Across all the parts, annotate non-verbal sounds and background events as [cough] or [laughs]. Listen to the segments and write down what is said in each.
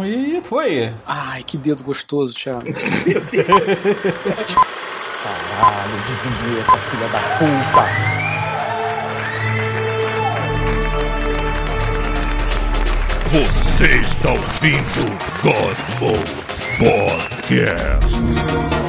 mesmo e foi. Ai, que dedo gostoso, Thiago. [laughs] Caralho, desvia essa filha da puta. Você está ouvindo God Mode Podcast.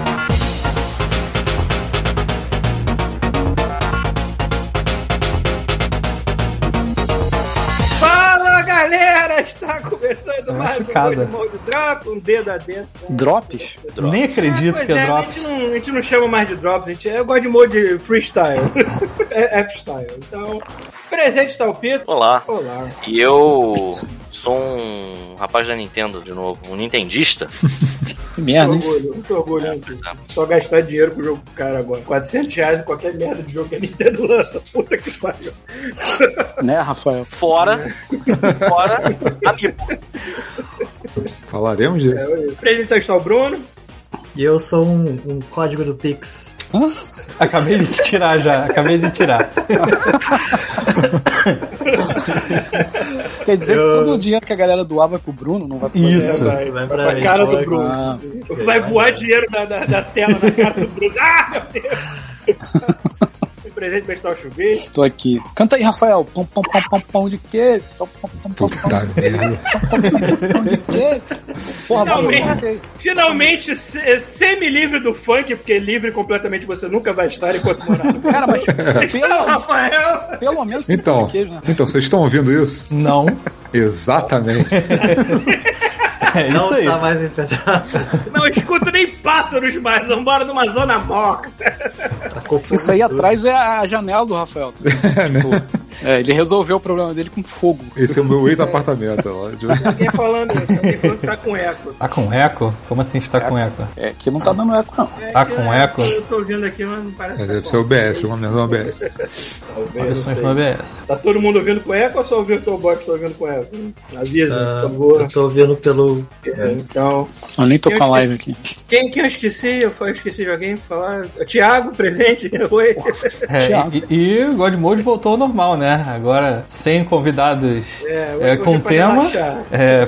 Mais um chocada. Mode Drop, um dedo adentro. Drops? Nem acredito Pois que é, é, a Drops. gente, não, a gente não chama mais de Drops, a gente é God Mode Freestyle. [laughs] é F-Style. Então, presente está o Pito. Olá. Olá. E eu sou um rapaz da Nintendo de novo, um nintendista. [laughs] Que merda, hein? Orgulho, muito orgulho. hein, Pito? Só gastar dinheiro com o jogo cara agora. 400 reais em qualquer merda de jogo que a Nintendo lança. Puta que pariu. [laughs] Né, Rafael? Fora, fora, amigo. Falaremos disso. É está o Bruno. E eu sou um, um código do Pix. Acabei de tirar já, acabei de tirar. [laughs] [laughs] Quer dizer Eu- que todo o dinheiro que a galera doava pro Bruno não vai pro Isso. Vai, Vai vai pra pra cara do vai- Bruno. Ah. Vai voar dinheiro da, da, da tela na cara do Bruno. Ah, meu Deus! [laughs] Presente pra estar o chuveiro. Tô aqui. Canta aí, Rafael. Pão, pão, pão, pão, pão de queijo. Pão, pão, pão, pão, pão, Puta merda. pão de queijo. Porra, Finalmente. Finalmente, se- semi-livre do funk, porque livre completamente você nunca vai estar enquanto morar Cara, mas [laughs] Então, pelo, Rafael! pelo menos Então, queijo, né? então, vocês estão ouvindo isso? Não. Exatamente. [laughs] É Não isso aí. está mais empedrado. [laughs] Não escuto nem pássaros mais, vamos embora numa zona morta. Tá [laughs] Isso aí atrás é a janela do Rafael. [laughs] Tipo, é, ele resolveu o problema dele com fogo. Esse é o meu ex-apartamento. ó. Alguém falando, alguém falando que tá com eco. Tá com eco? Como assim está com eco? É, aqui não tá dando eco, não. É Tá que com eu- eco? Eu tô ouvindo aqui, mas não parece É, que deve tá ser o OBS, uma mesma OBS. OBS. Tá todo mundo ouvindo com eco ou só o Virtual Box tá ouvindo com eco? Avisa, Ah, por favor. eu tô ouvindo pelo. Então, Eu nem tô com a live aqui. quem, quem eu esqueci? Eu, esqueci de alguém falar. Tiago, presente. [laughs] Oi. É, Thiago. e, e o God Mode voltou ao normal, né? Agora sem convidados É, é, com é tema. [laughs] [laughs] É, é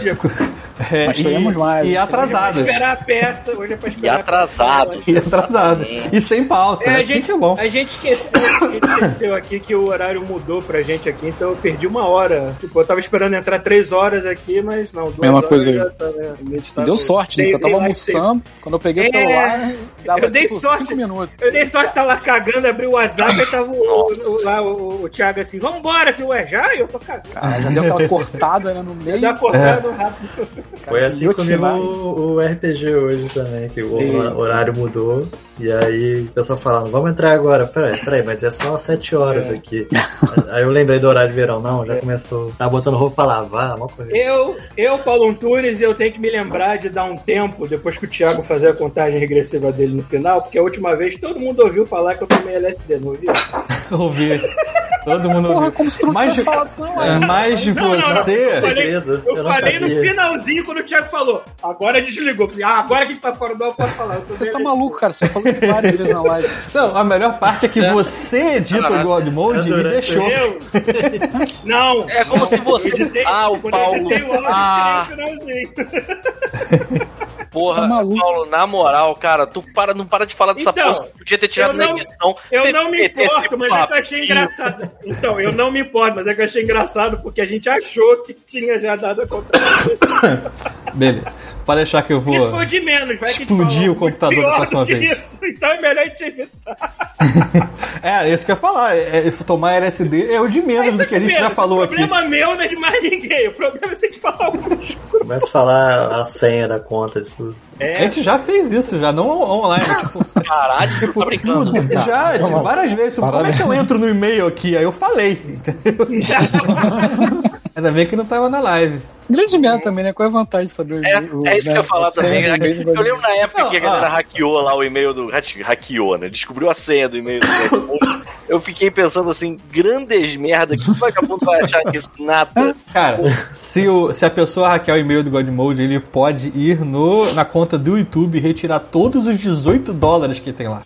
é, Mas teremos mais. e, e Hoje é atrasados. esperar a peça. Hoje é pra E esperar. a atrasado. peça. E atrasados. E sem pauta. É, a assim gente, que é bom. a gente esqueceu, a gente esqueceu aqui que o horário mudou pra gente aqui, então eu perdi uma hora. Tipo, eu tava esperando entrar três horas aqui, mas não, duas Mesma horas coisa aí. já tá, né, tá Deu sorte, né? Porque eu tava almoçando, quando eu peguei o É, celular, dava eu dei tipo sorte. 5 minutos. Eu dei sorte de estar lá cagando, abri o WhatsApp e tava o, o- lá o, o Thiago assim, vambora, assim, ué, já? E eu tô cagando. Ah, já deu aquela cortada né, no meio. Dá cortado rápido. Foi assim eu comigo o, o RPG hoje também, que o hor- horário mudou. E aí o pessoal falando, vamos entrar agora. Peraí, peraí, mas é só 7 horas É. aqui. aí eu lembrei do horário de verão. Não, já começou. Tá botando roupa pra lavar, uma coisa. Eu, eu, Paulo Antunes, eu tenho que me lembrar de dar um tempo depois que o Thiago fazer a contagem regressiva dele no final, porque a última vez todo mundo ouviu falar que eu tomei LSD, não ouviu? [laughs] Ouvi. Todo mundo Porra, ouviu. como se tu não Mas, tivesse falado isso, não, é. mas de Não, não, não. você. Eu falei, eu eu falei no finalzinho quando o Thiago falou. Agora desligou. Falei, ah, agora que tá fora do ar, eu posso falar. Você tá maluco, cara. Você falou isso várias vezes na live. Não, a melhor parte é que você edita o God Mode e deixou. Eu? [laughs] Não. É como se você. Ah, o quando eu Paulo. editei o áudio, Ah, eu tirei o finalzinho. [laughs] porra, Tá. Paulo, na moral, cara, tu para, não para de falar dessa Então, porra. Podia ter tirado eu na não- edição. Eu não me importo, mas é que eu achei engraçado. Então, eu não me importo, mas é que eu achei engraçado porque a gente achou que tinha já dado a conta. [coughs] Beleza. Pode deixar que eu vou. O de menos, vai que explodir o computador da próxima vez. Isso. Então é melhor a gente evitar. [laughs] É, isso que eu ia falar. É, é, tomar LSD é o de menos do que a gente já falou o aqui. problema meu não é de mais ninguém. O problema é se a gente falar alguns. Começa a falar a senha da conta de tudo. A É, gente já fez isso, já não online. [laughs] Tipo, Caralho, tu tá brincando. já, tipo, várias vezes. Tipo, como é que eu entro no e-mail aqui? Aí eu falei, entendeu? [laughs] Ainda bem que não tava na live. Grande merda também, né? Qual é a vantagem de saber o É, o- é isso que eu né, ia falar a senha também. do Eu lembro na época Não, que a galera ah. hackeou lá o e-mail do. Hackeou, né? Descobriu a senha do e-mail do Eu fiquei pensando assim, grandes merda, que vagabundo vai achar que isso nada. Cara, se, o, se a pessoa hackear o e-mail do Godmode, ele pode ir no, na conta do YouTube e retirar todos os 18 dólares que tem lá.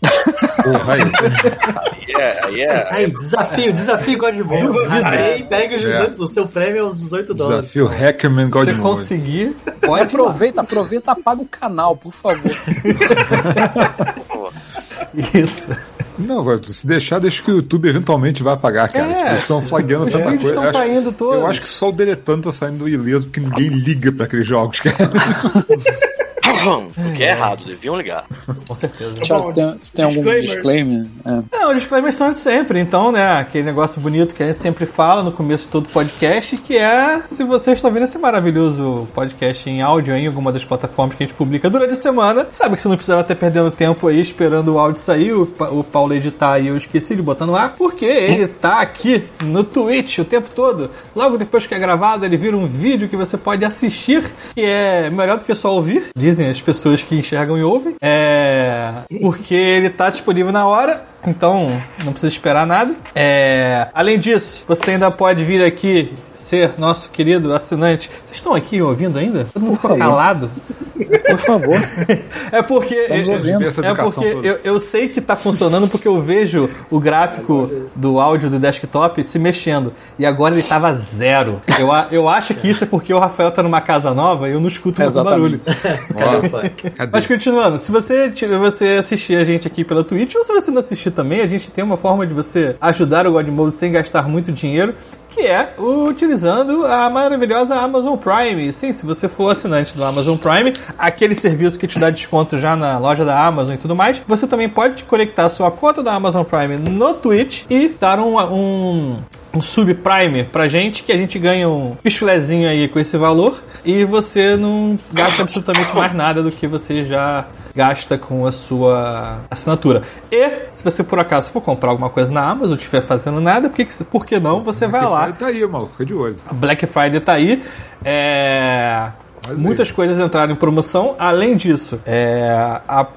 Porra, aí. Aí é, aí é. Aí, desafio, desafio Godmode. Aí pega os É. 18, o seu prêmio é os 18 dólares. Desafio Hack Recommend God Se conseguir, pode. Aproveita, aproveita, apaga o canal, por favor. [laughs] Isso. Não, agora, se deixar, deixa que o YouTube eventualmente vai apagar, cara. É. Tipo, eles estão flagueando Os tanta coisa. estão Eu acho- todos. Eu acho que só o deletando tá saindo ileso, porque ninguém liga pra aqueles jogos, cara. [laughs] O que é errado, deviam ligar. Com certeza. Thiago, você tem, você tem algum disclaimer? É. Não, os disclaimers são de sempre, então, né? Aquele negócio bonito que a gente sempre fala no começo de todo podcast, que é se você está vendo esse maravilhoso podcast em áudio em alguma das plataformas que a gente publica durante a semana, sabe que você não precisava ter perdendo tempo aí esperando o áudio sair, o, Pa- o Paulo editar e eu esqueci de botar no ar, porque ele tá aqui no Twitch o tempo todo. Logo depois que é gravado, ele vira um vídeo que você pode assistir, que é melhor do que só ouvir, dizem as pessoas que enxergam e ouvem. É. Porque ele tá disponível na hora. Então, não precisa esperar nada. É, além disso, você ainda pode vir aqui ser nosso querido assinante. Vocês estão aqui ouvindo ainda? Todo mundo ficou calado. Por favor. [laughs] É porque. É educação porque eu, eu sei que tá funcionando porque eu vejo o gráfico do áudio do desktop se mexendo. E agora ele tava zero. Eu, eu acho que isso é porque o Rafael tá numa casa nova e eu não escuto muito barulho. [laughs] [laughs] Cadê? Mas continuando, se você, você assistir a gente aqui pela Twitch, ou se você não assistir também, a gente tem uma forma de você ajudar o God Mode sem gastar muito dinheiro, que é utilizando a maravilhosa Amazon Prime. Sim, se você for assinante do Amazon Prime, aquele serviço que te dá desconto já na loja da Amazon e tudo mais, você também pode conectar sua conta da Amazon Prime no Twitch e dar um, um, um subprime pra gente, que a gente ganha um pichulezinho aí com esse valor e você não gasta absolutamente mais nada do que você já gasta com a sua assinatura. E se você por acaso for comprar alguma coisa na Amazon, não estiver fazendo nada, por que, por que não você vai lá Tá aí, maluco, fica de olho. Black Friday tá aí. É, Mas Muitas coisas entraram em promoção. Além disso, é, a-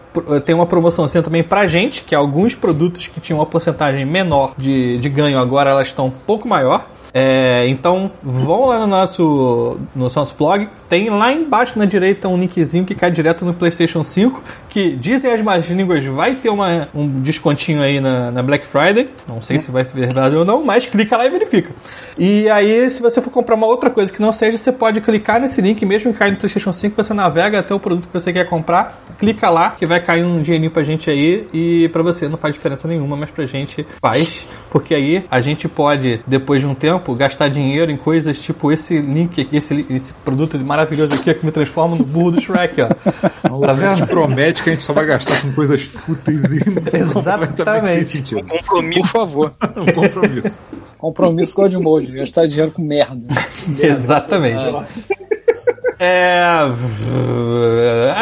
tem uma promoçãozinha também pra gente, que alguns produtos que tinham uma porcentagem menor de, de ganho agora elas estão um pouco maior. É, então vão lá no nosso, no nosso blog. Tem lá embaixo na direita um linkzinho que cai direto no PlayStation 5. Que dizem as más línguas vai ter uma, um descontinho aí na, na Black Friday. Não sei se vai ser verdade ou não, mas clica lá e verifica. E aí, se você for comprar uma outra coisa que não seja, você pode clicar nesse link, mesmo que caia no PlayStation 5, você navega até o produto que você quer comprar, clica lá, que vai cair um dinheirinho pra gente aí. E pra você não faz diferença nenhuma, mas pra gente faz, porque aí a gente pode, depois de um tempo, gastar dinheiro em coisas tipo esse link, aqui, esse, esse produto maravilhoso aqui que me transforma no burro do Shrek, ó. Tá A gente vendo? promete que a gente só vai gastar com coisas fúteis e Exatamente. sentido. Compromisso. Por favor. Um compromisso. Compromisso God Mode. Gastar dinheiro com merda. [laughs] Exatamente. É,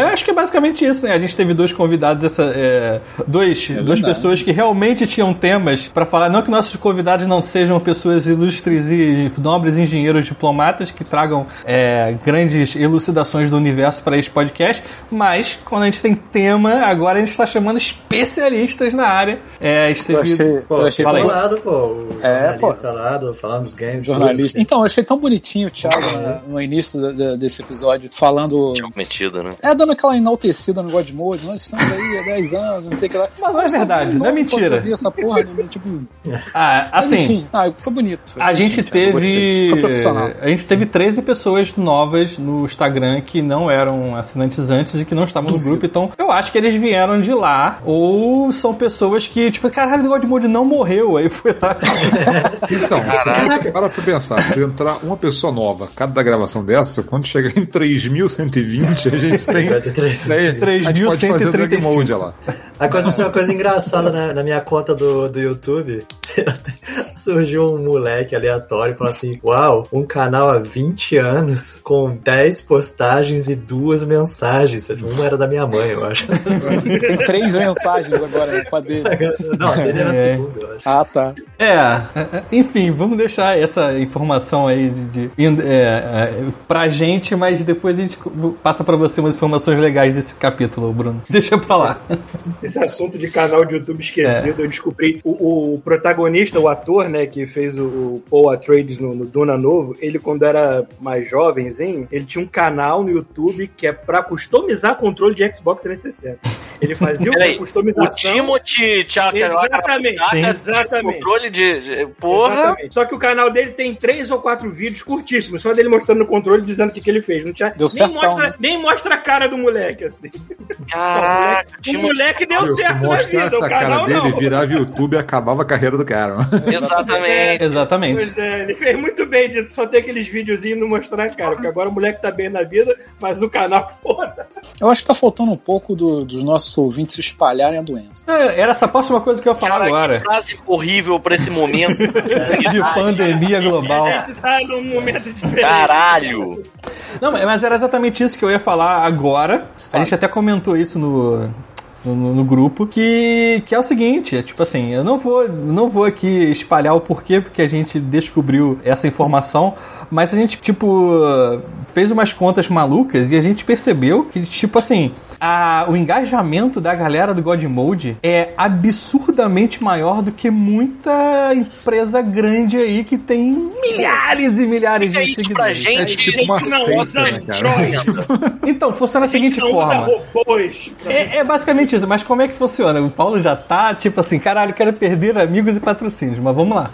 eu acho que é basicamente isso, né? A gente teve dois convidados, essa, é, dois, duas verdade. pessoas que realmente tinham temas pra falar. Não que nossos convidados não sejam pessoas ilustres e nobres engenheiros diplomatas que tragam é, grandes elucidações do universo para este podcast, mas quando a gente tem tema, agora a gente está chamando especialistas na área. É, esteve... Eu achei, Pô, eu achei fala pô. O É, jornalista lá, do, falando dos games. jornalista. Então, eu achei tão bonitinho o Thiago né, no início da- da- desse episódio, falando. Tinha cometido, né? É, dando aquela enaltecida no God Mode. Nós estamos aí há 10 anos, não sei o que lá. Mas não é verdade, não é mentira. ouvir essa porra, né, tipo. Ah, Mas, assim, enfim, ah, foi bonito. foi A gente eu teve. Foi profissional. A gente teve 13 pessoas novas no Instagram que não eram assinantes antes e que não estavam no grupo. Então, eu acho que eles vieram de lá. Ou são pessoas que, tipo, caralho, o Godmode não morreu. Aí foi lá. Então, você para pra pensar, se entrar uma pessoa nova cada gravação dessa, quando chegar [laughs] em 3.120, a gente tem. Vai ter três- Daí, a gente pode fazer drag 3.135. mode lá. [laughs] Aconteceu uma coisa engraçada na, na minha conta do, do YouTube. [laughs] Surgiu um moleque aleatório e falou assim: Uau, um canal há 20 anos com 10 postagens e duas mensagens. Uma era da minha mãe, eu acho. Tem [laughs] três mensagens agora com a dele. Não, a dele era a É. segunda, eu acho. Ah, tá. É, enfim, vamos deixar essa informação aí de, de, é, é, pra gente, mas depois a gente passa pra você umas informações legais desse capítulo, Bruno. Deixa pra lá. [laughs] Esse assunto de canal de YouTube esquecido, eu descobri. O, o protagonista, o ator, né, que fez o, o Paul Atreides no, no Duna Novo, ele, quando era mais jovenzinho, ele tinha um canal no YouTube que é pra customizar controle de Xbox 360. Ele fazia [laughs] Peraí, a o customização. Timothy Exatamente, Sim. exatamente. controle de. de- Porra! Exatamente. Só que o canal dele tem três ou quatro vídeos curtíssimos, só dele mostrando o controle dizendo o que, que ele fez. Não tinha, Deu nem, certão, mostra, né? nem mostra a cara do moleque, assim. Caraca, [laughs] o Timothy. moleque deu Se certo na mostrasse vida, o a cara canal dele, não. virava YouTube e acabava a carreira do cara. mano. [laughs] Exatamente. Exatamente. Pois é, ele fez muito bem de só ter aqueles videozinhos e não mostrar cara, porque agora o moleque tá bem na vida, mas o canal que [laughs] foda. Eu acho que tá faltando um pouco do- dos nossos ouvintes se espalharem a doença. É, Era essa próxima coisa que eu ia falar Cara, agora. que frase horrível pra esse momento. [laughs] De pandemia global. A gente tá num momento diferente. Caralho! Não, mas era exatamente isso que eu ia falar agora. A gente até comentou isso no. No, no grupo, que, que é o seguinte, é tipo assim, eu não vou, não vou aqui espalhar o porquê, porque a gente descobriu essa informação, mas a gente, tipo, fez umas contas malucas e a gente percebeu que, tipo assim, a, o engajamento da galera do God Mode é absurdamente maior do que muita empresa grande aí que tem milhares e milhares de isso pra seguidores. gente. É tipo uma não seita, usa né, cara? [laughs] Então, funciona da seguinte forma. robôs. É, é basicamente mas como é que funciona? O Paulo já tá, tipo assim, caralho, quero perder amigos e patrocínios, mas vamos lá.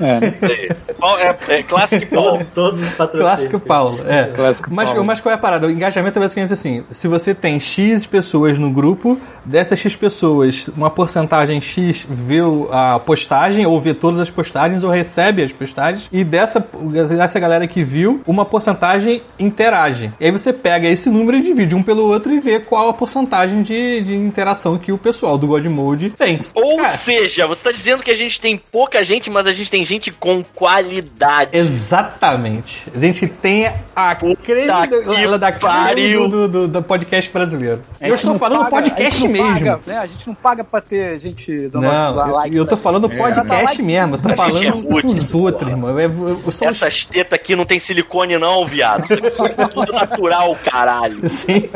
É, é, Classic Paul. Todos, todos os patrocínios. Clássico Paulo, é. Clássico mas, Paulo. mas qual é a parada? O engajamento é basicamente assim: se você tem X pessoas no grupo, dessas X pessoas, uma porcentagem X vê a postagem, ou vê todas as postagens, ou recebe as postagens, e dessa, dessa galera que viu, uma porcentagem interage. E aí você pega esse número e divide um pelo outro e vê qual a porcentagem de, de interação que o pessoal do God Mode tem. Ou Cara, seja, você tá dizendo que a gente tem pouca gente, mas a gente tem gente com qualidade. Exatamente. A gente tem a do, da pariu. do, do, do podcast brasileiro. Eu estou falando paga- podcast mesmo. paga, né? A gente não paga pra ter gente dando Não, lá eu, like. eu tô falando gente. podcast like mesmo. Eu tô é falando rude, dos outros, irmão. Eu, eu, sou Essas tetas aqui não tem silicone, não, viado. Isso aqui é tudo natural, caralho. [laughs] Sim.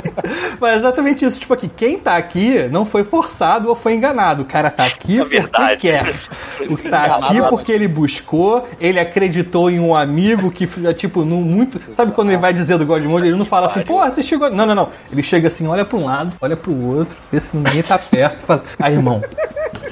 Mas é exatamente isso. Tipo aqui, quem tá aqui não foi forçado ou foi enganado. O cara tá aqui [laughs] É porque verdade. quer. O [laughs] tá aqui porque ele buscou, ele acreditou em um amigo que, tipo, não muito. Sabe quando ele vai dizer do Godmode, ele não fala assim, pô, assisti God. Não, não, não. Ele chega assim, olha pra um lado, olha pro outro, vê se ninguém tá perto. Fala, aí, irmão,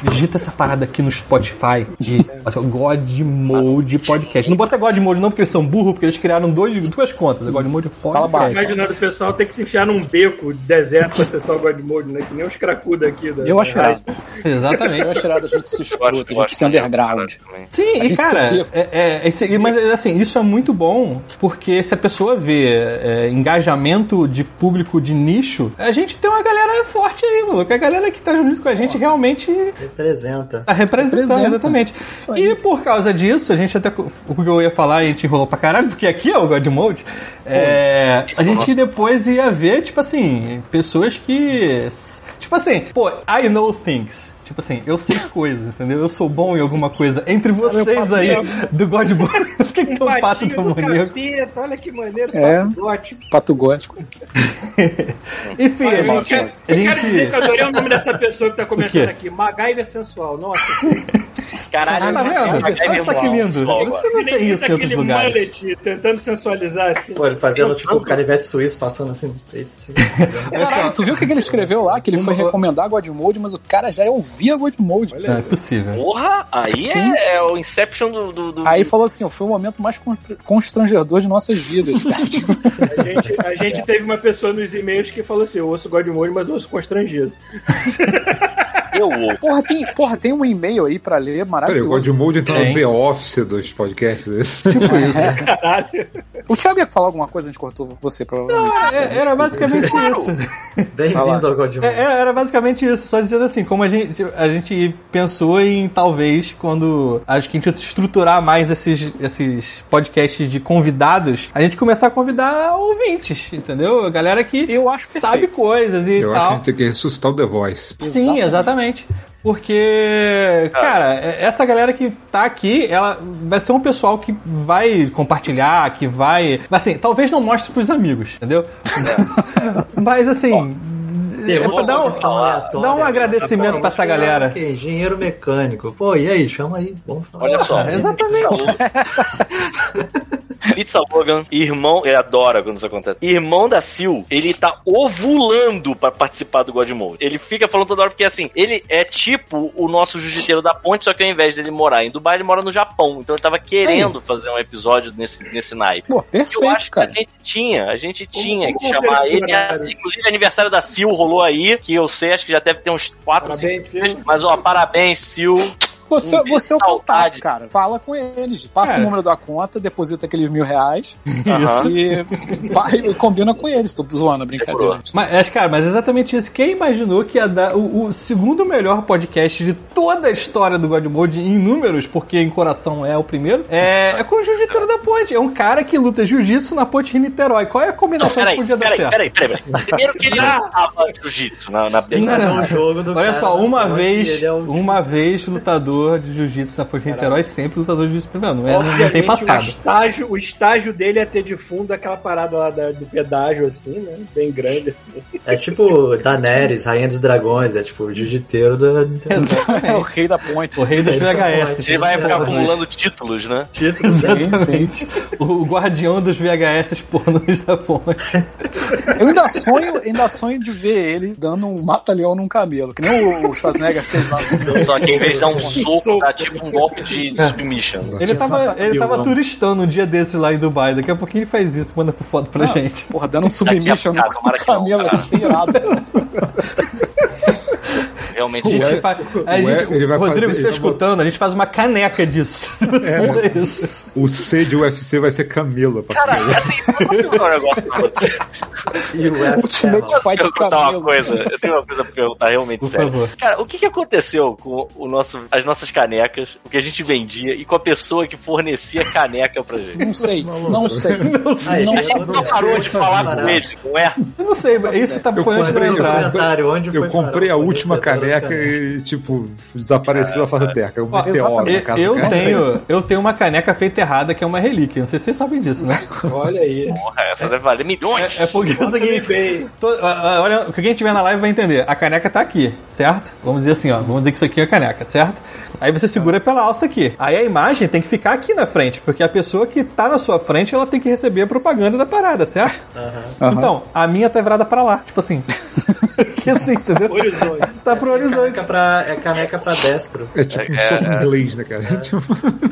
digita essa parada aqui no Spotify de God Mode Podcast. Não bota God Mode não, porque eles são burros, porque eles criaram dois, duas contas. God Mode Fala baixo. Podcast. Imaginando o pessoal ter que se enfiar num beco deserto pra acessar o God Mode, né? Que nem os cracudos aqui da. Eu acho da errado. Exatamente. Eu acho errado a gente se escrota, a gente se underground. também. Sim, e cara, é, é, esse- mas assim, isso é muito bom, porque se a pessoa vê é, engajamento de público de nicho, a gente tem uma galera forte aí, maluco. A galera que tá junto com a gente realmente Representa. tá representando, Representa. exatamente. E por causa disso, a gente até. O que eu ia falar, a gente enrolou pra caralho, porque aqui é o God Mode. é, a gente depois ia ver, tipo assim, pessoas que. Tipo assim, pô, I know things. Tipo assim, eu sei coisas, entendeu? Eu sou bom em alguma coisa. Entre vocês aí, mesmo. do God Mode, por [laughs] que, que tem um pato maneiro? capeta, olha que maneiro, É. pato gótico. Pato gótico. [laughs] Enfim, a Eu gente. quero, A eu quero dizer gente... que eu adorei o nome dessa pessoa que tá O comentando aqui. MacGyver sensual. Nossa, [laughs] Caralho, Tá vendo? Olha só que lindo. Você não tem isso em outros aquele lugares. mullet tentando sensualizar assim. Pô, ele fazendo tipo o canivete suíço passando assim no peito. Assim. Caralho, tu viu o que ele escreveu lá? Que ele foi recomendar God Mode, mas o cara já ouvia God Mode. Não é possível. Porra, aí é, é o Inception do. do, do- Aí falou assim, foi o momento mais constra- constrangedor de nossas vidas. [laughs] Tipo, A gente, a gente teve uma pessoa nos e-mails que falou assim: eu ouço Godmode, mas eu ouço constrangido. [laughs] Eu ouço. porra, tem, porra, tem um e-mail aí pra ler Peraí, o maravilhoso. Godmode então é Tem. o The Office dos podcasts. esse. Tipo isso. Caralho. O Thiago ia falar alguma coisa, a gente cortou você, provavelmente. É, era basicamente isso. Bem-vindo ao God É, é, era basicamente isso, só dizendo assim, como a gente, a gente pensou em talvez quando acho que a gente estruturar mais esses, esses podcasts de convidados, a gente começar a convidar ouvintes, entendeu? A galera que Eu acho sabe perfeito. coisas e Eu acho que a tal. gente tem que ressuscitar o The Voice. Sim, exatamente. Porque, cara, é- essa galera que tá aqui, ela vai ser um pessoal que vai compartilhar, que vai. Assim, talvez não mostre pros amigos, entendeu? [laughs] Mas assim. Pergunta dá um, aleatória. dá um agradecimento Pô, pra essa é galera. Engenheiro mecânico. Pô, e aí? Chama aí. Vamos falar. Olha só. [laughs] Exatamente. Pizza Logan, irmão, ele adora quando isso acontece. Irmão da Sil, ele tá ovulando pra participar do God Mode. Ele fica falando toda hora porque assim, ele é tipo o nosso jiu-jiteiro da ponte, só que ao invés dele morar em Dubai, ele mora no Japão. Então ele tava querendo fazer um episódio nesse, nesse naipe. Pô, Eu perfeito, acho cara. que a gente tinha, a gente tinha como que chamar ele. Assim, inclusive, aniversário da Sil rolou aí, que eu sei, acho que já deve ter uns 4, Parabéns, 5 Sil. Mas, ó, parabéns, Sil. Você, você é o contato, cara. Fala com eles. Passa É. o número da conta, deposita aqueles mil reais [laughs] e, e combina com eles. Tô zoando a brincadeira. Mas, cara, mas é exatamente isso. Quem imaginou que ia dar o, o segundo melhor podcast de toda a história do God Mode em números, porque em coração é o primeiro, é, é com o Jiu-Jiteiro da Ponte. É um cara que luta jiu-jitsu na Ponte Rio-Niterói. Qual é a Não, combinação que peraí, podia dar peraí, certo? peraí, peraí, peraí. Primeiro que ele não tava jiu-jitsu na, na Não, É não. um jogo do Olha cara só, uma vez, é um- uma vez lutador de jiu-jitsu na Ponte Rio-Niterói, sempre lutador de jiu-jitsu primeiro. Não, é, não, não tem Obviamente, O passado. estágio, o estágio dele é ter de fundo aquela parada lá da- do pedágio, assim, né? Bem grande, assim. É tipo Daenerys, Rainha dos Dragões, é tipo o jiu-jiteiro da É o rei da ponte. O rei dos VHS. Ele vai ficar acumulando títulos, né? título. Sim, sim. O guardião dos VHS pornôs da ponte. Eu ainda sonho, ainda sonho de ver ele dando um mata-leão num camelo, que nem o Schwarzenegger fez lá no Só que em vez de dar um [laughs] soco, dá tipo um golpe de submission. Ele tava, ele tava turistando um dia desses lá em Dubai. Daqui a pouquinho ele faz isso, manda por foto pra gente. Porra, dando um submission no tomara que não, camelo, irado. [laughs] Realmente. A gente Ué, faz- a ué, gente- ele vai Rodrigo, fazer- você tá vai escutando? A gente faz uma caneca disso. Se [laughs] você fizer isso. O C de UFC vai ser Camila. Cara, assim, eu perguntar um negócio pra você. E Ultimate Fight perguntar uma camelo. coisa? Eu tenho uma coisa pra perguntar realmente Por sério. favor. Cara, o que, que aconteceu com o nosso, as nossas canecas, o que a gente vendia e com a pessoa que fornecia caneca pra gente? Não sei, não sei. Aí, Não A gente só parou de falar com ele, não é? Eu não sei, isso tá, Eu foi antes de eu onde Eu foi comprei a última fornecedor caneca e, tipo, desapareceu a face da terra. Um Ó, meteoro eu, na casa eu do cara. tenho, eu tenho uma caneca feita errada que é uma relíquia. Não sei se vocês sabem disso, né? [laughs] Olha aí. Porra, essa deve valer milhões. É, é porque é o Bota seguinte. to- ah, ah, olha, quem tiver na live vai entender. A caneca tá aqui, certo? Vamos dizer assim, ó. Vamos dizer que isso aqui é a caneca, certo? Aí você segura pela alça aqui. Aí a imagem tem que ficar aqui na frente, porque a pessoa que tá na sua frente, ela tem que receber a propaganda da parada, certo? Então, a minha tá virada pra lá, tipo assim. [laughs] que assim, entendeu? Horizonte. Tá pro horizonte. Caneca pra, é caneca pra destro. É tipo um É, soco é. inglês, né, cara? [laughs] Tipo,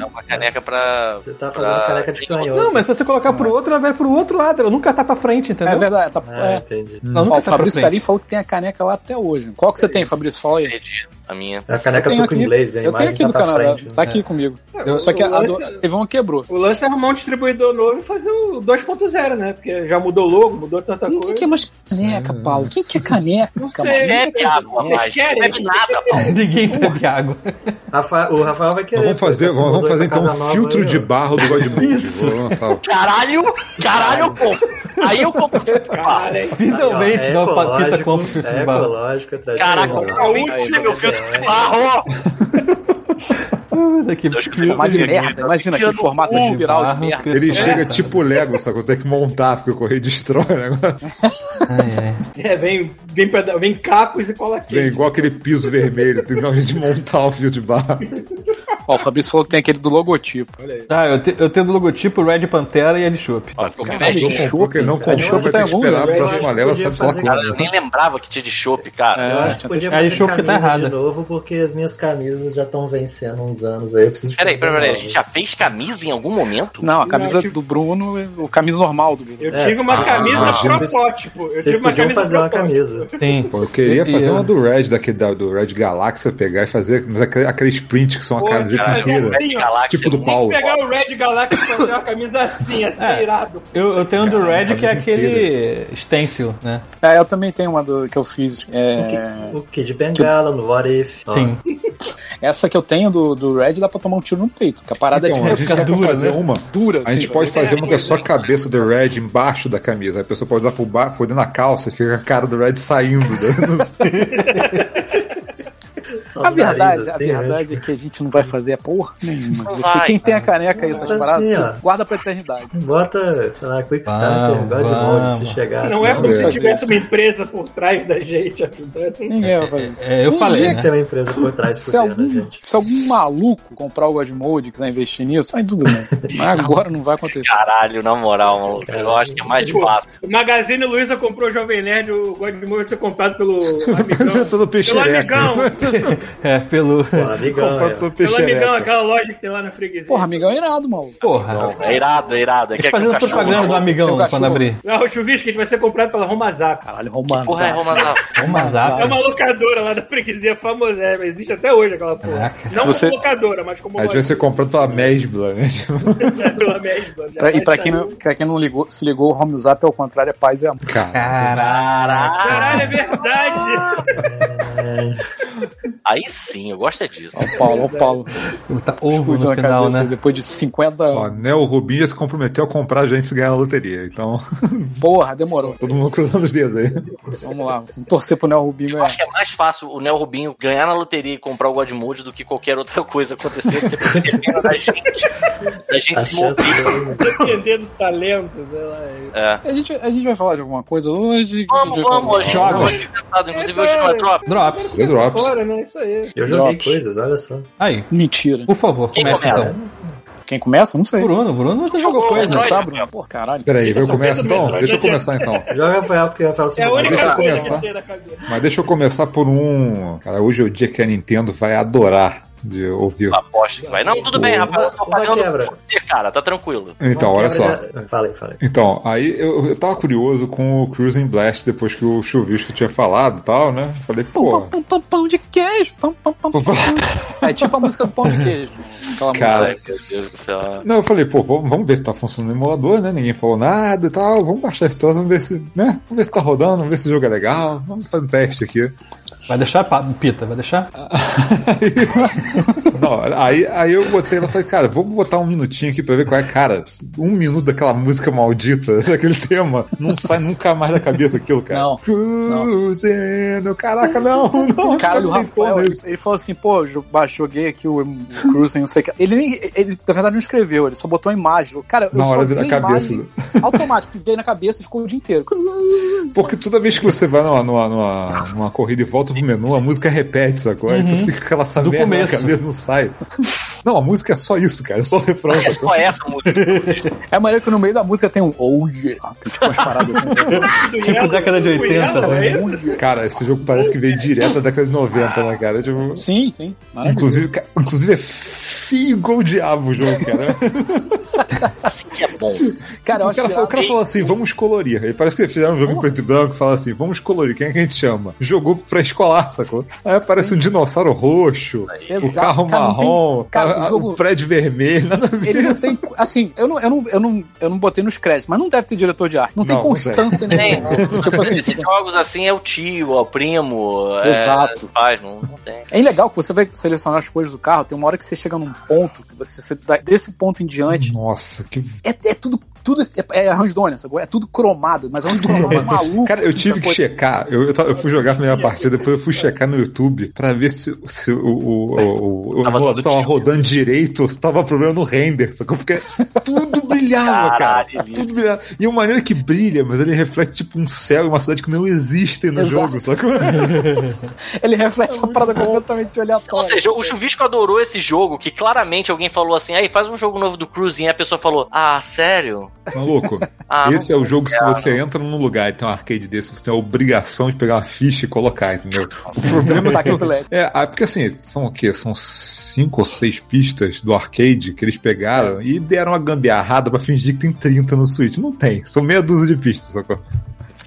É uma caneca pra. Você tá fazendo pra- caneca de canhoto. Não, mas se você colocar pro outro, ela vai pro outro lado. Ela nunca tá pra frente, entendeu? É verdade, tá, Ah, é. entendi. Ela Ó, nunca o tá pra Fabrício. Perim falou que tem a caneca lá até hoje. Qual que você tem, Fabrício? Fala aí. Perdi a minha. É a caneca suco aqui. inglês, hein? Eu tenho aqui do Canadá. Tá aqui comigo. Eu- Só que a, a do, lance- teve uma que quebrou. O lance é arrumar um distribuidor novo e fazer o 2.0, né? Porque já mudou o logo, mudou tanta Quem coisa. que é mais caneca, Paulo? Quem que é caneca? Não sei. Bebe água, Vocês mais. querem? Não bebe nada, Paulo. [laughs] Ninguém bebe água. Rafa- o Rafael vai querer. vamos fazer, vamos mudou fazer então um filtro aí, de barro do Godmode. Isso. O- Caralho, caralho, eu compro. Aí eu compro. Cara, hein? Finalmente, Aí, ó, dá é uma papita ecológico, com filtro é de barro. é Caraca, a última, meu filtro de barro. Daqui, Formato de Deus, merda. Imagina aquele formato barro, de merda. Deus. Ele É, chega tipo Lego, só que tem que montar, porque o correio destrói o negócio. É, vem, vem, peda- vem cacos e cola Vem quente. igual aquele piso vermelho, tem que de montar o fio de barro. Ó, o Fabrício falou que tem aquele do logotipo. Tá, eu, te- eu tenho do logotipo Red Pantera e a de Chopp. Caralho, Não comprou, chope. porque não cara. comprou, vai tá ter que esperar a próxima leva, sabe Cara, eu nem lembrava que tinha de chopp, cara. Eu É, acho que podia Aí fazer que tá camisa errada. de novo, porque as minhas camisas já estão vencendo uns anos aí. Eu preciso de Peraí, camisa peraí, peraí. A gente já fez camisa em algum momento? Não, a camisa Não, tipo- do Bruno, o camisa normal do Bruno. Eu É, tive uma ah, camisa ah, protótipo. Eu Vocês tive uma podiam camisa fazer uma camisa. Sim. Pô, eu queria fazer e- uma do Red, daquele, da- do Red Galáxia, pegar e fazer mas aquele- aqueles prints que são a cara, inteira. assim. Galáxia, Tipo do Paulo. Tem que pegar o Red Galaxy e fazer uma camisa assim, assim, É. irado. Eu, eu tenho um do Red que é camisa aquele stencil, né? É, eu também tenho uma do, que eu fiz. É, O Kid Bengala no What If. Sim. essa que eu tenho do, do Red dá pra tomar um tiro no peito. Que a parada Então, é a tipo, gente dura, fazer né? uma. dura. A gente assim. pode fazer uma que é só a cabeça do Red embaixo da camisa. Aí a pessoa pode usar por, ba- por dentro da calça e fica a cara do Red saindo. né? [laughs] A verdade, nariz, a assim, verdade é que a gente não vai fazer porra nenhuma. Não Você, vai, quem tem a caneca aí, essas Assim, paradas, ó. guarda pra eternidade. Bota, sei lá, Quick Starter, God se chegar. Não é como se tivesse isso. uma empresa por trás da gente ajudando. Ninguém vai fazer. É, eu Um falei, né? Tem uma empresa por trás Se a algum, gente. se algum maluco comprar o Godmode e quiser investir nisso, aí tudo bem. [laughs] Mas agora não vai acontecer. Caralho, na moral, maluco. Eu acho que é mais Tipo, fácil. o Magazine Luiza comprou o Jovem Nerd, o Godmode vai ser comprado pelo [laughs] amigão. todo Pelo amigão, [laughs] É, pelo. Pô, amigão, é. pelo pelo amigão, aquela loja que tem lá na freguesia. Porra, amigão é irado, maluco. Porra. É irado, é irado. É que fazendo é o propaganda do amigão quando abrir. Não, o chuvisco a gente vai ser comprado pela Romazap. Caralho, Romazar. Porra, é Romazão. Vamos zap. É uma locadora lá da freguesia famosa, é, mas existe até hoje aquela porra. Caraca. Não você- como locadora, mas como A gente vai ser comprado pela Mesbla, né? [laughs] pela Mesbla. Pra- e pra quem, não, pra quem não ligou, se ligou, o Home Zap ao contrário é paz e amor. Cara, Caraca. Caralho, é verdade! Aí sim, eu gosto é disso. Ó o Paulo, ó o Paulo. Tá ovo no na final, né? depois de 50 ó, anos. né, o Rubinho já se comprometeu a comprar a gente se ganhar na loteria. Então, [laughs] Porra, demorou. todo mundo cruzando os dedos aí. Vamos lá, vamos torcer pro Neo Rubinho Eu ganhar. acho que é mais fácil o Neo Rubinho ganhar na loteria e comprar o Godmode do que qualquer outra coisa acontecer. [laughs] Porque depende da gente. Da gente A se mover. de... Depender do talento, sei lá. É. A gente, a gente vai falar de alguma coisa hoje? Vamos, vamos, hoje. Jogos. Hoje pensado, inclusive hoje não é drop. Drops. The Drops. Né? Isso aí. Eu joguei Drops. coisas, olha só. Aí, Mentira. por favor, Quem começa começa? então. Quem começa? Não sei. Bruno, Bruno, você jogou coisa. Sabe, Bruno? Porra, caralho. Peraí, eu começo então? Metroid Deixa eu não começar então. Joga Rafael, porque o Rafael se É a Deixa eu coisa começar. Mas deixa eu começar por um. Cara, hoje é o dia que a Nintendo vai adorar de ouvir. Aposto que vai. Não, tudo bem, Rafael. Eu tô Uma pagando você, cara. Tá tranquilo. Então, Uma olha só. aí, fala aí. Então, aí eu, eu tava curioso com o Cruising Blast depois que o Chuvisco tinha falado e tal, né? Falei, pô. pão, pão, pão, pão de queijo. Pão, pão, pão, pão. É tipo a música do pão de queijo. Aquela Cara, Deus céu. Não, eu falei, pô, vamos, vamos ver se tá funcionando no emulador, né? Ninguém falou nada e tal. Vamos baixar esse troço, vamos ver se, né? Vamos ver se tá rodando, vamos ver se o jogo é legal. Vamos fazer um teste aqui. Vai deixar, Pita? Vai deixar? [laughs] Não, aí, aí eu botei lá e falei, cara, vamos botar um minutinho aqui pra ver qual é. Cara, um minuto daquela música maldita, [laughs] daquele tema, não sai nunca mais da cabeça aquilo, cara. Não, Cruising, caraca, não, [laughs] não. Caralho, o Rafael, ele, falou assim, pô, joguei aqui o, o Cruising, não sei o que. Ele, nem, ele, na verdade, não escreveu, ele só botou a imagem. Cara, eu Na só hora vi de- na a cabeça. imagem automático, veio na cabeça e ficou o dia inteiro. Porque toda vez que você vai numa, numa, numa, numa corrida e volta pro menu, a música repete, sacou? Aí tu fica com aquela Do merda na começo. cabeça, não sai. Não, a música é só isso, cara, é só o refrão, É só essa música. É maneiro que no meio da música tem um oh yeah. Tem tipo umas paradas assim. [laughs] Tipo década de do 80, Yellow, né? é isso? Cara, esse jogo parece que veio direto da década de 90, né, cara? Tipo, Sim, sim. Inclusive, inclusive é feio igual o diabo o jogo, cara. É bom. Cara, eu o, cara, que falou- o cara falou assim, vamos colorir. Aí parece que eles fizeram um jogo em preto e branco e fala assim, vamos colorir, quem é que a gente chama? Jogou pra escolar, sacou? Aí aparece um dinossauro roxo, o Exato. carro Cara, não tem- marrom, cara, a- o jogo- o prédio vermelho, nada a ver. Ele não tem. Assim, eu não, eu, não, eu, não, eu não botei nos créditos, mas não deve ter diretor de arte. Não tem Não, não constância [laughs] nenhuma. tipo assim, Esses jogos assim é o tio, é o primo. é, Exato. Faz, não, não tem. É legal que você vai selecionar as coisas do carro, tem uma hora que você chega num ponto, que você, você dá- desse ponto em diante, Nossa, que é, é tudo. Tudo é, é randonia, sacou? É tudo cromado, mas é um cromado maluco. Cara, eu assim, tive que checar. Eu, eu, tava- eu fui jogar a primeira partida, depois eu fui checar no YouTube pra ver se, se o, o, o, o, Tava o tava tipo. rodando direito ou se tava problema no render, sacou? Porque tudo [laughs] brilhava, cara. Caralho, Tudo brilhava. E uma maneira que brilha, mas ele reflete tipo um céu e uma cidade que não existem no Exato. jogo, sacou? [laughs] Ele reflete uma parada completamente Ou aleatória. seja, o Chuvisco adorou esse jogo, que claramente alguém falou assim, aí faz um jogo novo do Cruising, e a pessoa falou, ah, sério? Maluco, Ah, esse é o jogo que se você entra num lugar e tem um arcade desse, você tem a obrigação de pegar uma ficha e colocar, entendeu? O problema Tá é aqui LED. É, ah, porque assim, são o quê? São cinco ou seis pistas do arcade que eles pegaram e deram uma gambiarrada pra fingir que tem 30 no Switch. Não tem, são meia dúzia de pistas, sacou?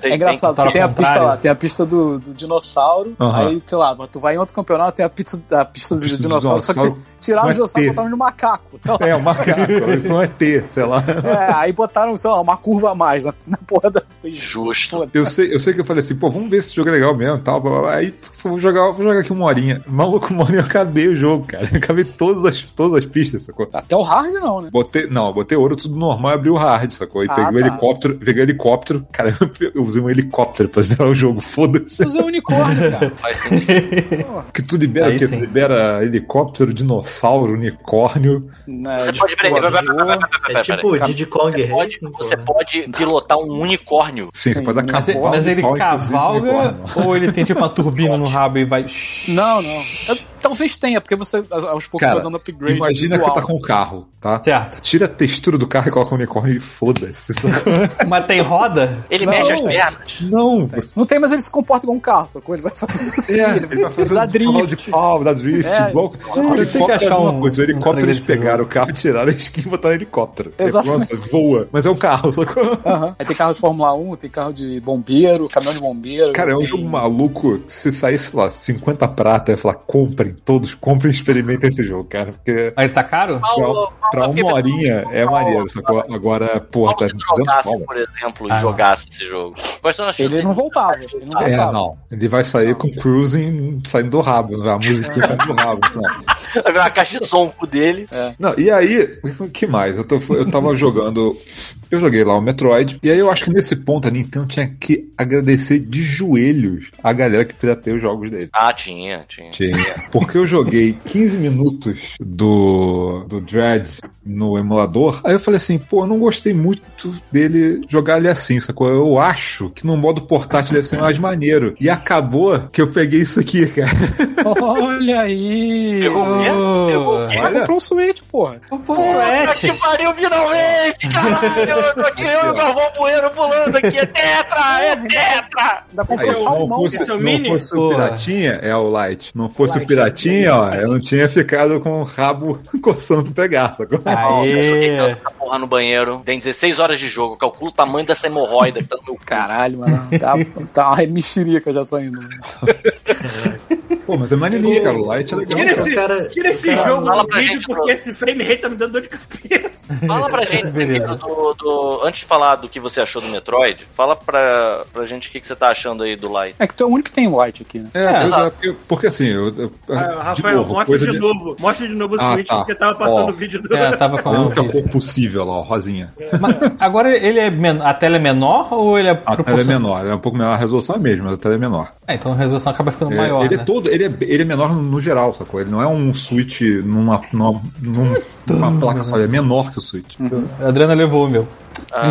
É engraçado, porque tem a pista lá, tem a pista do, do dinossauro, Aham. aí, sei lá, tu vai em outro campeonato, tem a pista, a pista do Pista do dinossauro, só que dinossauro tiraram o dinossauro e botaram no macaco, sei lá. É, o macaco, [laughs] então é T, sei lá. É, aí botaram, sei lá, uma curva a mais na, na porra da Foi Justo. Eu sei, eu sei que eu falei assim, pô, vamos ver se esse jogo é legal mesmo e tal. blá, blá, blá. Aí vou jogar, vou jogar aqui uma horinha. Maluco, uma horinha eu acabei o jogo, cara. Eu acabei todas as, todas as pistas, sacou? Até o hard não, né? Botei, não, botei ouro tudo normal e abri o hard, sacou? E Ah, peguei o tá. helicóptero, peguei o helicóptero, cara, [laughs] eu usei um helicóptero pra zerar o jogo, foda-se. Usei unicórnio, cara. [laughs] Faz sentido. [laughs] Que tu libera Aí o quê? sim. Tu libera helicóptero, dinossauro, unicórnio. Né, Você de- pode- peraí, pô, peraí, É tipo Diddy Kong Você pode, você pode pilotar um unicórnio. Sim, Sim, você pode Mas, mas ele cavalga ou ele tem tipo uma turbina no rabo e vai. Não, não. Eu- talvez tenha, porque você aos poucos Cara, vai dando upgrade. Imagina que visual. você tá com um carro, tá? Certo. Tira a textura do carro e coloca o unicórnio e foda-se. [laughs] Mas tem roda? Ele Não. mexe as pernas. Não, você Não tem, mas ele se comporta igual um carro, sacou? Ele vai fazendo assim, É, ele, ele vai dá cavalo drift. de pau, dá drift, É, igual. tem o que helicóptero achar é a mesma um- coisa. O um helicóptero trailer eles pegaram o carro, tiraram a skin e botaram o helicóptero. É Exatamente. pronto, voa. Mas é um carro, sacou? Aham. Aí tem carro de Fórmula 1, tem carro de bombeiro, caminhão de bombeiro. Cara, é um tem- jogo maluco. Se saísse lá 50 prata, ia falar: comprem, todos, comprem e experimentem esse jogo, cara. Porque Aí tá caro? Paulo, pra Paulo, uma horinha é maneiro, sacou? Agora, porra, tá Paulo, se 200 jogasse, pau. por exemplo, Ah, e jogasse esse jogo. Ele não voltava. Ele não É, voltava. não. Ele vai sair com cruising saindo do rabo, né? a musiquinha saindo do rabo. sabe? Vai ver uma caixa de som dele. Não, e aí, o que mais? Eu, tô, eu tava jogando. Eu joguei lá o Metroid, e aí eu acho que nesse ponto a Nintendo tinha que agradecer de joelhos a galera que pirateia os jogos dele. Ah, tinha, tinha. Tinha. Porque eu joguei 15 minutos do, do Dread no emulador. Aí eu falei assim, pô, eu não gostei muito dele jogar ele assim, sacou? Eu acho que no modo portátil deve ser mais maneiro. E acabou que eu peguei isso aqui, cara. Olha aí. Pegou o quê? Pegou o quê? Vai comprar um Switch, porra. Pô, Puta Suete. que pariu, finalmente! Caralho, eu tô aqui, eu e o Galvão Bueno pulando aqui. É tetra, é tetra! Aí, comprou se salmão, não fosse, cara. é o não mini? fosse o. Piratinha, é o Light. Não fosse Light, o Piratinha, ó, eu não tinha ficado com o rabo [laughs] coçando pra pegar, sacou? Ó, já joguei Aê. tanta porra no banheiro. Tem 16 horas de jogo. Calculo o tamanho dessa hemorroida que tá no meu cu. Caralho, mano. Tá, tá uma mexerica já saindo. [laughs] Pô, mas é maneirinho, cara. O Light é legal. Tira esse, cara- tira esse cara, jogo fala do pra vídeo gente, porque esse frame rate tá me dando dor de cabeça. [laughs] Fala pra gente primeiro do, do- Antes de falar do que você achou do Metroid, fala pra, pra gente o que, que você tá achando aí do Light. É que tu é o único que tem white aqui, né? É, É, é, porque, porque assim, eu, eu- Ah, de Rafael, novo, mostra coisa de, novo. Mostra de novo o Ah, Switch, tá. porque tava passando o vídeo do. É, tava com a a única cor possível lá, ó, rosinha. Mas agora ele é men- a tela é menor ou ele é A tela é menor, é um pouco menor, a resolução é a mesma, mas a tela é menor. É, então a resolução acaba ficando É, maior, ele né? é todo, ele é, ele é menor no geral, sacou? Ele não é um Switch numa, numa, num- numa placa só, ele é menor que o Switch. A Adriana levou o meu.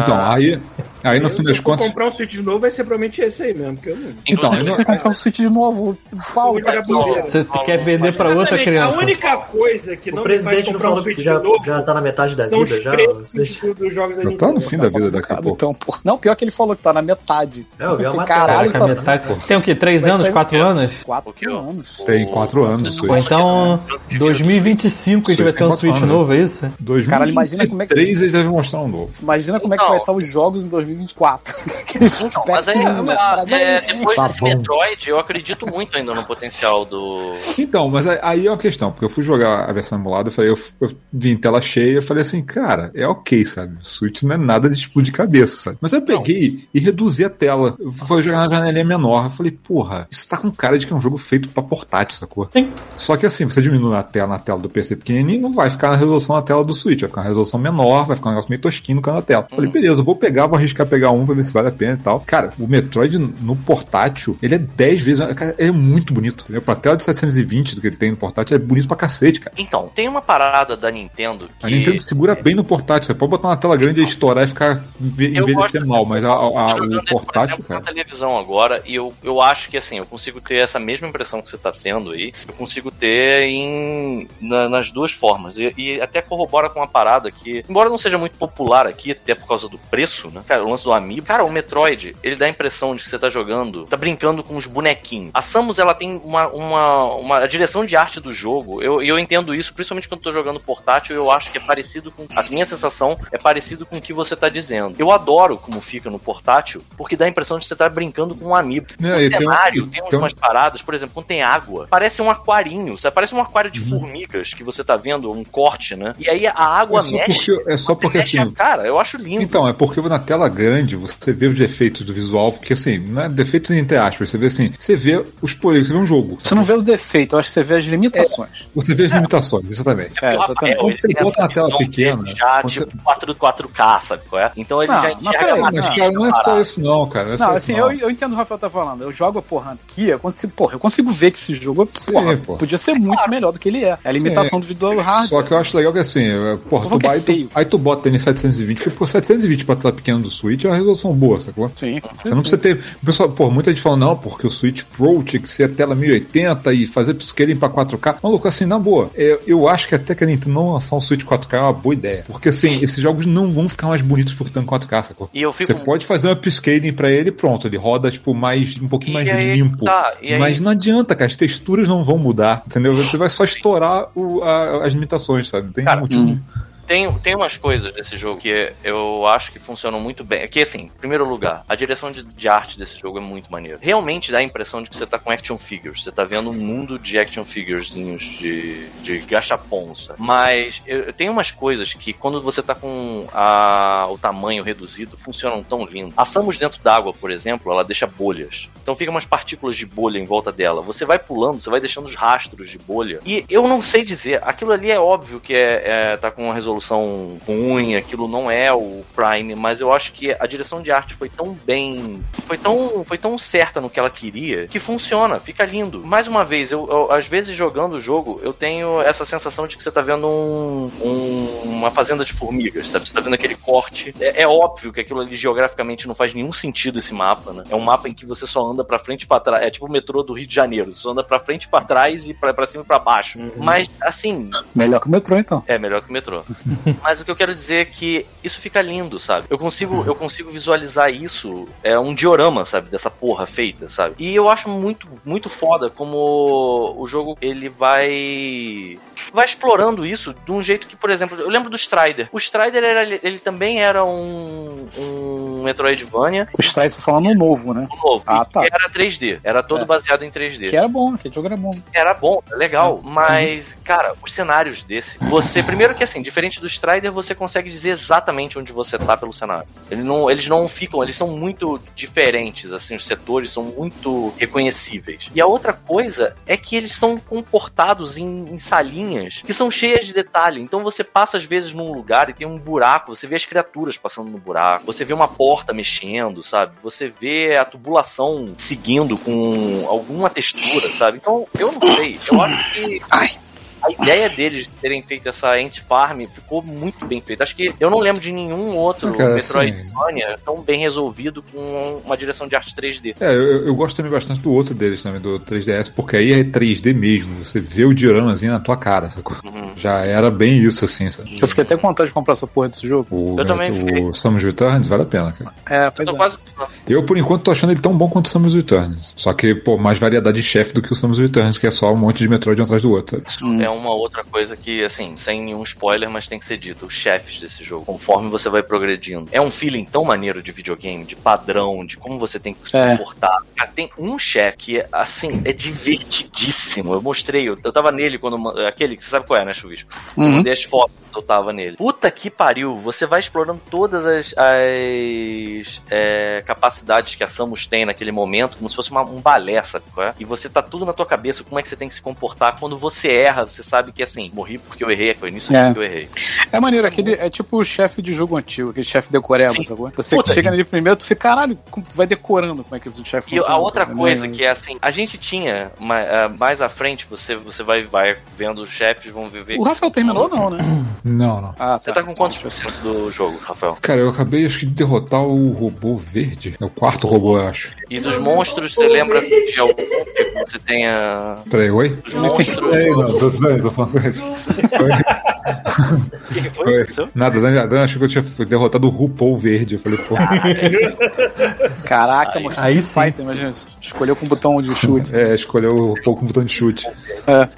Então, aí, aí no Eu, fim se das contas. comprar um Switch novo, vai ser provavelmente esse aí mesmo. Que eu não... Então, Se você comprar um Switch de novo, o pau tá. Você quer vender pra outra criança. A única coisa que O não presidente não comprar um falou que Switch já, novo já tá na metade da são vida já? dos jogos Já tá no fim da vida daqui a pouco. Então. Não, pior que ele falou que tá na metade. É, eu vi caralho, só metade. Tem o quê? Três Vai anos? sair- Quatro anos? quatro que, ó, anos. Tem quatro anos o Ou então, 2025 a gente vai ter um Switch anos, novo, é isso? 2023 Caralho, imagina como é que- eles devem mostrar um novo. Imagina como é que Não. vai estar os jogos em 2024. Aqueles jogos Não, mas aí, ah, parada é, depois Tá desse bom. Metroid, eu acredito muito ainda no potencial do. Então, mas aí- é uma questão, porque eu fui jogar a versão emulada, eu falei, eu, eu vi em tela cheia, eu falei assim, cara, é ok, sabe? O Switch não é nada de explodir cabeça, sabe? Mas eu peguei e reduzi a tela. Eu fui jogar na janelinha menor. Eu falei, porra, isso tá com cara de que é um jogo feito pra portátil, sacou? Sim. Só que assim, você diminui a tela na tela do PC pequenininho, não vai ficar na resolução na tela do Switch, vai ficar na resolução menor, vai ficar um negócio meio tosquinho no canto da tela. Eu Falei, beleza, eu vou pegar, vou arriscar pegar um pra ver se vale a pena e tal. Cara, o Metroid no portátil, ele é 10 vezes, cara, ele é muito bonito. Entendeu? Pra tela de 720 do que ele tem no portátil, é bonito pra cacete, cara. Então, tem uma parada da Nintendo que. A Nintendo segura bem no portátil. Você pode botar uma tela grande e estourar e ficar enve- Eu envelhecer mal, mas a- a- Eu a- o portátil, cara. na televisão agora e eu, eu acho que assim, eu consigo ter essa mesma impressão que você tá tendo aí, eu consigo ter em na- nas duas formas. E, e até corrobora com uma parada que, embora não seja muito popular aqui, até por causa do preço, né? Cara, o lance do Amiibo. Cara, o Metroid, ele dá a impressão de que você tá jogando, tá brincando com os bonequinhos. A Samus, ela tem uma, uma, uma a direção de arte do jogo. Eu, eu entendo isso, principalmente quando eu tô jogando portátil, eu acho que é parecido com. A minha sensação é parecido com o que você tá dizendo. Eu adoro como fica no portátil, porque dá a impressão de que você tá brincando com um amiibo. É, o tem cenário tem, tem um- umas paradas, por exemplo, quando tem água, parece um aquarinho, sabe? Parece um aquário Uhum. de formigas que você tá vendo, um corte, né? E aí a água É mexe. porque, é só porque mexe assim, cara, eu acho lindo. Lindo. Então, é porque na tela grande você vê os defeitos do visual, porque assim, não é defeitos entre aspas, você vê assim, você vê os polígonos, você vê um jogo. Você não vê o defeito, eu acho que você vê as limitações. Você vê as limitações, exatamente. É, Rafael, exatamente. Quando você bota na tela pequena, Já, tipo, 4, 4K, sabe qual é? Então ele Não, já mas enxerga mais Mas, não. cara, não é só isso não, cara. Não, é só Não, isso, assim, não. eu, eu entendo o que o Rafael tá falando. Eu jogo a porra aqui, eu consigo, porra, eu consigo ver que esse jogo porra, pô. podia ser muito melhor do que ele é. É a limitação do do hardware. Só que eu acho legal que assim, é, porra, tu é vai, tu, aí tu bota ele em 720, porque pô, 720 pra tela pequena do Switch é uma resolução boa, sacou? Sim. Você não precisa ter. O pessoal, pô, muita gente fala, não, porque o Switch Pro tinha que ser a tela 1080 e fazer upscaling pra 4K. Maluco, assim, na boa, é, eu acho que até que a Nintendo não lançar um Switch 4K é uma boa ideia. Porque assim, esses jogos não vão ficar mais bonitos porque estão em 4K, sacou? E eu fico Você pode fazer um upscaling pra ele e pronto, ele roda, tipo, mais, um pouquinho E mais aí, limpo. tá, e aí- Mas não adianta, cara, as texturas não vão mudar, entendeu? Você vai só estourar o- a- as limitações, sabe? Não Tem Cara, motivo. Tem, tem umas coisas desse jogo que eu acho que funcionam muito bem. Que assim, em primeiro lugar, a direção de, de arte desse jogo é muito maneira. Realmente dá a impressão de que você tá com action figures. Você tá vendo um mundo de action figurezinhos de, de gachapons. sabe? Mas eu, eu tenho umas coisas que quando você tá com a, o tamanho reduzido, funcionam tão lindo. A Samus dentro d'água, por exemplo, ela deixa bolhas. Então fica umas partículas de bolha em volta dela. Você vai pulando, você vai deixando os rastros de bolha. E eu não sei dizer, aquilo ali é óbvio que é, é tá com uma resolução ruim, aquilo não é o Prime, mas eu acho que a direção de arte foi tão bem, foi tão, foi tão certa no que ela queria, que funciona, fica lindo. Mais uma vez, eu, eu, às vezes jogando o jogo, eu tenho essa sensação de que você tá vendo um, um- uma fazenda de formigas, sabe? Você tá vendo aquele corte. É, é óbvio que aquilo ali geograficamente não faz nenhum sentido esse mapa, né? É um mapa em que você só anda pra frente e pra trás. É tipo o metrô do Rio de Janeiro. Você só anda pra frente e pra trás e pra cima e pra baixo. Mas, assim, Melhor que o metrô, então. é melhor que o metrô. [laughs] Mas o que eu quero dizer é que isso fica lindo, sabe? Eu consigo, eu consigo visualizar isso, é um diorama, sabe, dessa porra feita, sabe? E eu acho muito, muito foda como o jogo ele vai vai explorando isso de um jeito que, por exemplo, eu lembro do Strider. O Strider era, ele também era um, um Metroidvania O Strike você falando no novo, né? novo. Ah, tá. era 3D. Era todo É. baseado em 3D. Que era bom, aquele jogo era bom. Era bom, legal, Uhum. mas, cara, os cenários desse. Você, primeiro que assim, diferente do Strider, você consegue dizer exatamente onde você tá pelo cenário. Ele não, eles não ficam, eles são muito diferentes, assim, os setores são muito reconhecíveis. E a outra coisa é que eles são comportados em, em salinhas que são cheias de detalhe. Então você passa às vezes num lugar e tem um buraco, você vê as criaturas passando no buraco, você vê uma porta mexendo, sabe? Você vê a tubulação seguindo com alguma textura, sabe? Então, eu não sei, eu acho que a ideia deles de terem feito essa Ant Farm ficou muito bem feita. Acho que eu não lembro de nenhum outro Ah, cara, Metroidvania tão bem resolvido com uma direção de arte 3D. É, eu, eu gosto também bastante do outro deles também, do 3DS, porque aí é 3D mesmo. Você vê o dioramazinho na tua cara, sacou? Uhum. Já era bem isso, assim, sabe? Eu fiquei até com vontade de comprar essa porra desse jogo. O, Eu também fiquei. o Samus Returns vale a pena, cara. É, Eu pois é. quase. Eu, por enquanto, tô achando ele tão bom quanto o Samus Returns. Só que, pô, mais variedade de chefe do que o Samus Returns, que é só um monte de Metroid um atrás do outro, sabe? Hum. É uma outra coisa que, assim, sem nenhum spoiler, mas tem que ser dito. Os chefes desse jogo, conforme você vai progredindo. É um feeling tão maneiro de videogame, de padrão, de como você tem que se É. comportar. Tem um chefe que, é, assim, é divertidíssimo. Eu mostrei, eu, eu tava nele quando. Aquele que você sabe qual é, né, Chuvisco? Eu Uhum. mandei as fotos que eu tava nele. Puta que pariu, você vai explorando todas as, as é, capacidades que a Samus tem naquele momento, como se fosse uma- um balé, sabe qual é? E você tá tudo na tua cabeça, como é que você tem que se comportar. Quando você erra, você sabe que assim, morri porque eu errei, foi nisso É. que eu errei. É maneiro, aquele é tipo o chefe de jogo antigo, aquele chefe decoreba, sacou? Você Puta. chega nele primeiro, tu fica, caralho, tu vai decorando como é que o chefe E a funciona, outra sabe? coisa Né? que é assim, a gente tinha ah, mais à frente, você, você vai, vai vendo os chefes, vão viver. O Rafael terminou não, né? [coughs] Não, não. Ah, Você tá com quantos por cento do jogo, Rafael? Cara, eu acabei, acho que, de derrotar o robô verde. É o quarto robô, eu acho. E dos monstros, você lembra de algum que você tenha. Peraí, oi? Dos monstros. Ei, não, tô, falando. [laughs] Quem foi? Foi. Aconteceu? Nada, a Dan achou que eu tinha derrotado o RuPaul verde. Eu falei, pô. Caraca, mostrou aí sim. Fighter, imagina isso. Escolheu com o botão de chute. É, escolheu o RuPaul com o botão de chute. É.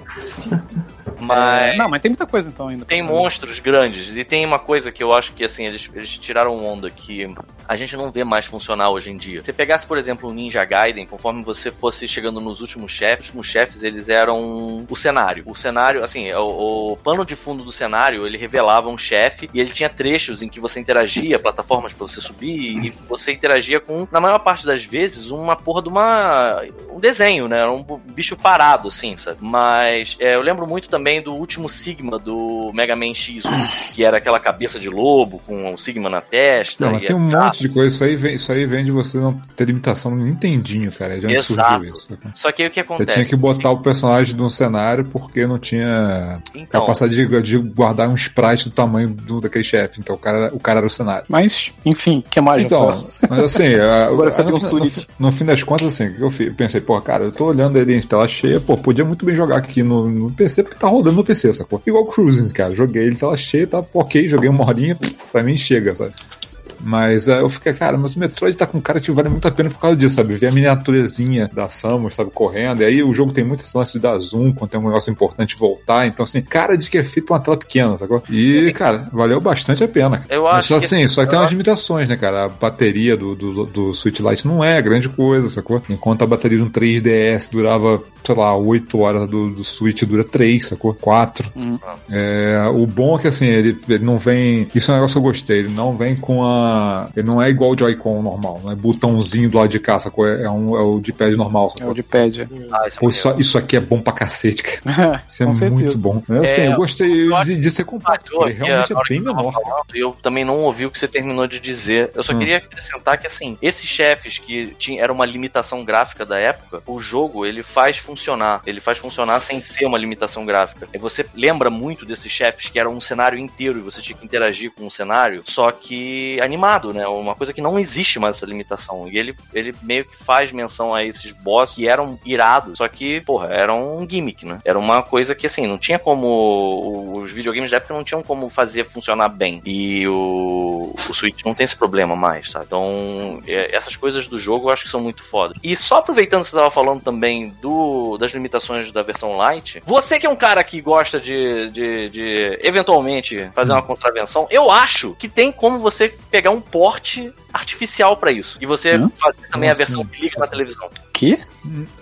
Mas. Não, mas tem muita coisa então ainda. Tem monstros grandes e tem uma coisa que eu acho que assim eles, eles tiraram onda que a gente não vê mais funcionar hoje em dia. Se pegasse, por exemplo, o Ninja Gaiden, conforme você fosse chegando nos últimos chefes, os últimos chefes, eles eram o cenário. O cenário, assim, o, o pano de fundo do cenário, ele revelava um chefe e ele tinha trechos em que você interagia, plataformas pra você subir e você interagia com, na maior parte das vezes, uma porra de uma um desenho, né? Era um bicho parado, assim, sabe? Mas é, eu lembro muito também do último Sigma do Mega Man X, que era aquela cabeça de lobo com o Sigma na testa. Não, e tem um a- monte de coisa. Isso aí, vem, isso aí vem de você não ter limitação no Nintendinho, cara. De onde Exato. surgiu isso. Só que aí o que Você acontece? tinha que botar o personagem num cenário porque não tinha Então, capacidade de, de guardar um sprite do tamanho do, daquele chefe. Então o cara, o cara era o cenário. Mas, enfim, que mais, Então, mas assim, [laughs] Agora você no, tem um no no fim das contas, assim, o que eu pensei, pô, cara, eu tô olhando ele em tela cheia, pô, podia muito bem jogar aqui no, no PC, porque tá rodando no PC, sacou? Igual o Cruising, cara, joguei ele em tela cheia, tá ok, joguei uma horinha, pra mim chega, sabe? Mas é, eu fiquei, cara, mas o Metroid tá com cara que vale muito a pena por causa disso, sabe? Ver a miniaturezinha da Samus, sabe, correndo. E aí o jogo tem muito esse lance de dar zoom quando tem um negócio importante voltar. Então, assim, cara de que é feito uma tela pequena, sacou? E, cara, valeu bastante a pena. Cara. Eu Mas acho só que- assim, só que tem umas limitações, né, cara? A bateria do, do, do Switch Lite não é grande coisa, sacou? Enquanto a bateria de um 3DS durava, sei lá, 8 horas do, do Switch dura 3, sacou? 4. É, o bom é que assim, ele, ele não vem. Isso é um negócio que eu gostei. Ele não vem com a. Ele não é igual o Joy-Con normal, não é botãozinho do lado de cá, sacou? É, um, é o de pad normal, É sacou? o de pad. Ah, isso é Pô, isso, isso aqui é bom pra cacete, cara. [laughs] Isso é Com certeza. muito bom. É, assim, É, eu gostei eu de, de ser compacto. Ele realmente é bem menor. falando, eu também não ouvi o que você terminou de dizer. Eu só Hum. queria acrescentar que, assim, esses chefes que tinha, era uma limitação gráfica da época, o jogo, ele faz funcionar. Ele faz funcionar sem ser uma limitação gráfica. E você lembra muito desses chefes que era um cenário inteiro e você tinha que interagir com o cenário, só que animado, né? Uma coisa que não existe mais essa limitação. E ele, ele meio que faz menção a esses boss que eram irados, só que, porra, era um gimmick, né? Era uma coisa que, assim, não tinha como. Os videogames da época não tinham como fazer funcionar bem. E o, o Switch não tem esse problema mais? Então, é, essas coisas do jogo eu acho que são muito foda. E só aproveitando que você tava falando também do, das limitações da versão light, você que é um cara que gosta de, de, de eventualmente fazer uma contravenção, eu acho que tem como você pegar um porte artificial pra isso. E você fazer também Como a versão que liga na televisão. Que?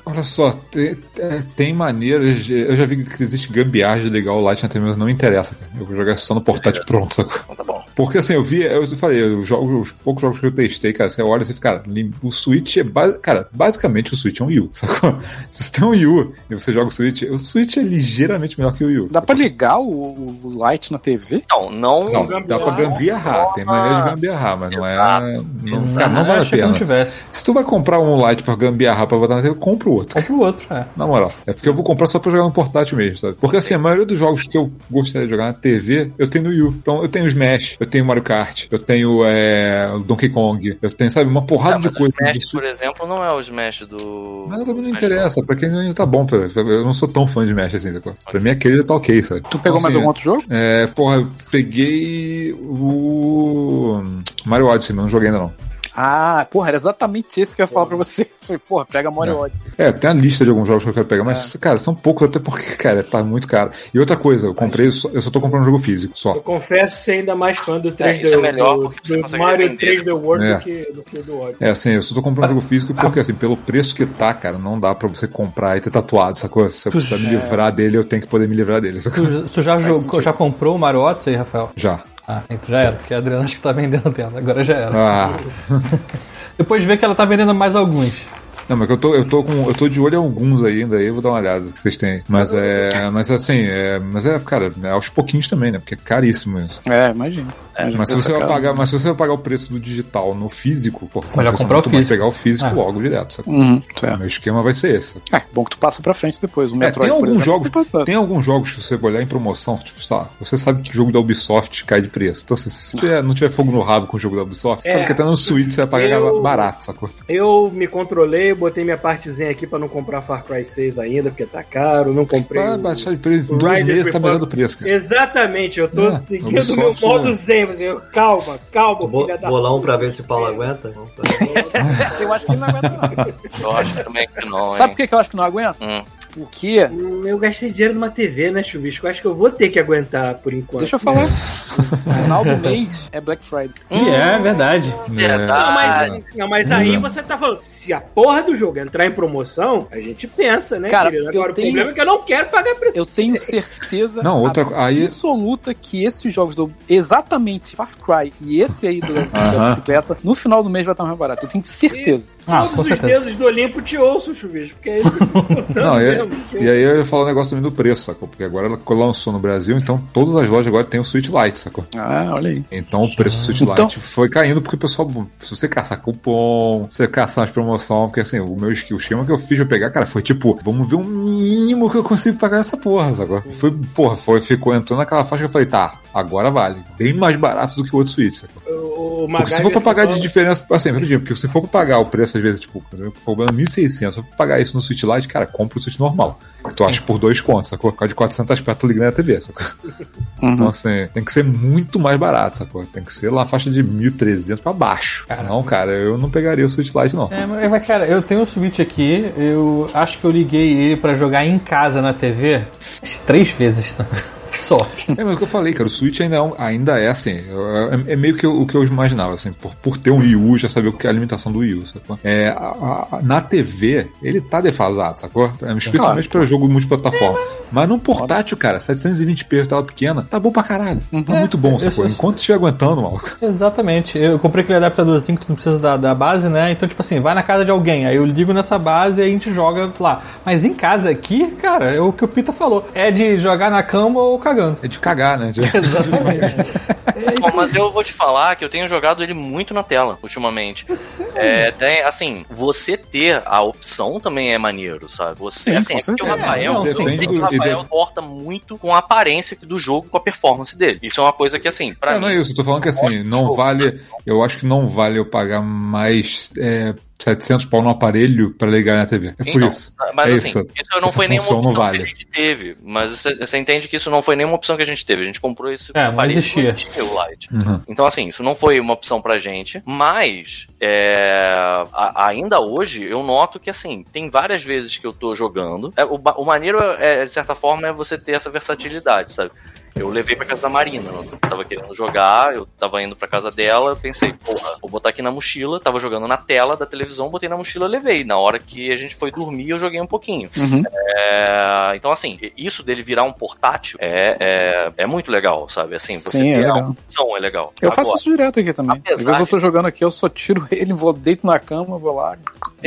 Olha só, tem, é, tem maneiras de. Eu já vi que existe gambiarra de ligar o Lite na TV, mas não interessa, cara. Eu vou jogar só no portátil pronto, sacou? Então tá bom. Porque assim, eu vi, eu falei, os, jogos, os poucos jogos que eu testei, cara, você olha e você fica, cara, o Switch é, cara, basicamente o Switch é um Wii U, [laughs] sacou? Se você tem um Wii U e você joga o Switch, o Switch é ligeiramente melhor que o Wii U. Dá sacou? pra ligar o, o light na TV? Então, não. Não, dá pra gambiarrar, tem maneira de gambiarrar, mas não é. Não, cara, não Eu vale a não pena. Se tu vai comprar um Lite pra gambiarrar pra botar na TV, compra o outro. Compra o outro, é. Na moral. É porque eu vou comprar só pra jogar no portátil mesmo, sabe? Porque assim, a maioria dos jogos que eu gostaria de jogar na TV, eu tenho no Wii U. Então eu tenho o Smash, eu tenho o Mario Kart, eu tenho é, o Donkey Kong, eu tenho, sabe, uma porrada É, de mas o coisa. Smash, do Switch. por exemplo, não é o Smash do. Mas também não Smash interessa, pra quem ainda tá bom, pra, eu não sou tão fã de Smash assim, sacou? Pra mim aquele tá ok, sabe? Tu pegou Então, mais assim, algum outro jogo? É, porra, eu peguei o Mario Odyssey, mas não joguei ainda não. Ah, porra, era exatamente esse que eu ia falar pra você. [laughs] Falei, porra, pega Mario É. Odyssey. É, tem a lista de alguns jogos que eu quero pegar, mas, É. cara, são poucos até porque, [laughs] cara, tá muito caro. E outra coisa, eu comprei, só- eu só tô comprando jogo físico, só. Eu confesso ser ainda mais fã do 3D, isso é melhor do, do Mario vender. 3D World É. do, que, do que do Odyssey. É assim, eu só tô comprando jogo físico porque, assim, pelo preço que tá, cara, não dá pra você comprar e ter tatuado, sacou? Se eu precisar me livrar dele, eu tenho que poder me livrar dele? Tu, tu já, [laughs] jogou, já comprou o Mario Odyssey, Rafael? Já. Ah, então já era, porque a Adriana acho que tá vendendo tela, agora já era. Ah. Depois vê que ela tá vendendo mais alguns. Não, mas que eu tô, eu tô com. Eu tô de olho em alguns ainda aí, eu vou dar uma olhada que vocês têm. Mas é. Mas assim, é. Mas é, cara, é aos pouquinhos também, né? Porque é caríssimo isso. É, imagina. Imagina Mas se você vai pagar, mas se você vai pagar o preço do digital no físico, pô, Melhor comprar o físico. pegar o físico É. logo direto, sacou? Uhum, certo. Meu esquema vai ser esse. É, bom que tu passa pra frente depois. O É, Metroid, tem por alguns exemplo, jogos, tem tem alguns jogos que você olhar em promoção, tipo, sei lá, você sabe que o jogo da Ubisoft cai de preço. Então, se se [laughs] tiver- não tiver fogo no rabo com o jogo da Ubisoft, você É. sabe que até no Switch você vai pagar Eu- barato, sacou? Eu me controlei, botei minha partezinha aqui pra não comprar Far Cry 6 ainda, porque tá caro, não comprei. Vai o- baixar de preço em dois meses, tá melhor do preço, cara. Exatamente, eu tô É, seguindo o meu modo né? zen, mas eu, calma, calma, Vou, filha da bolão pra ver se o Paulo aguenta. Eu acho que ele não aguenta, não. Eu acho também que não, hein? Sabe por que que eu acho que não aguenta? Hum. Porque, Eu gastei dinheiro numa TV, né, Chubisco? Acho que eu vou ter que aguentar por enquanto. deixa eu falar, no [laughs] final do mês é Black Friday. E é verdade. Verdade. Não, mas, não, mas aí você tá falando, se a porra do jogo entrar em promoção, a gente pensa, né, Cara, querido? eu Agora, tenho- o problema é que eu não quero pagar preço. Eu tenho certeza Não, outra- aí- absoluta que esses jogos, do, exatamente Far Cry e esse aí do, da bicicleta, no final do mês vai estar mais barato. Eu tenho certeza. Ah, Todos os certeza. dedos do Olimpo te ouçam, Chubisco, porque é isso que eu [laughs] Não, e, mesmo, que e aí eu ia falar um negócio também do preço, sacou? Porque agora ela lançou no Brasil, então todas as lojas agora tem o Switch Lite, sacou? Ah, olha aí. Então o preço do Switch Então- Lite foi caindo porque o pessoal, se você caçar cupom, você caçar as promoções, porque assim, o meu skill esquema que eu fiz pra pegar, cara, foi tipo, vamos ver o mínimo que eu consigo pagar essa porra, sacou? Foi, porra, foi, ficou, entrou naquela faixa que eu falei, tá, agora vale. Bem mais barato do que o outro Switch, sacou? o, o Porque se for pra pagar de diferença, assim, rapidinho, porque se for pra pagar o preço, às vezes, tipo, eu cobrando 1.600, se for pagar isso no Switch Lite, cara, compra o Switch normal. Que tu acha por dois contos, sacou? Por causa de 400 pés, tu liga na TV, sacou? [laughs] Então, assim, tem que ser muito mais barato, sacou? Tem que ser lá na faixa de 1.300 pra baixo. Senão, cara, eu não pegaria o Switch Lite, não. É, mas, mas, cara, eu tenho um Switch aqui, eu acho que eu liguei ele pra jogar em casa na TV três vezes né? [laughs] só. É, mas o que eu falei, cara, o Switch ainda é, um- ainda é assim, é, é meio que o, o que eu imaginava, assim, por, por ter um Wii U, já saber o que é a limitação do Wii U, sacou? É, a- a- na TV, ele tá defasado, sacou? É, Especialmente para jogo multiplataforma. Mas num portátil, cara, 720p, tela pequena, tá bom pra caralho. Tá muito bom, eu sacou? sou- Enquanto estiver aguentando, maluco. Exatamente. Eu comprei aquele adaptadorzinho que tu não precisa da, da base, né? Então, tipo assim, vai na casa de alguém, aí eu ligo nessa base e a gente joga lá. Mas em casa aqui, cara, é o que o Pita falou. É de jogar na cama ou cagando. É de cagar, né? [laughs] De- Bom, mas eu vou te falar que eu tenho jogado ele muito na tela ultimamente. É, tem, assim, você ter a opção também é maneiro, sabe? Você, Sim, assim, é porque o. Rafael, Não, sim. que o Rafael importa muito com a aparência do jogo, com a performance dele. Isso é uma coisa que, assim, pra Não, não mim. é isso, eu tô falando que assim, não vale. Eu acho que não vale eu pagar mais é, 700 pau no aparelho pra ligar na TV. É por Então, isso. Mas é assim, isso. isso não foi nenhuma opção não vale. que a gente teve. Mas você, você entende que isso não foi nenhuma opção que a gente teve. A gente comprou esse É, aparelho não existia o Lite. Uhum. Então, assim, isso não foi uma opção pra gente, mas é, a- ainda hoje eu noto que, assim, tem várias vezes que eu tô jogando. É, o, o maneiro, é, de certa forma, é você ter essa versatilidade, sabe? Eu levei pra casa da Marina, eu tava querendo jogar, eu tava indo pra casa dela, eu pensei, porra, vou botar aqui na mochila, tava jogando na tela da televisão, botei na mochila, levei. Na hora que a gente foi dormir, eu joguei um pouquinho. Uhum. É, então, assim, isso dele virar um portátil é, é, é muito legal, sabe? Assim, você Sim, é legal. opção é legal. Eu faço Agora, isso direto aqui também. apesar Às vezes eu tô jogando aqui, eu só tiro [laughs] ele, vou deito na cama, vou lá.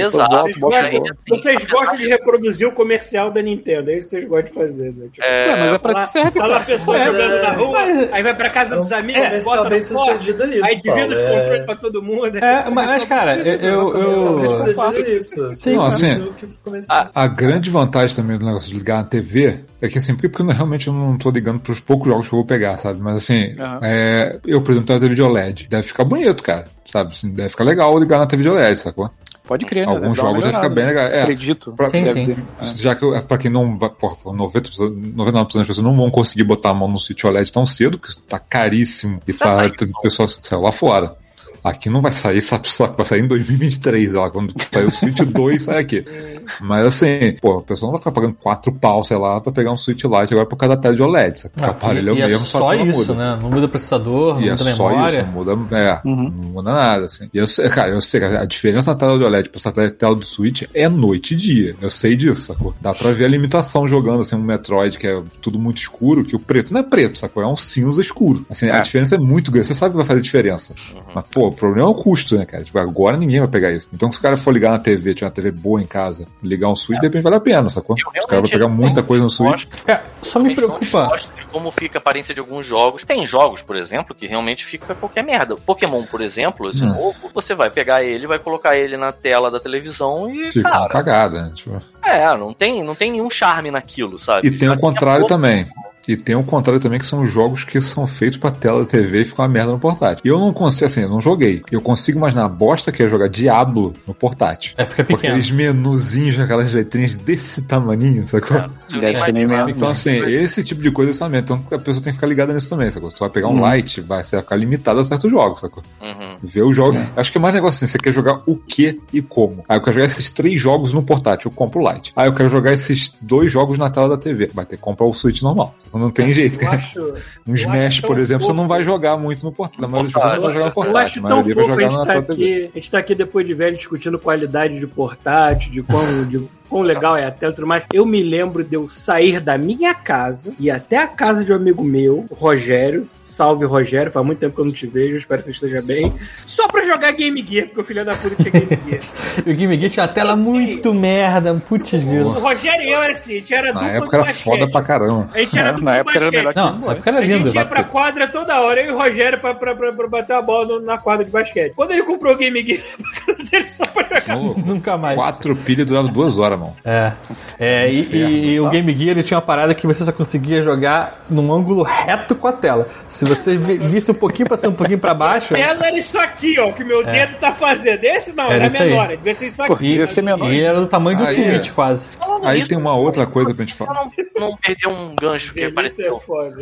Exato. Depois volto, aí, assim, Vocês gostam de reproduzir o comercial da Nintendo, é isso que vocês gostam de fazer, né? Tipo, É, mas é pra isso que serve, Tá lá a pessoa É, jogando na rua, mas- aí vai pra casa dos amigos, comercial bota bem sucedido nisso, aí divide Paulo, os é. controles pra todo mundo. É, mas, mas, cara, eu. eu, nisso. Sim, assim. A grande vantagem também do negócio de ligar na TV é que assim, porque, porque eu realmente eu não tô ligando pros poucos jogos que eu vou pegar, sabe? Mas assim, Aham. é, eu, por exemplo, tenho a TV de OLED. Deve ficar bonito, cara. Sabe? Assim, deve ficar legal ligar na TV de OLED, sacou? Pode crer, né? Alguns jogos deve ficar bem melhorada, legal. É, Acredito. pra- Sim, sim. ter. Já que, eu- pra quem não vai, porra, 90%, 99% das pessoas não vão conseguir botar a mão no Switch OLED tão cedo, porque isso tá caríssimo e tá, o pessoal saiu lá fora. Aqui não vai sair, sabe só que vai sair em 2023, ó, quando sair o Switch [laughs] 2 sai aqui. Mas assim, pô, o pessoal não vai ficar pagando 4 pau, sei lá, pra pegar um Switch Lite agora por cada tela de OLED, sabe? Porque o aparelho é o e é mesmo, só que ela isso, muda. né? Não muda processador, não E é muda só memória. isso, não muda, é, Uhum. não muda nada, assim. E eu sei, cara, eu sei, cara, a diferença na tela do OLED pra essa tela- do Switch é noite e dia. Eu sei disso, sacou? Dá pra ver a limitação jogando, assim, um Metroid que é tudo muito escuro, que o preto não é preto, sacou? É um cinza escuro. Assim, a É. diferença é muito grande. Você sabe que vai fazer diferença. Mas, pô, problema é o custo, né, cara? Tipo, agora ninguém vai pegar isso. Então, se o cara for ligar na TV, tiver uma TV boa em casa, ligar um Switch, de repente vale a pena, sacou? Os caras vão pegar muita coisa no Switch. É, só me preocupa. de como fica a aparência de alguns jogos. Tem jogos, por exemplo, que realmente fica qualquer merda. Pokémon, por exemplo, esse Hum. novo, você vai pegar ele, vai colocar ele na tela da televisão e, Fica uma cara, cagada, né? Tipo, é, não tem, não tem nenhum charme naquilo, sabe? E tem o contrário também. E tem o contrário também, que são jogos que são feitos pra tela da TV e ficam uma merda no portátil. E eu não consigo, assim, eu não joguei. Eu consigo imaginar a bosta que é jogar Diablo no portátil. É, fica Com pequeno. aqueles menuzinhos, aquelas letrinhas desse tamaninho, sacou? Deve ser nem mesmo. Então, assim, esse tipo de coisa é essa Então, a pessoa tem que ficar ligada nisso também, sacou? Se tu vai pegar um light, vai ser- ficar limitado a certos jogos, sacou? Uhum. Ver o jogo. Acho que é mais negócio assim, você quer jogar o que e como. Aí eu quero jogar esses três jogos no portátil, eu compro o light. Aí eu quero jogar esses dois jogos na tela da TV. Vai ter que comprar o Switch normal. sacou? Não tem jeito. Eu acho, [laughs] Um eu Smash, acho por exemplo, você não vai jogar muito no portátil. Na maioria das vezes você não vai jogar no Eu portátil. acho A tão fofo a gente tá da TV. aqui. A gente tá aqui depois de velho discutindo qualidade de portátil, de quão, de quão legal é a tela e tudo mais. Eu me lembro de eu sair da minha casa e até a casa de um amigo meu, Rogério. Salve Rogério, faz muito tempo que eu não te vejo, espero que você esteja bem. Só pra jogar Game Gear, porque o filho da puta tinha Game Gear. [laughs] O Game Gear tinha uma tela muito merda, putz o. Rogério e eu era assim, a gente era Na dupla época do era foda basquete. pra caramba. A gente era [laughs] É, dupla na época era melhor que Não, na época era A lindo. gente ia pra quadra toda hora, eu e o Rogério pra, pra, pra, pra bater a bola no- na quadra de basquete. Quando ele comprou o Game Gear, [laughs] dele só pra jogar. Nunca mais. Quatro pilhas durava duas horas, mano. É. É, e, e- e o Game Gear ele tinha uma parada que você só conseguia jogar num ângulo reto com a tela. Se você vi- visse um pouquinho pra cima, um pouquinho pra baixo. Ela era isso aqui, ó, que meu dedo tá fazendo. Esse não, Era era, menor, devia ser isso Pô, aqui. devia ser menor. E era do tamanho do Switch, quase. Aí nisso, tem uma outra coisa pra gente falar. não, não perder um gancho que Isso é apareceu.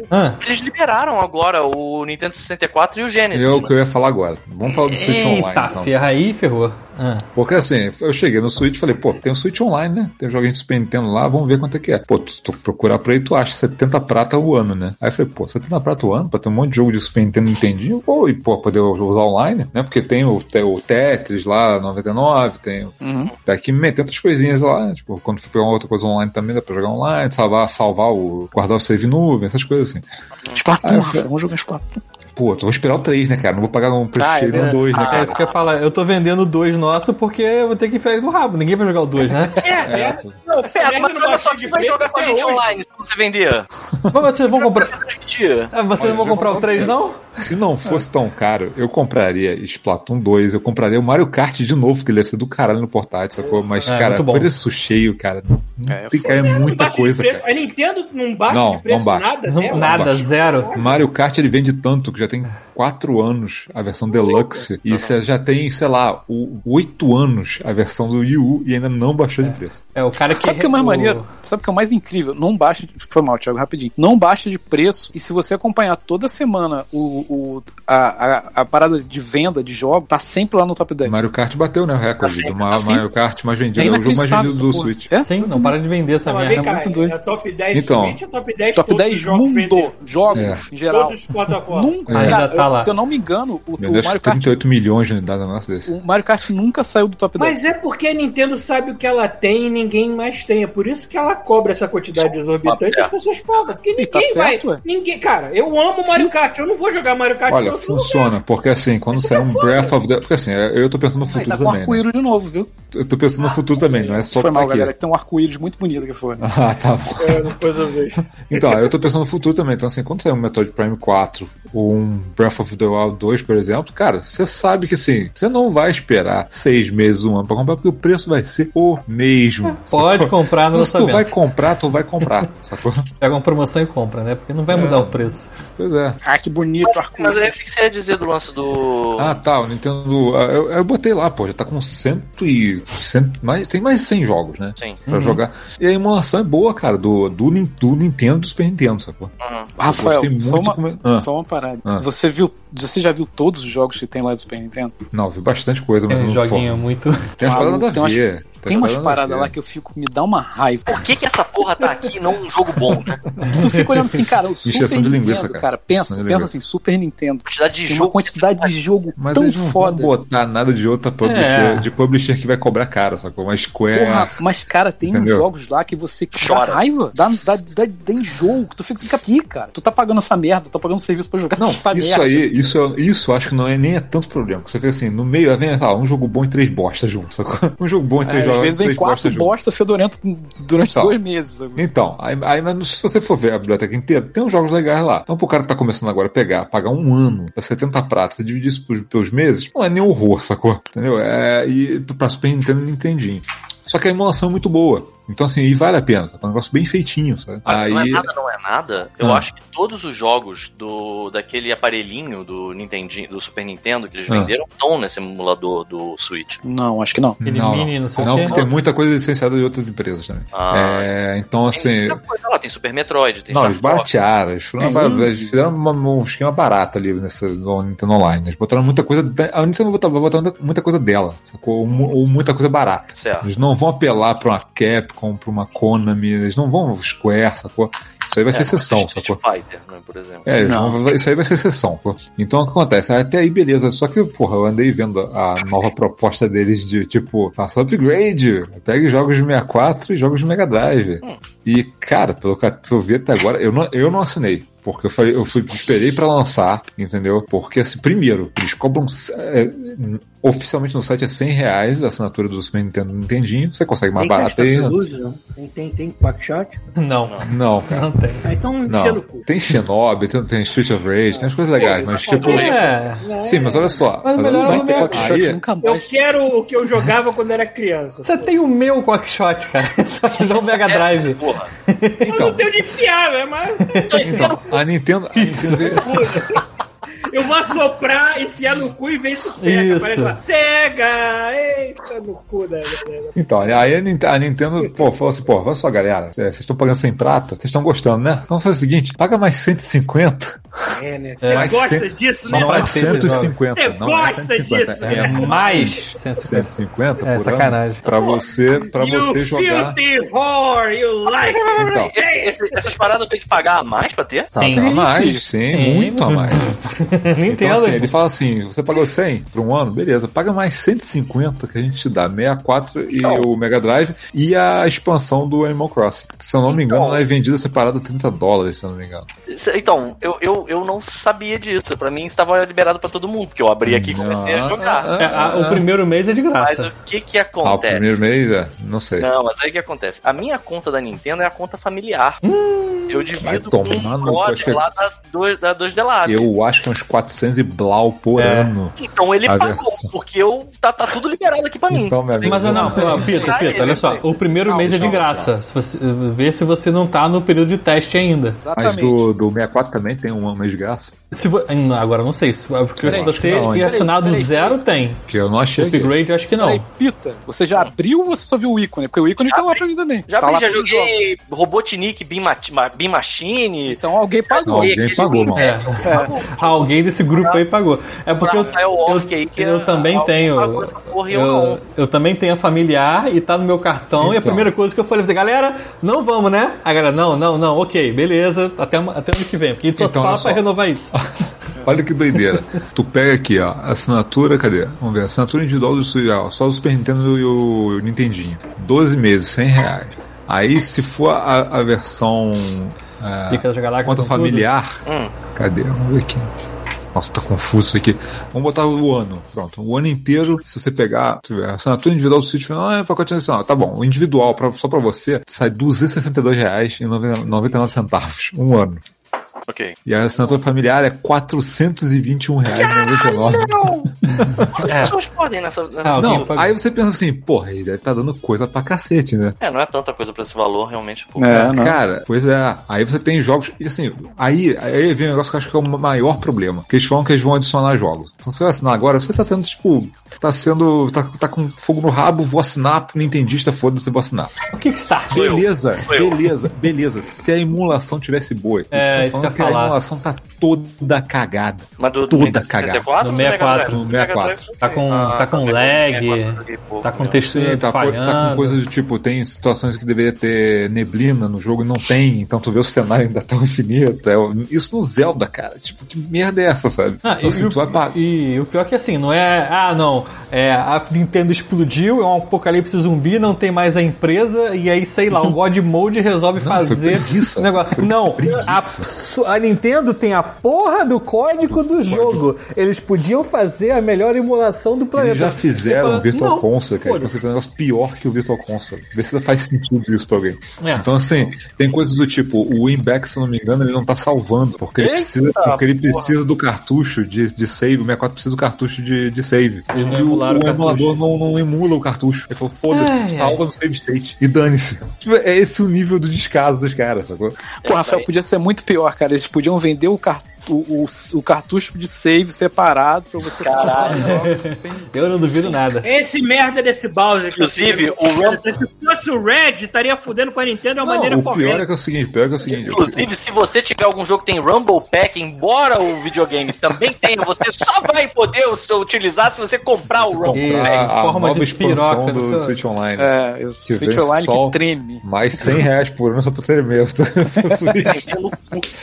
Ah, Eles liberaram agora o Nintendo 64 e o Genesis. É o que eu ia falar agora. Vamos falar do Switch Online, eita, então. ferra aí, ferrou. Ah. Porque assim, eu cheguei no Switch e falei, pô, tem o Switch Online, né? Tem um joguinho de Super Nintendo lá, vamos ver quanto é que é. Pô, se tu procurar por aí, tu acha 70 prata o ano, né? Aí eu falei, pô, 70 prata o ano pra ter um monte de jogo de Super Nintendo Nintendinho, pô, e pô, poder usar online, né? Porque tem o, o Tetris lá, 99, tem o Uhum. Pac-Man, tem outras coisinhas lá, né? Tipo, quando for pegar uma outra coisa online também, dá pra jogar online, salvar, salvar o, guardar o save nuvem, essas coisas assim. Splatoon, Rafa, vamos jogar Splatoon. Pô, eu vou esperar o 3, né, cara? Não vou pagar um preço Ah, é cheio no verdade. 2, né, É cara? isso que eu ia falar. Eu tô vendendo dois nosso porque eu vou ter que enfiar no rabo. Ninguém vai jogar o dois, né? É, é. Não, Essa mas olha só de quem vai jogar com a gente hoje. online se você vender. Mas vocês vão comprar. Ah, Vocês não vão comprar o 3, não? Se não fosse tão caro, eu compraria Splatoon 2, eu compraria o Mario Kart de novo, que ele ia ser do caralho no portátil, sacou? Mas, É, cara, preço cheio, cara. Não, É, tem cara, é muita coisa, cara. A Nintendo não baixa Não, de preço não baixa. nada Não, dela. nada, zero. Mario Kart ele vende tanto que já tem 4 anos a versão Deluxe e você já tem, sei lá, 8 anos a versão do Wii U e ainda não baixou de preço. É o cara que. Sabe o que é mais o- maneiro? Sabe o que é o mais incrível? Não baixa. de- Foi mal, Thiago, rapidinho. Não baixa de preço. E se você acompanhar toda semana o, o- a, a, a parada de venda de jogo, tá sempre lá no top 10. Mario Kart bateu, né, o recorde Assim, assim. Mario Kart mais vendido. É É o jogo mais vendido do porra. Switch. É? Sim, não para de vender essa Não, merda. vem cá, muito doido. é top 10 Então. Switch ou top 10 Top todos 10 os jogos mundo, jogos É. em geral. Todas as plataformas. Nunca, Ainda cara, tá lá. se eu não me engano, o, Meu o Deus, Mario Kart, 38 milhões de unidades, um negócio desse. o Mario Kart nunca saiu do top 10. Mas é porque a Nintendo sabe o que ela tem e ninguém mais tem. É por isso que ela cobra essa quantidade exorbitante e as pessoas pagam. Porque tá ninguém vai. certo, ué. Ninguém, cara, eu amo Mario Kart. Eu não vou jogar Mario Kart Olha, lugar. funciona, porque assim, quando sair um Breath of the... Porque assim, eu tô pensando no Aí futuro tá com também, né? arco-íris de novo, viu? Eu tô pensando no futuro também, não é só foi mal, pra aqui. galera, que tem um arco-íris muito bonito que foi. [laughs] Ah, tá bom. É, depois eu vejo. Então, eu tô pensando no futuro também. Então, assim, quando sair um Metroid Prime 4 ou um Breath of the Wild 2, por exemplo, cara, você sabe que assim, você não vai esperar seis meses, um ano pra comprar, porque o preço vai ser o mesmo. Pode sacou? comprar no Então, Se tu vai lançamento. comprar, tu vai comprar, [laughs] sacou? Pega uma promoção e compra, né? Porque não vai mudar o preço. Pois é. Ah, que bonito Mas arco-íris. aí o que você ia dizer do lance do. Ah, tá, o Nintendo. ah, Eu, eu botei lá, pô, já tá com cento e. Cento, mais, tem mais de 100 jogos, né? Sim. Pra jogar. E a emulação é boa, cara, do, do, do Nintendo do Super Nintendo, sacou? Uhum. Rafael, gostei só muito uma, como é- Ah. só uma parada. Ah. Você viu, você já viu todos os jogos que tem lá do Super Nintendo? Não, vi bastante coisa, mas É um não joguinho pô, muito. Tem umas paradas tem a umas- ver. Tem umas paradas lá que eu fico, me dá uma raiva. Por que, que essa porra tá aqui e não um jogo bom, né? Tu fica olhando assim, cara, o Super Nintendo, linguiça, cara, cara. pensa, pensa linguiça. assim, Super Nintendo. Quantidade de Tem uma jogo. quantidade de jogo Mas tão eles não foda. vão botar nada de outra publisher, É. de publisher que vai cobrar caro, sacou? Uma Square. Porra, mas cara, tem uns Entendeu? jogos lá que você Chora. raiva, dá, dá, dá, dá enjoo, que tu fica assim, aqui, cara. Tu tá pagando essa merda, tá pagando serviço pra jogar Não, isso merda. aí, isso, isso acho que não é nem é tanto problema. Você vê assim, no meio vem lá, um jogo bom e três bostas juntos, sacou? [laughs] Um jogo bom e três É, jogos às vezes vem três quatro bostas fedorento durante Então. dois meses. sabe? Então, aí, aí, mas se você for ver a biblioteca inteira, tem uns jogos legais lá. Então, pro cara que tá começando agora a pegar, pagar um ano, dá 70 pratas, e dividir isso pelos, pelos meses, não é nem horror, sacou? Entendeu? É, e pra Super Nintendo e Nintendinho. Só que a emulação é muito boa. Então, assim, e vale a pena? É um negócio bem feitinho, sabe? Ah, Não é Aí. nada, não é nada. Eu Ah. acho que todos os jogos do daquele aparelhinho do Nintendo, do Super Nintendo que eles Ah. venderam estão nesse emulador do Switch. Não, acho que não. Aquele não, mini, não sei o não, quê. porque tem muita coisa licenciada de outras empresas também. Ah. É, então, Tem assim. muita coisa lá, tem Super Metroid, tem Não, Star eles Fox. baratearam, eles, foram uma- eles fizeram uma- um esquema barato ali nessa, no Nintendo Online. Eles botaram muita coisa. da- A Nintendo vai botar, muita- coisa dela, sacou? Ou, ou muita coisa barata. Certo. Eles não vão apelar pra uma Capcom, pra uma Konami, eles não vão Square, sacou? Isso aí vai ser É, exceção, Street sacou? Fighter, né, por exemplo. É, Não. não, isso aí vai ser exceção, pô. Então o que acontece? Até aí, beleza. Só que, porra, eu andei vendo a nova proposta deles de tipo, faça upgrade, pegue jogos de 64 e jogos de Mega Drive. Hum. E, cara, pelo que eu vi até agora, eu não, eu não assinei. Porque eu falei, eu fui, esperei pra lançar, entendeu? Porque, assim, primeiro, eles cobram. é, oficialmente no site é 100 reais a assinatura do Super Nintendo do Nintendinho. Você consegue mais tem barato aí. Tem, tem, tem Quackshot? Não, Não, [laughs] cara. não tem. Ah, então Não. no cu. Tem Shinobi, tem, tem Street of Rage, tem as coisas legais, Pô, mas tipo. É, Sim, mas olha só. Mas olha melhor só, não Quackshot aí, nunca Eu mais. quero o que eu jogava quando era criança. você tem o meu Quackshot, cara. [laughs] Só que não o Mega Drive. Porra. Eu então, não tenho de enfiar, né? Mas então, a Nintendo, a Nintendo [laughs] eu vou assoprar, enfiar no cu e ver se pega. Isso. Parece lá, cega! Eita, no cu da galera. Então, aí a Nintendo, a Nintendo, pô, falou assim, pô, olha só, galera, é, vocês estão pagando sem prata, vocês estão gostando, né? Então faz o seguinte, paga mais 150, É, né? Você É, gosta cem- disso, só né? mais ser esses 150, Você não é gosta 150, disso, é né? Mais 150. 150 É, por sacanagem. ano pra você, pra you você jogar. filthy whore, you like it. Então, essas paradas eu tenho que pagar a mais pra ter? Sim. tá a mais, sim, Sim. muito a mais. [laughs] [laughs] Então, Nintendo. assim, ele fala assim: você pagou 100 por um ano? Beleza, paga mais 150 que a gente te dá 64 e Então. o Mega Drive e a expansão do Animal Crossing. Se eu não me engano, Então. ela é vendida separada a 30 dólares, se eu não me engano. Então, eu, eu, eu não sabia disso. Pra mim estava liberado pra todo mundo, porque eu abri aqui e comecei a jogar. É, a- o primeiro mês é de Mas graça. o que que Ah, o acontece? primeiro mês, é, não sei. Não, mas aí o que acontece? A minha conta da Nintendo é a conta familiar. eu vai divido com um acho que- brother lá da 2 da dois Delab. Eu acho que é uns 400 e blau por É. ano. Então ele A pagou, versão. porque eu tá, tá tudo liberado aqui pra mim. Então. Mas eu não, vou- não, Pita, Pita, olha só. O primeiro Calma, mês é de graça. Se você, vê se você não tá no período de teste ainda. Mas Exatamente. do, do 64 também tem um mês de graça. Se vo- Agora eu não sei. se- Porque Peraí, se você não, ir assinar do Peraí, peraí, zero, tem. Que eu não achei. Upgrade, eu acho que não. Peraí, Pita, você já abriu ou você só viu o ícone? Porque o ícone tá lá pra mim também. Já, tá vi, lá já joguei Robotnik, Beam, Machi- Ma- Beam Machine. Então alguém pagou. Alguém pagou, mano. É. Alguém desse grupo aí pagou. É porque eu, eu, eu é- também alguém tenho. eu Eu, eu também tenho a familiar e tá no meu cartão. E a Então. primeira coisa que eu falei, galera, não vamos, né? A galera, não, não, não, ok, beleza, até, até ano que vem. Porque a gente só se Então, fala pra renovar isso. [laughs] Olha que doideira. tu pega aqui, ó, assinatura, cadê? Vamos ver, assinatura individual do ó, só o Super Nintendo e o Nintendinho. 12 meses, 100 reais. Aí, se for a, a versão é, conta familiar, Hum. cadê? Vamos ver aqui. Nossa, tá confuso isso aqui. Vamos botar o ano. Pronto. O ano inteiro, se você pegar, ver, assinatura individual do sítio, não é pacote nacional. Tá bom. O individual, pra, só pra você, sai 262 reais e 99 centavos. Um ano. Ok. E a assinatura familiar é 421 reais e 99. Quantas É. pessoas podem nessa. nessa Ah, Não, pagou. aí você pensa assim, porra, ele deve estar dando coisa pra cacete, né? É, não é tanta coisa pra esse valor, realmente. Pô. É, não. Cara, pois é. Aí você tem jogos. E assim, aí, aí vem um negócio que eu acho que é o maior problema. Que eles falam que eles vão adicionar jogos. Então você vai assinar agora, você tá tendo, tipo, tá sendo. tá, tá com fogo no rabo, vou assinar, Nintendista, foda-se, vou assinar. O Kickstarter. Sou eu. Beleza, beleza, beleza. Se a emulação tivesse boa. É, isso que eu ia falando que a falar. emulação tá toda cagada. Mas do, Toda do cagada. 64 No ou do Mega 64, Drive? no Do Mega 64. Drive, Tá com, Ah, tá com tá lag, 64, joguei pouco, tá com né? texto Sim, tá, falhando. tá com coisa de tipo, tem situações que deveria ter neblina no jogo e não tem, então tu vê o cenário ainda tão infinito. É, isso no Zelda, cara. Tipo, que merda é essa, sabe? Ah, então, e, assim, o- tu vai e o pior é que assim, não é. Ah, não. É, a Nintendo explodiu, é um apocalipse zumbi, não tem mais a empresa, e aí, sei lá, o [laughs] God Mode resolve Não, foi fazer preguiça, negócio. foi não, preguiça. a, a Nintendo tem a porra do código do jogo. Eles podiam fazer a melhor emulação do planeta. Eles já fizeram o Virtual não, Console, cara. Você tem um negócio pior que o Virtual Console. Vê se faz sentido isso pra alguém. É. Então, assim, tem coisas do tipo, o Winback, se eu não me engano, ele não tá salvando, porque ele precisa, porque ele precisa do cartucho de, de save, o 64 precisa do cartucho de, de save. E o, o o emulador não, não emula o cartucho. Ele falou, foda-se, ai. salva no save state. E dane-se. Tipo, é esse o nível do descaso dos caras, sacou? Pô, Rafael, podia ser muito pior, cara. Eles podiam vender o, car o, o, o cartucho de save separado pra você Caralho. [laughs] Eu não duvido nada. Esse merda desse Bowser. Inclusive, eu- o Ram- Se fosse o Red, estaria fudendo com a Nintendo de uma maneira o pior é que é o seguinte, pior é que é o seguinte. Inclusive, se você tiver algum jogo que tem Rumble Pack, embora o videogame também tenha, você só vai poder utilizar se você comprar o Rumble comprar. Pack. a, a forma nova de expansão piroca do seu- Switch Online. É, o Que Switch Online que treme. Mais 100 reais por ano só pra tremer. [laughs]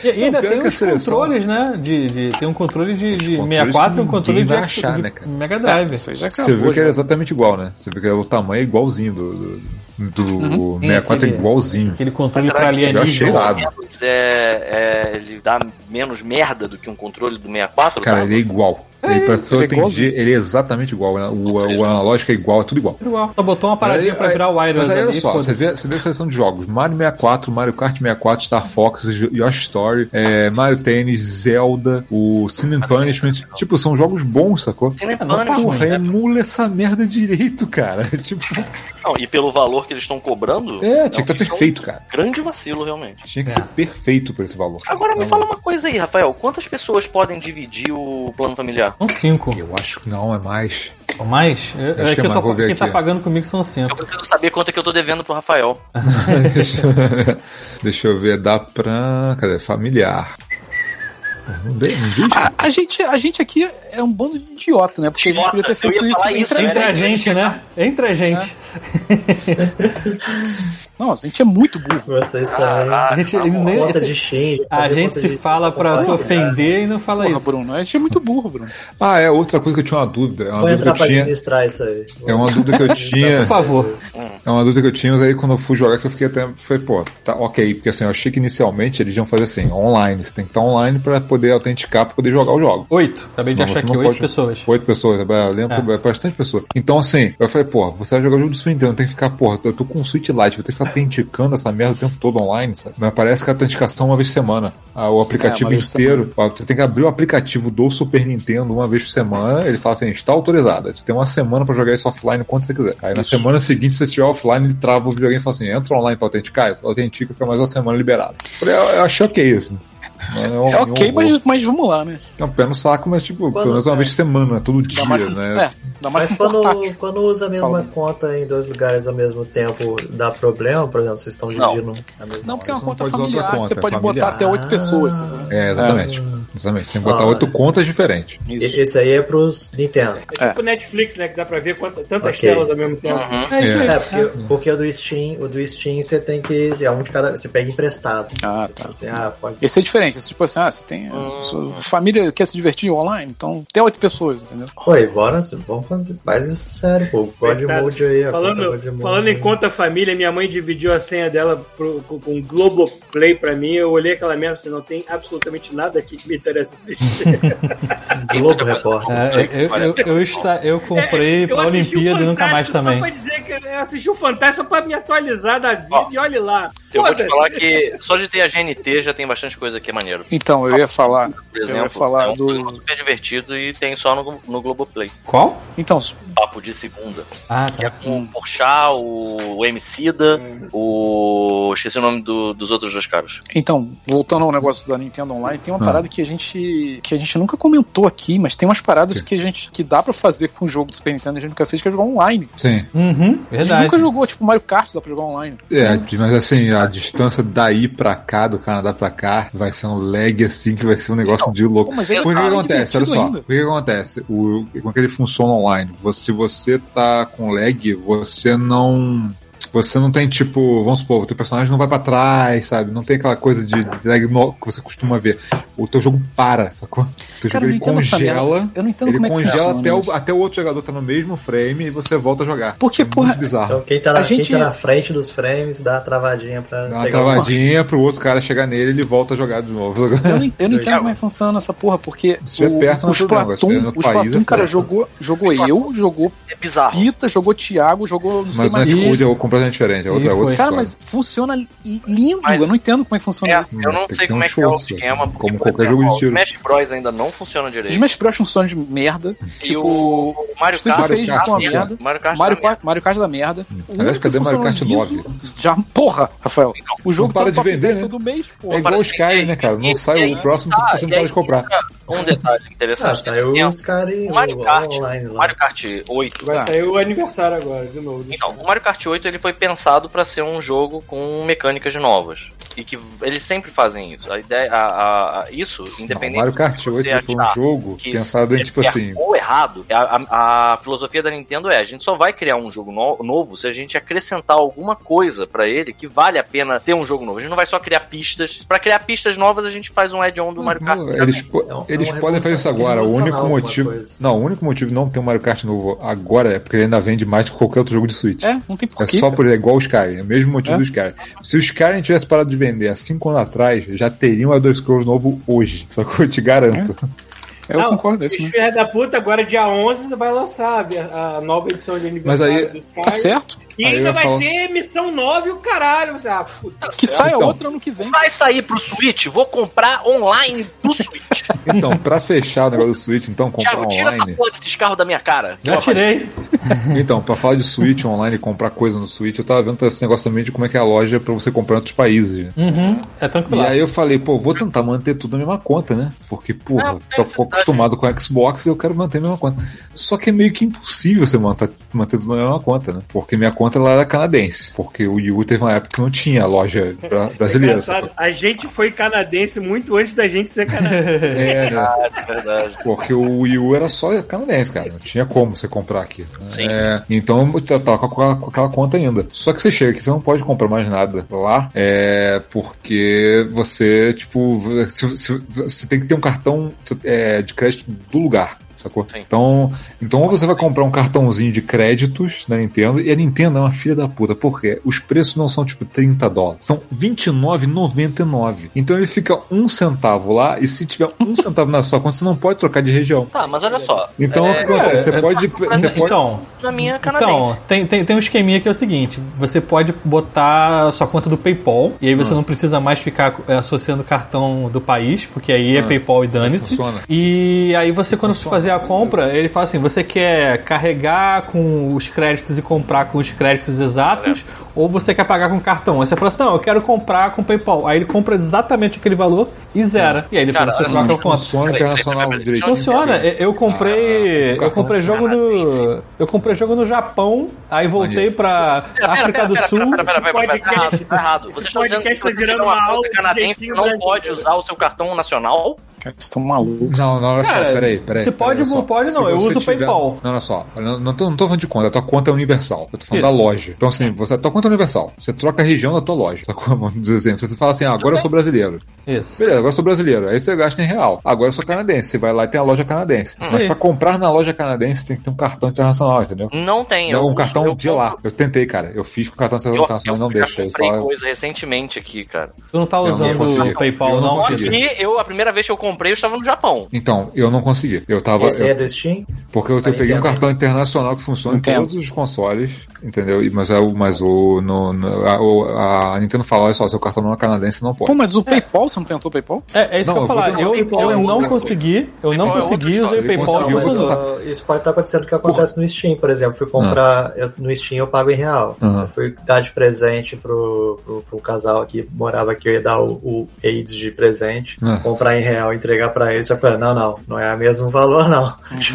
E ainda tem os controles, né? De, de- tem um controle de, de controles 64 e um que controle de, achar, de né, cara? Mega Drive. Você já Você acabou. viu que já. era exatamente igual, né? Você viu que o tamanho é igualzinho do, do, do Tem 64 é aquele- igualzinho. Aquele controle que- Eu achei alienígena. Menos, é, é, ele dá menos merda do que um controle do 64? Cara, tá? ele é igual. Ele, pra que eu ele é entendi, ele é exatamente igual. né? O, seja- o analógico é igual, é tudo igual. Igual. Só botou uma paradinha Aí- pra virar o Iron Mas aí olha só, você vê, você vê a seleção de jogos: Mario 64, Mario Kart 64, Star Fox, Yoshi Story, é, Mario Tennis, Zelda, o Sin and Punishment. Tipo, são jogos bons, sacou? Sin and tá Punishment, Porra, emula essa merda direito, cara. [laughs] Tipo, Não, e pelo valor que eles estão cobrando. é, tinha que estar é um perfeito, cara. Grande vacilo, realmente. Tinha que É. ser perfeito por esse valor. Agora me fala uma coisa aí, Rafael. Quantas pessoas podem dividir o plano familiar? São cinco. Eu acho que não, é mais. Ou mais? Eu- Acho é que que é eu mais, tô, quem tá aqui. pagando comigo são cinco. Eu preciso saber quanto é que eu tô devendo pro Rafael. deixa, [laughs] deixa eu ver, dá pra. Cadê? Familiar. Não, dei, não? A, a gente, a gente aqui é um bando de idiota, né? Porque a gente Idiota, podia ter feito isso entre isso, Entre né? a gente, né? Entre a gente. [laughs] Não, a gente é muito burro. Vocês também. A gente, ele nem- a gente se de- fala pra se ofender e não fala Porra, isso. Bruno, a gente é muito burro, Bruno. Ah, é outra coisa que eu tinha uma dúvida. É uma Vou dúvida entrar que pra eu tinha. administrar isso aí. É uma dúvida que eu tinha. Por favor. É uma dúvida que eu tinha, mas aí quando eu fui jogar que eu fiquei até. Foi, pô, tá ok. Porque assim, eu achei que inicialmente eles iam fazer assim, online. Você tem que estar online pra poder autenticar, pra poder jogar o jogo. Oito. Acabei de achar não oito pode- pessoas. Oito pessoas, eu lembro É. que é bastante pessoas. Então, assim, eu falei, pô, você vai jogar o jogo do Super Nintendo, tem que ficar, porra, eu tô com um Switch Lite, vou ter que ficar autenticando essa merda o tempo todo online, sabe? Mas parece que a autenticação é uma vez por semana. Ah, O aplicativo É, inteiro, você tem que abrir o aplicativo do Super Nintendo uma vez por semana, ele fala assim, está autorizado. Você tem uma semana pra jogar isso offline quando você quiser. Aí na semana seguinte, se você estiver offline, ele trava o videogame e fala assim, entra online pra autenticar, autentica, fica mais uma semana liberado. Eu eu, achei ok isso. Não, É ok, não- mas, mas vamos lá, né? É um pé no saco, mas tipo, Quando- pelo menos uma vez por semana, todo dia, mais, né? é, Mas um quando, portátil. quando usa a mesma Fala. conta em dois lugares ao mesmo tempo, dá problema? Por exemplo, vocês estão Não. dividindo a mesma Não, porque é uma Isso não conta familiar, conta, você é pode familiar. botar até oito pessoas. sabe? É, exatamente. Exatamente. Você tem que botar Ah. oito contas diferentes. E- Esse aí é pros Nintendo. É tipo Netflix, né? Que dá pra ver quanta- tantas Ok. telas ao mesmo tempo. Uhum. É isso aí. É, porque, porque o do Steam, o do Steam você tem que. É um de cada. Você pega emprestado. Ah, tá. Assim, ah, pode. Esse é diferente, esse tipo assim, ah, você tem. sua família quer se divertir online, então até oito pessoas, entendeu? Oi, bora, vamos fazer. Faz isso sério, pô. God Coitado. Mode aí, Falando, God Mode. falando em conta família, minha mãe dividiu a senha dela pro, com, com Globoplay pra mim. Eu olhei aquela merda assim, não tem absolutamente nada aqui que me interessa assistir. [laughs] Globo Repórter. É, eu, eu, eu, está, eu comprei É, Eu pra Olimpíada e nunca mais também. Só pra dizer que eu assisti o Fantástico só pra me atualizar da vida Ó, e olhe lá. Eu vou te falar que só de ter a GNT já tem bastante coisa que é maneiro. Então, eu ia falar. Por Eu exemplo, ia falar é um do. super divertido e tem só no, no Globoplay. Qual? Então, Papo de segunda. Ah, Que é tá. com o Porchat, o, o Emicida, o... Esqueci o nome do- dos outros dois caras. então, voltando ao negócio da Nintendo Online, tem uma Ah. parada que a gente. que a gente nunca comentou aqui, mas tem umas paradas que a gente. que dá pra fazer com o jogo do Super Nintendo e a gente nunca fez, que é jogar online. Sim. Uhum, A gente verdade. nunca jogou, tipo, Mario Kart dá pra jogar online. É, mas assim, a distância daí pra cá, do Canadá pra cá, vai ser um lag assim que vai ser um negócio de louco. Pô, mas Porque o que tá acontece? Olha só, ainda. o que que acontece? O, como é que ele funciona online? Você- Se você tá com lag, você não. Você não tem, tipo, vamos supor, o teu personagem não vai pra trás, sabe? Não tem aquela coisa de drag no- que você costuma ver. O teu jogo para, sacou? O teu Cara, jogo ele não congela. Eu não entendo ele como é que congela até o, até o outro jogador tá no mesmo frame e você volta a jogar. Porque, é porra, muito bizarro. Então quem tá, na, A gente- quem tá na frente dos frames dá uma travadinha pra Dá uma pegar o travadinha pro outro cara chegar nele e ele volta a jogar de novo. Eu não, [laughs] eu não entendo como é que funciona essa porra, porque Se tiver perto, não o é problema, se Splatoon, no o Splatoon, é cara, jogou, jogou eu, jogou É bizarro. Pita, jogou Thiago, jogou não sei Mas o. Netcode é completamente diferente, é outra, é outra foi. Cara, história. mas funciona li- lindo, Mas- eu não entendo como é que funciona É, isso. eu não Tem sei como um é que é o esquema. porque, como qualquer exemplo, jogo de tiro. Smash Bros ainda não funciona Os direito. Smash Bros funcionam de merda. E tipo, o Mario Street Kart fez Kart com uma funciona. merda. Mario Kart Mario, tá Kart, Mario Kart da merda. O Aliás, cadê Mario Kart funcionou 9? disso- Já, porra, Rafael. O jogo Não para tá de vender, 10 né? todo mês, É porra. igual o Skyrim, né, cara? Não sai o próximo tá, que você não e aí pode comprar. Um detalhe interessante. Ah, saiu Tem o Skyrim o Mario Kart, online lá. Mario Kart 8. Vai Tá. sair o aniversário agora, de novo. Então, o Mario Kart 8 ele foi pensado para ser um jogo com mecânicas novas. E que eles sempre fazem isso. A ideia, a, a- a- isso, Não, independente o Mario Kart de 8 você foi um jogo que pensado em, tipo assim, ou errado, a, a- a filosofia da Nintendo é: a gente só vai criar um jogo no- novo se a gente acrescentar alguma coisa pra ele que vale a pena ter um jogo novo. A gente não vai só criar pistas. Pra criar pistas novas, a gente faz um add-on do Mario Kart. Eles, eles é podem fazer isso agora. O único motivo. Não, o único motivo de não ter um Mario Kart novo agora é porque ele ainda vende mais que qualquer outro jogo de Switch. É, não tem É porquê. só cara. por é igual o Skyrim, é o mesmo motivo É. do Skyrim. Se o Skyrim tivesse parado de vender há 5 anos atrás, já teria um Elder Scrolls novo hoje. Só que eu te garanto. Eu Não, concordo, é isso Os mesmo. filhos da puta, agora dia 11 vai lançar a a nova edição de aniversário Mas aí- do Sky. Tá certo. E Aí ainda vai falar- ter missão 9 e o caralho. Você, ah, puta, Que saia Então. outra ano que vem. Vai sair pro Switch? Vou comprar online do Switch. [laughs] Então, pra fechar o negócio do Switch, então, comprar Thiago, tira essa online. porra desses carros da minha cara. Já tirei. Então, pra falar de Switch online e comprar coisa no Switch, eu tava vendo esse negócio também de como é que é a loja pra você comprar em outros países. Uhum. É E tranquilo. aí eu falei, pô, vou tentar manter tudo na mesma conta, né? Porque, porra, Não, tô é pouco acostumado com o Xbox e eu quero manter a mesma conta. Só que é meio que impossível você manter, manter tudo na mesma conta, né? Porque minha conta ela era canadense. Porque o Wii U teve uma época que não tinha loja bra- [laughs] brasileira. engraçado. A gente foi canadense muito antes da gente ser canadense. É, [laughs] né? É verdade. Porque o Wii U era só canadense, cara. Não tinha como você comprar aqui. Sim. É, então eu tava com, aquela- com aquela conta ainda. Só que você chega aqui, você não pode comprar mais nada lá, é, porque você, tipo, você tem que ter um cartão é, de crédito do lugar. Sacou? Sim. Então, então ou você vai comprar um cartãozinho de créditos da Nintendo, e a Nintendo é uma filha da puta, porque os preços não são tipo 30 dólares, são R$29,99. Então ele fica um centavo lá, e se tiver um [laughs] centavo na sua conta, você não pode trocar de região. Tá, mas olha só. Então É, o que acontece? Você é- pode. Você pode Então, Na minha canadense. Então, tem, tem, tem um esqueminha que é o seguinte: você pode botar a sua conta do PayPal, e aí você Ah. não precisa mais ficar é, associando o cartão do país, porque aí é PayPal e dane-se. Funciona. E aí você, quando for fazer a compra, ele fala assim: você quer carregar com os créditos e comprar com os créditos exatos, ou você quer pagar com cartão? Aí você fala assim: não, eu quero comprar com PayPal. Aí ele compra exatamente aquele valor e zera. E aí depois Cara, você troca a conta. funciona internacional direitinho. Funciona. Eu comprei, Ah, eu comprei jogo no, eu comprei jogo no Japão, aí voltei pra Pera, África pera, do pera, Sul. Pera, pera, pera, pera, pera, tá errado, tá errado. Vocês estão dizendo que tá você virando tem uma aula canadense não pode usar o seu cartão nacional? Vocês estão malucos. Não, não, olha Cara, só, peraí, peraí. você pode ou pode não, eu uso o tiver- PayPal. Não, olha só, não, não, tô, não tô falando de conta, a tua conta é universal. Eu tô falando Isso. da loja. Então, assim, você, a tua conta é universal. Você troca a região da tua loja. Sacou? [laughs] Vamos dizer assim, você fala assim, ah, agora eu sou brasileiro. Isso. Beleza, agora eu sou brasileiro. Aí você gasta em real. Agora eu sou canadense. Você vai lá e tem a loja canadense. Mas Sim. pra comprar na loja canadense tem que ter um cartão internacional, entendeu? Não tem. Não, eu um uso- cartão eu de compro- lá. Eu tentei, cara. Eu fiz com o cartão Eu, internacional e não eu já deixa. Ele comprei fala, coisa recentemente aqui, cara. Tu não tá não usando o PayPal Eu não não? consegui. E eu, a primeira vez que eu comprei, eu estava no Japão. Então, eu não consegui. Eu tava. Esse eu- aí é do Steam? Porque eu, eu Da peguei um cartão internacional que funciona Entendo. em todos os consoles, entendeu? Mas, é o, mas o, no, no- a, o- a Nintendo falou, olha só, seu cartão não é canadense, não pode. Pô, mas o PayPal, você não tentou o PayPal? É, é isso Não, que eu eu vou falar. Eu, PayPal eu é não consegui, eu não PayPal é consegui, outra usei história. PayPal Não, isso pode estar acontecendo o que acontece no Steam, por exemplo. Fui comprar, eu- no Steam eu pago em real. Uhum. Eu fui dar de presente pro, pro, pro casal que morava aqui, eu ia dar o, o AIDS de presente, Uhum. comprar em real, entregar pra eles, já falei, não, não, não é o mesmo valor, não. [laughs]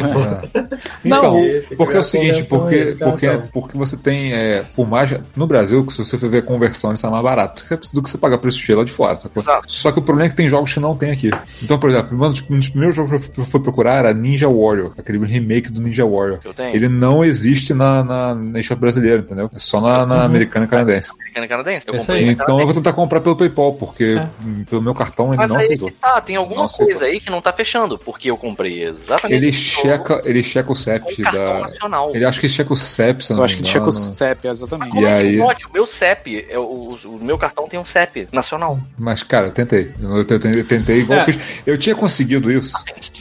Não, Então, Tem que porque é o seguinte, porque, porque, porque você tem, é, por mais, no Brasil, se você for ver a conversão, isso é mais barato do que você pagar preço cheio lá de fora, sacou? Exato. Só que o problema é que tem jogos que não tem aqui. Então, por exemplo, um dos, um dos primeiros jogos que eu fui procurar era Ninja Warrior, aquele remake do Ninja Warrior. Eu tenho. Ele não existe na, na, na brasileira, entendeu? É só na, na americana e canadense. Americana e canadense. Eu comprei Então eu vou tentar comprar pelo PayPal, porque hum, pelo meu cartão ele Mas não aí aceitou. que tá, tem alguma Não aceitou. coisa aí que não tá fechando, porque eu comprei exatamente Ele checa, ele checa o CEP da. nacional. Ele acha que checa o CEP, se eu não eu acho que com o. CEP, exatamente. E é que aí- pode? O meu CEP, é o, o- meu cartão tem um CEP nacional. Mas, cara, eu tentei. Eu tentei, eu tentei igual É. eu fiz. Eu tinha conseguido isso.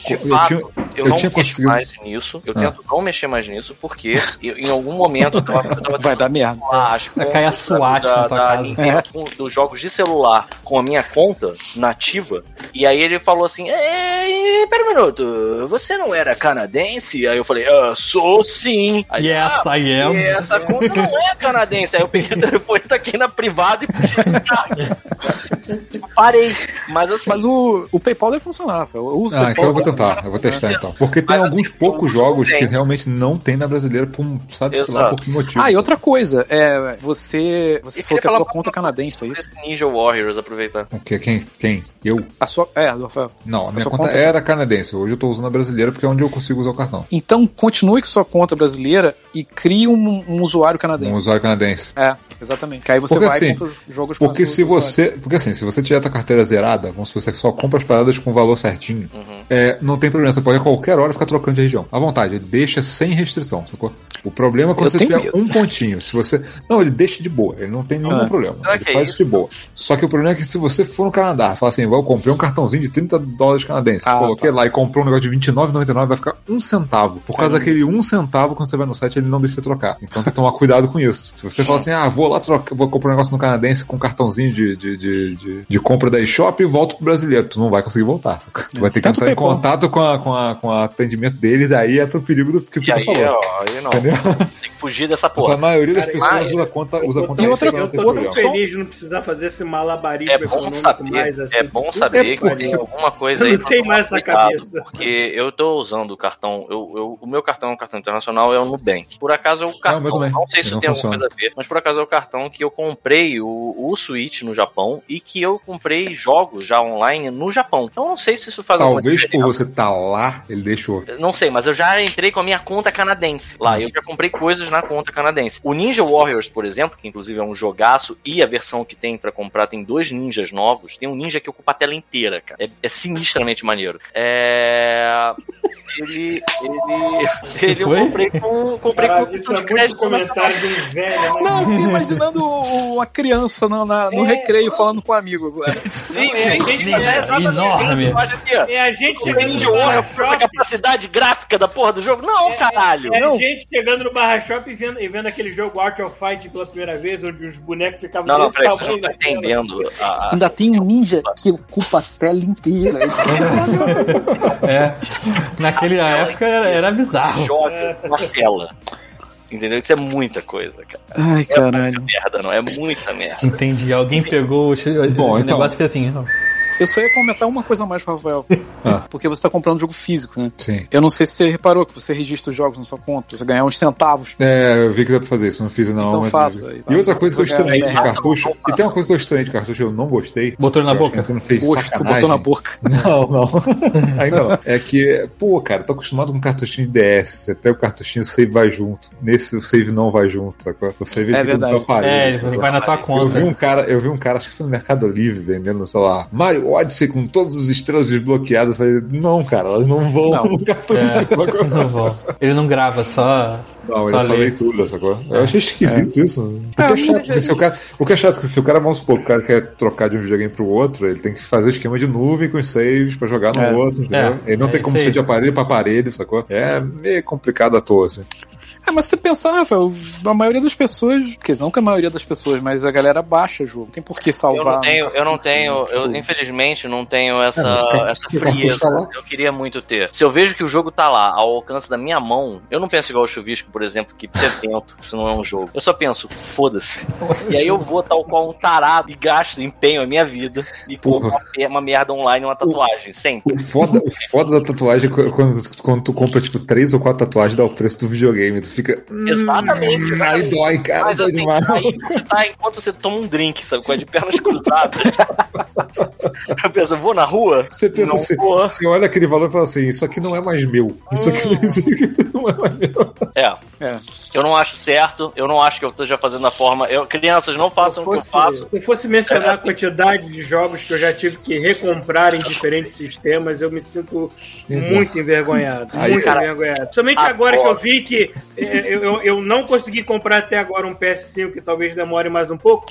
De Eu fato, tinha- eu, eu não tinha mexo conseguido- mais nisso. Eu Ah. tento não mexer mais nisso, porque [laughs] eu- em algum momento eu tava, eu tava Vai dar merda. as Vai cair a SWAT da, na tua da casa. Nintendo, com- dos jogos de celular com a minha conta nativa. E aí ele falou assim: "Ei, Pera um minuto, você não era canadense? Aí eu falei: ah, sou sim. Aí, Yes, "Ah, I am." e essa conta não é canadense. Aí eu peguei o telefone, taquei na privada e puxei [laughs] de. Parei. Mas assim. Mas o, o PayPal deve funcionar. Eu uso o Ah, PayPal. então eu vou tentar, eu vou testar então. Porque tem Mas, alguns assim, poucos jogos que realmente não tem na brasileira por um- sabe sei lá Exato. por que motivo. Ah, e outra coisa, é, você, você falou que a falar tua um conta é canadense, é isso? Ninja Warriors, aproveitar. O quê? Quem? Quem? Eu? A sua, é, do Rafael. Não, a minha sua conta, conta- era canadense. Hoje eu tô usando a brasileira porque é onde eu consigo usar o cartão. Então continue com sua conta brasileira e crie um, um usuário Um canadense. usuário canadense. É, exatamente. Que aí você Porque vai assim, e jogos Porque se usuário. você. Porque assim, se você tiver a tua carteira zerada, vamos supor, você só compra as paradas com o valor certinho, Uhum. é, não tem problema. Você pode a qualquer hora ficar trocando de região. À vontade, ele deixa sem restrição, sacou? O problema é quando Eu você tiver medo. um pontinho. Se você. Não, ele deixa de boa, ele não tem nenhum Ah. problema. Será Ele que é faz isso? de boa. Só que o problema é que se você for no Canadá, fala assim, eu comprei um cartãozinho de 30 dólares canadenses, Ah, coloquei tá. lá e comprou um negócio de 29,99, vai ficar um centavo. Por causa daquele um centavo, quando você vai no site, ele não deixa você trocar. Então tem que tomar cuidado com isso. Se você fala assim, ah, vou lá trocar, vou comprar um negócio no canadense com cartãozinho de, de, de, de, de compra da eShop e volto pro brasileiro. Tu não vai conseguir voltar. saca? Tu vai ter que Tanto entrar em contato com, a, com, a, com o atendimento deles, aí é o perigo do que o E Peter aí, falou. ó, aí não. Entendeu? [laughs] Tem fugir dessa Essa porra. maioria das Cara, pessoas mas- usa conta, usa Eu conta tô, E outra- eu tô outra feliz de não precisar fazer esse malabarismo É bom econômico saber, mais assim. é bom saber É que tem alguma coisa Eu aí. não pra mais essa cabeça. Porque eu tô usando o cartão, eu, eu- o meu cartão é um cartão internacional, é o Nubank. Por acaso é o cartão, também. não sei se Não tem funciona. alguma coisa a ver, mas por acaso é o cartão que eu comprei o, o Switch no Japão e que eu comprei jogos já online no Japão. Então eu não sei se isso faz alguma Talvez por diferença. você tá lá, ele deixou. Não sei, mas eu já entrei com a minha conta canadense lá. Eu já comprei coisas na conta canadense. O Ninja Warriors, por exemplo, que inclusive é um jogaço, e a versão que tem pra comprar tem dois ninjas novos. Tem um ninja que ocupa a tela inteira, cara. É, é sinistramente maneiro. É. Ele. Ele. Ele eu comprei com. Comprei Caralho, com isso é de muito crédito comentário de velho, né? Não, eu fiquei imaginando o- uma criança no, na- no É. recreio falando com um amigo agora. Sim, É, a gente é enorme. É a gente O chegando Ninja no Barra Shop. capacidade gráfica da porra do jogo? Não, caralho. É a Não. gente chegando no Barra E vendo, e vendo aquele jogo Art of Fight pela primeira vez, onde os bonecos ficavam Não, não, desse peraí, não tela. entendendo. a- Ainda tem um ninja que ocupa a tela inteira. [laughs] É. Naquela época era, era bizarro. joga na tela. Entendeu? Isso é muita coisa, cara. Ai, caralho. Merda, não. É muita merda. Entendi. Alguém pegou o, o Bom, então. negócio e fez assim. ó. Eu só ia comentar uma coisa a mais Rafael. [laughs] Ah. Porque você tá comprando jogo físico, né? Sim. Eu não sei se você reparou que você registra os jogos na sua conta, você ganhar uns centavos. É, eu vi que dá pra fazer isso, não fiz não. Então mas- faça aí, E vai. outra coisa que eu estranhei de é, cartucho, e tem uma coisa que eu estranhei de cartucho que eu não gostei. Botou na boca? não fez Poxa, tu botou na boca. [laughs] Não, não. [laughs] Ainda não. É que, pô, cara, tô acostumado com cartuchinho de DS. Você pega o cartuchinho, o save vai junto. Nesse, o save não vai junto, sacou? O save É fica no verdade. aparelho. É, sacou? vai na tua Eu vi conta. um cara, eu vi um cara, acho que foi no Mercado Livre, vendendo, sei lá, Mario Odyssey com todas as estrelas desbloqueadas. Eu falei, não, cara, elas não vão Não. [laughs] no cartucho. É. sacou? Não vou. Ele não grava, só. Não, Só é só lê. leitura, sacou? Eu achei esquisito isso. O que é chato, porque se o cara, o que é chato é que se o cara, vamos supor, o cara quer trocar de um videogame pro outro, ele tem que fazer o esquema de nuvem com os saves pra jogar no É. outro, entendeu? É, ele não é tem como ser de aparelho pra aparelho, sacou? É meio complicado à toa, assim. É, mas se você pensar, Rafael, a maioria das pessoas, quer dizer, não que a maioria das pessoas, mas a galera baixa jogo. Não tem por que Eu salvar. não tenho, eu não tenho, eu tipo, infelizmente não tenho essa, É, o essa o cartão frieza. tá. Eu queria muito ter. Se eu vejo que o jogo tá lá, ao alcance da minha mão, eu não penso igual o Chuvisco, por exemplo, que sedento, isso não é um jogo. Eu só penso, foda-se. E aí eu vou tal qual um tarado e gasto, empenho a minha vida e compro uma, uma merda online, uma tatuagem, sempre. O foda, o foda da tatuagem é quando, quando tu compra, tipo, três ou quatro tatuagens, dá o preço do videogame. Tu fica. hum, Exatamente. Aí dói, cara, Mas assim, aí você tá, enquanto você toma um drink, sabe, com a de pernas cruzadas. [laughs] eu penso, vou na rua? Você pensa não assim, vou. você olha aquele valor e fala assim, isso aqui não é mais meu. Isso aqui, Hum. isso aqui não é mais meu. É. É. Eu não acho certo, eu não acho que eu esteja fazendo da forma. Eu, crianças, não façam o que eu faço. se eu fosse mencionar É, a quantidade de jogos que eu já tive que recomprar em diferentes sistemas, eu me sinto muito envergonhado. Aí, muito cara, envergonhado. Somente agora que agora- eu vi que eu, eu, eu não consegui comprar até agora um PS5, que talvez demore mais um pouco.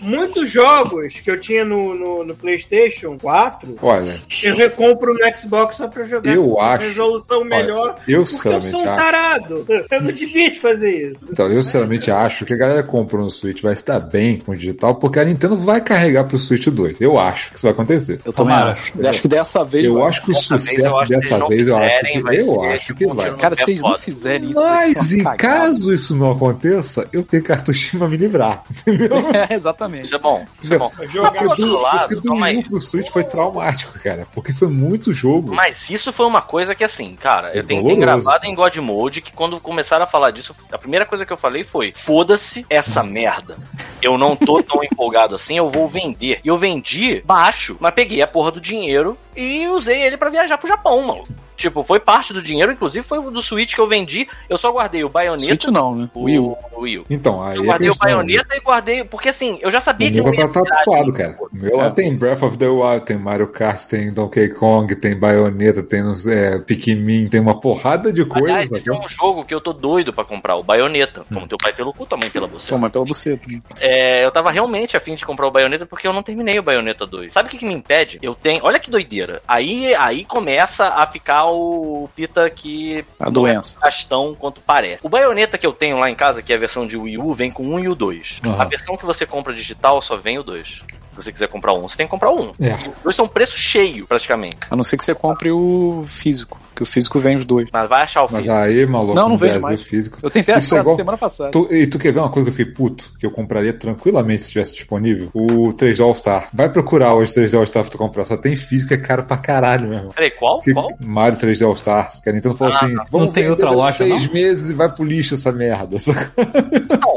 Muitos jogos que eu tinha no, no, no PlayStation 4, Olha, eu recompro no Xbox só pra jogar Eu com acho- resolução melhor. eu porque eu sinceramente sou um acho. tarado. Eu não devia de fazer isso. Então, eu sinceramente acho que a galera que comprou no Switch vai se dar bem com o digital, porque a Nintendo vai carregar pro Switch 2. Eu acho que isso vai acontecer. Eu também Tomara. acho. Eu acho que dessa vez. Eu vai. acho que o Dessa vez, eu sucesso acho que dessa vez, eu acho que, vai eu ser, acho tipo, que um vai. tiro Cara, É se vocês não fizerem isso. vai Mas em caso isso não aconteça, eu tenho cartuchinho pra me livrar. [laughs] Entendeu? [laughs] É, exatamente. Isso é bom, isso é bom. Jogar do, lado, porque do calma aí. Wii U pro Switch foi traumático, cara. Porque foi muito jogo. Mas isso foi uma coisa que, assim, cara, eu tenho, tenho gravado em God Mode que quando começaram a falar disso, a primeira coisa que eu falei foi: foda-se essa merda. Eu não tô tão [laughs] empolgado assim, eu vou vender. E eu vendi baixo, mas peguei a porra do dinheiro e usei ele pra viajar pro Japão, mano. Tipo, foi parte do dinheiro, inclusive foi o do Switch que eu vendi. Eu só guardei o Bayonetta. Switch não, né? O Wii U. o Wii U. Então, aí Eu é guardei o questão. Bayonetta e guardei. Porque assim, eu já sabia O que eu meu tá, tá tatuado, disso, cara. O meu lá tem Breath of the Wild, tem Mario Kart, tem Donkey Kong, tem Bayonetta, tem é, Pikmin, tem uma porrada de coisas. Aliás, esse é aqui. um jogo que eu tô doido pra comprar, o Bayonetta. Como teu pai pelo cu, tua mãe pela você. Toma pela buceta. É, eu tava realmente afim de comprar o Bayonetta porque eu não terminei o Bayonetta 2. Sabe o que, que me impede? Eu tenho. Olha que doideira. Aí, aí começa a ficar o Pita que. A não é doença. Gastão quanto parece. O Bayonetta que eu tenho lá em casa, que é a versão de Wii U, vem com o 1 e o 2. Aham. A versão que você compra digital só vem o 2. Se você quiser comprar um, você tem que comprar um. É. Os dois são preço cheio, praticamente. A não ser que você compre o físico. Que o físico vem os dois. Mas vai achar o Mas filme. aí, maluco, Não, não no vende Brasil mais. físico. Eu tentei Isso é achar igual- semana passada. Tu, e tu quer ver uma coisa que eu fiquei puto? Que eu compraria tranquilamente se tivesse disponível? O 3D All Star. Vai procurar hoje 3D All Star pra tu comprar. Só tem físico, é caro pra caralho, meu irmão. Peraí, qual? Que Qual? Mario 3D All Star. Que a Nintendo falou Ah, assim: não. vamos Não tem outra loja, seis não? meses e vai pro lixo essa merda. [laughs]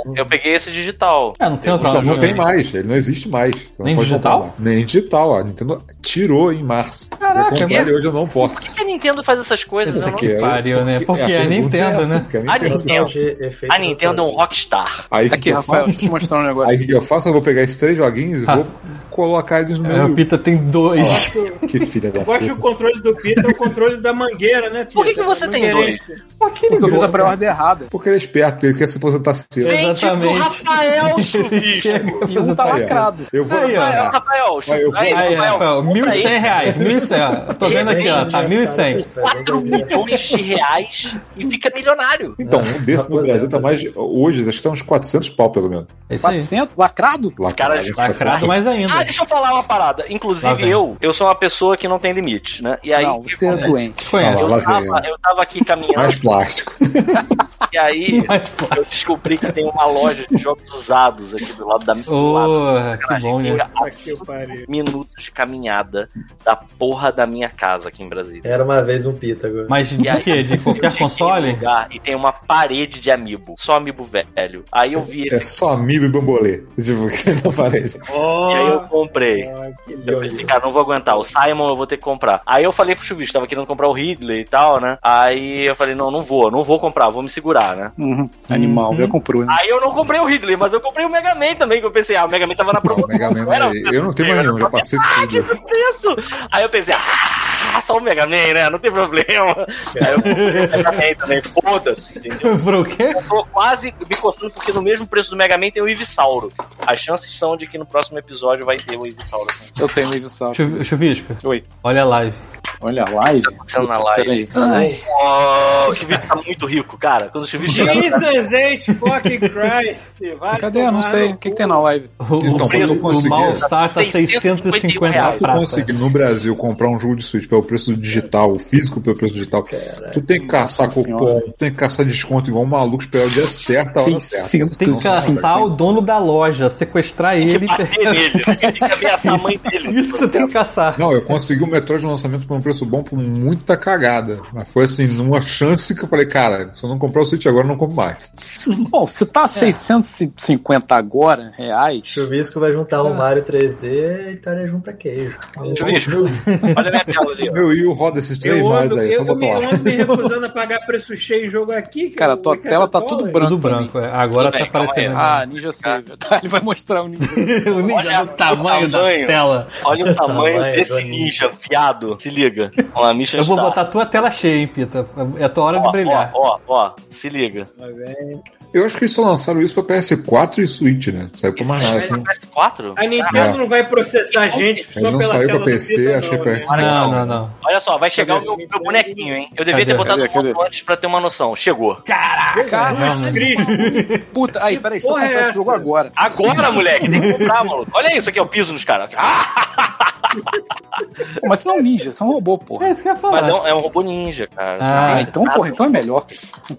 Não, eu peguei esse digital. É, não tem outra Então, loja. não tem né? mais, ele não existe mais. Você Nem digital? Nem digital, a Nintendo tirou em março. Caraca, Se eu comprar mas- ele hoje eu não posso. Por que, que a Nintendo faz essas coisas? Eu não- que pariu, né? Porque é, a pergunta Nintendo, essa, né? A Nintendo- a Nintendo é um rockstar. Aí que, Aqui, que eu Rafael, deixa eu te mostrar um negócio. Aí o que, que eu faço? Eu vou pegar esses três joguinhos e Ah. vou colocar eles no É, meu. o Pita tem dois. Que filha da Eu gosto que o puta. controle do Pita é o controle da mangueira, né, Pita? Por que que você tem Mangueirense. Porque eu fiz a pré-ordem errada. Porque ele é esperto, ele quer se aposentar cedo. Exatamente. Vende pro Rafael, [laughs] chuvisco. E um tá lacrado. Eu vou. Rafael, Rafael, Rafael, Rafael, compra 1.100 esse. reais. 1.100. ó. Tô vendo aqui, ó. Tá 1.100. 4 milhões de reais e fica milionário. Então, um desse no Brasil tá mais. Hoje, acho que tá uns 400 pau, pelo menos. É isso aí. 400? Lacrado? Lá, Cara, Lacrado mais Ah, ainda. deixa eu falar uma parada. Inclusive eu, eu sou uma pessoa que não tem limite, né? E aí, não, você é doente. Conhece. eu, tava, eu tava aqui caminhando Mais plástico. [laughs] e aí [laughs] eu descobri que tem uma loja de jogos usados aqui do lado da minha Porra, que bom, né? Minutos de caminhada da porra da minha casa aqui em Brasília. Era uma vez um agora. Mas de quê? [laughs] De qualquer console? lugar E tem uma parede de amiibo. Só amiibo velho. Aí eu vi É esse. só amiibo e bambolê. Tipo, [laughs] na parede. Oh, E aí eu comprei. Eu pensei, cara, não vou aguentar. O Simon eu vou ter que comprar. Aí eu falei pro Chuvisco, tava querendo comprar o Ridley e tal, né? Aí eu falei, não, não vou, não vou comprar, vou me segurar, né? Uhum. Animal, Uhum. já comprou, né? Aí eu não comprei o Ridley, mas eu comprei o Mega Man também, que eu pensei, ah, o Mega Man tava na Não, promoção. Mega Man, era- eu não tenho mais nenhum, já passei Ah, que tudo. sucesso! Aí eu pensei, ah, só o Mega Man, né? Não tem problema. Aí eu comprei o [laughs] Mega Man também, foda-se, entendeu? [laughs] Pro quê? Eu tô quase me coçando porque no mesmo preço do Mega Man tem o Ivisauro. As chances são de que no próximo episódio vai ter o Ivisauro. Eu tenho o Ivisauro. Chu- Chuvisco, Oi. olha a live. Olha a live. acontecendo na live? Peraí. Ai. Oh, o Chuvisco tá muito rico, cara. Quando o Chuvisco Jesus H. fucking Christ. Vai Cadê? Eu não sei. O que, que tem na live? O, Então, o, quando eu o conseguir- mal-estar tá 650 reais. Tu prata. conseguir no Brasil comprar um jogo de Switch pelo preço do digital, o físico pelo preço digital, tu tem que caçar cupom, tem que caçar desconto igual um maluco, esperar o dia certo, a hora certa. Tem que caçar o dono da loja, sequestrar ele e bater pegar. nele. Tem que ameaçar a mãe dele. Isso que você tem que caçar. Não, eu consegui o Metroid no lançamento por um preço bom por muita cagada. Mas foi assim, numa chance que eu falei, cara, se eu não comprar o Switch agora, eu não compro mais. [laughs] Bom, se tá 650 agora, reais. Chuvisco vai juntar um Mario 3D e Taria junta queijo. Chuvisco, olha a minha tela ali. Meu Wii roda esses três Eu aí, só eu, me, botar eu lá. [laughs] ando me recusando a pagar preço cheio em jogo aqui. que Cara, eu- tua tela tá essa tudo porra- branco. Tudo pra branco, é. agora Tudo bem, tá calma aparecendo. Ah, Ninja Saver. Tá, [laughs] ele vai mostrar o Ninja. o ninja Olha tamanho, o tamanho. da tela. Olha o [laughs] tamanho Tamanho desse ninja. ninja, fiado. Se liga. Olha Mission Eu vou botar a tua tela cheia, hein, Pita. É a tua hora de Ó, brilhar. ó, ó, ó, se liga. Tá? Eu acho que eles só lançaram isso pra PS4 e Switch, né? Saiu por mais nada. Isso Assim. é PS4? A Nintendo não vai processar a gente só Ele não pela saiu tela pra do PC, achei não, pra né? esse- Não, não, não. Olha só, vai chegar o meu bonequinho, hein? Eu devia Cadê? ter botado Cadê? Cadê? foto antes pra ter uma noção. Chegou. Jesus Cristo. Puta, aí, peraí, eu porra é comprar esse jogo agora. Agora, moleque, tem que comprar, maluco. Olha isso aqui, é o piso nos caras. Ah, [laughs] Pô, mas você não é um ninja, você é um robô, porra. É isso que eu ia falar. mas é um, é um robô ninja, cara. Ah, Ah, então, porra, então é melhor.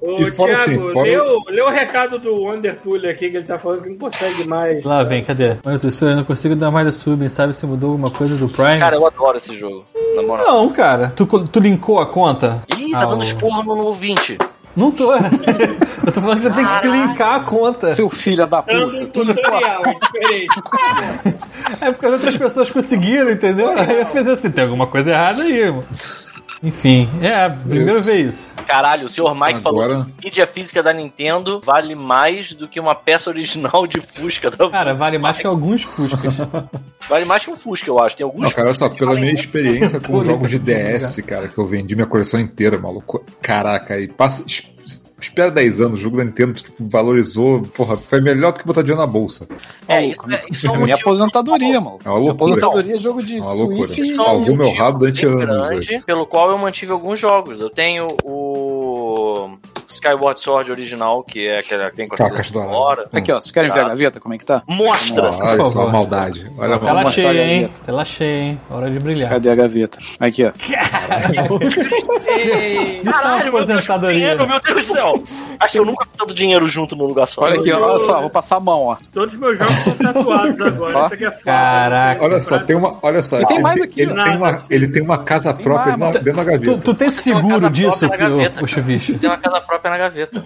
Ô, E fora Thiago, assim, fora- lê, o, lê o recado do Wonder Tool aqui, que ele tá falando que não consegue mais. Lá vem, cadê? Olha, eu não consigo dar mais da sub, sabe se mudou alguma coisa do Prime? Cara, eu adoro esse jogo. Na moral. não, cara. Tu, tu linkou a conta? Ih, tá Ah, dando esporro no ouvinte. Não tô. [laughs] eu tô falando que você tem que linkar a conta. Seu filho da puta. a- tutorial, é diferente. [laughs] É porque as outras pessoas conseguiram, entendeu? Aí eu fiz assim, tem alguma coisa errada aí, irmão. Enfim, é, primeiro Isso. vez. Caralho, o senhor Mike Agora- falou que mídia física da Nintendo vale mais do que uma peça original de Fusca da Cara, vale mais que alguns Fuscas. [laughs] Vale mais que um Fusca, eu acho. Tem alguns Não, cara, olha só, pela minha experiência com jogos de DS, cara, que eu vendi minha coleção inteira, maluco. Caraca, aí passa. Es- Espera 10 anos, o jogo da Nintendo tipo, valorizou, porra, foi melhor do que botar dinheiro na bolsa. É, isso, é, isso é um Minha aposadoria, mano. É uma loucura. aposentadoria é jogo de É uma loucura. Switch. Isso é um Salvou meu rabo durante anos, grande, pelo qual eu mantive alguns jogos. Eu tenho o Skyward Sword original, que é aquela que tem com Tá, a caixa dourada. fora. Aqui, ó, vocês querem ver a Tá. gaveta? Como é que tá? Mostra! Olha isso, é favor. uma maldade. Olha a Tela mostrar cheia, a hein? Tela cheia, hein? Hora de brilhar. Cadê a gaveta? Aqui, ó. Ei, Isso é uma Caralho, meu Deus, aposentadoria. dinheiro, meu Deus do céu! Acho que eu nunca vi tanto dinheiro junto num lugar só. Olha aqui, ó, olha só, vou passar a mão, ó. Todos os meus jogos estão tatuados agora. Ó. Isso aqui é foda. Caraca. Olha só, tem uma. Olha só, E tem ele, mais tem- aqui, ele, tem uma, ele tem uma casa própria dentro da gaveta. tu tem seguro disso, própria na o, gaveta, o Chuvisco? Tem uma casa própria na gaveta.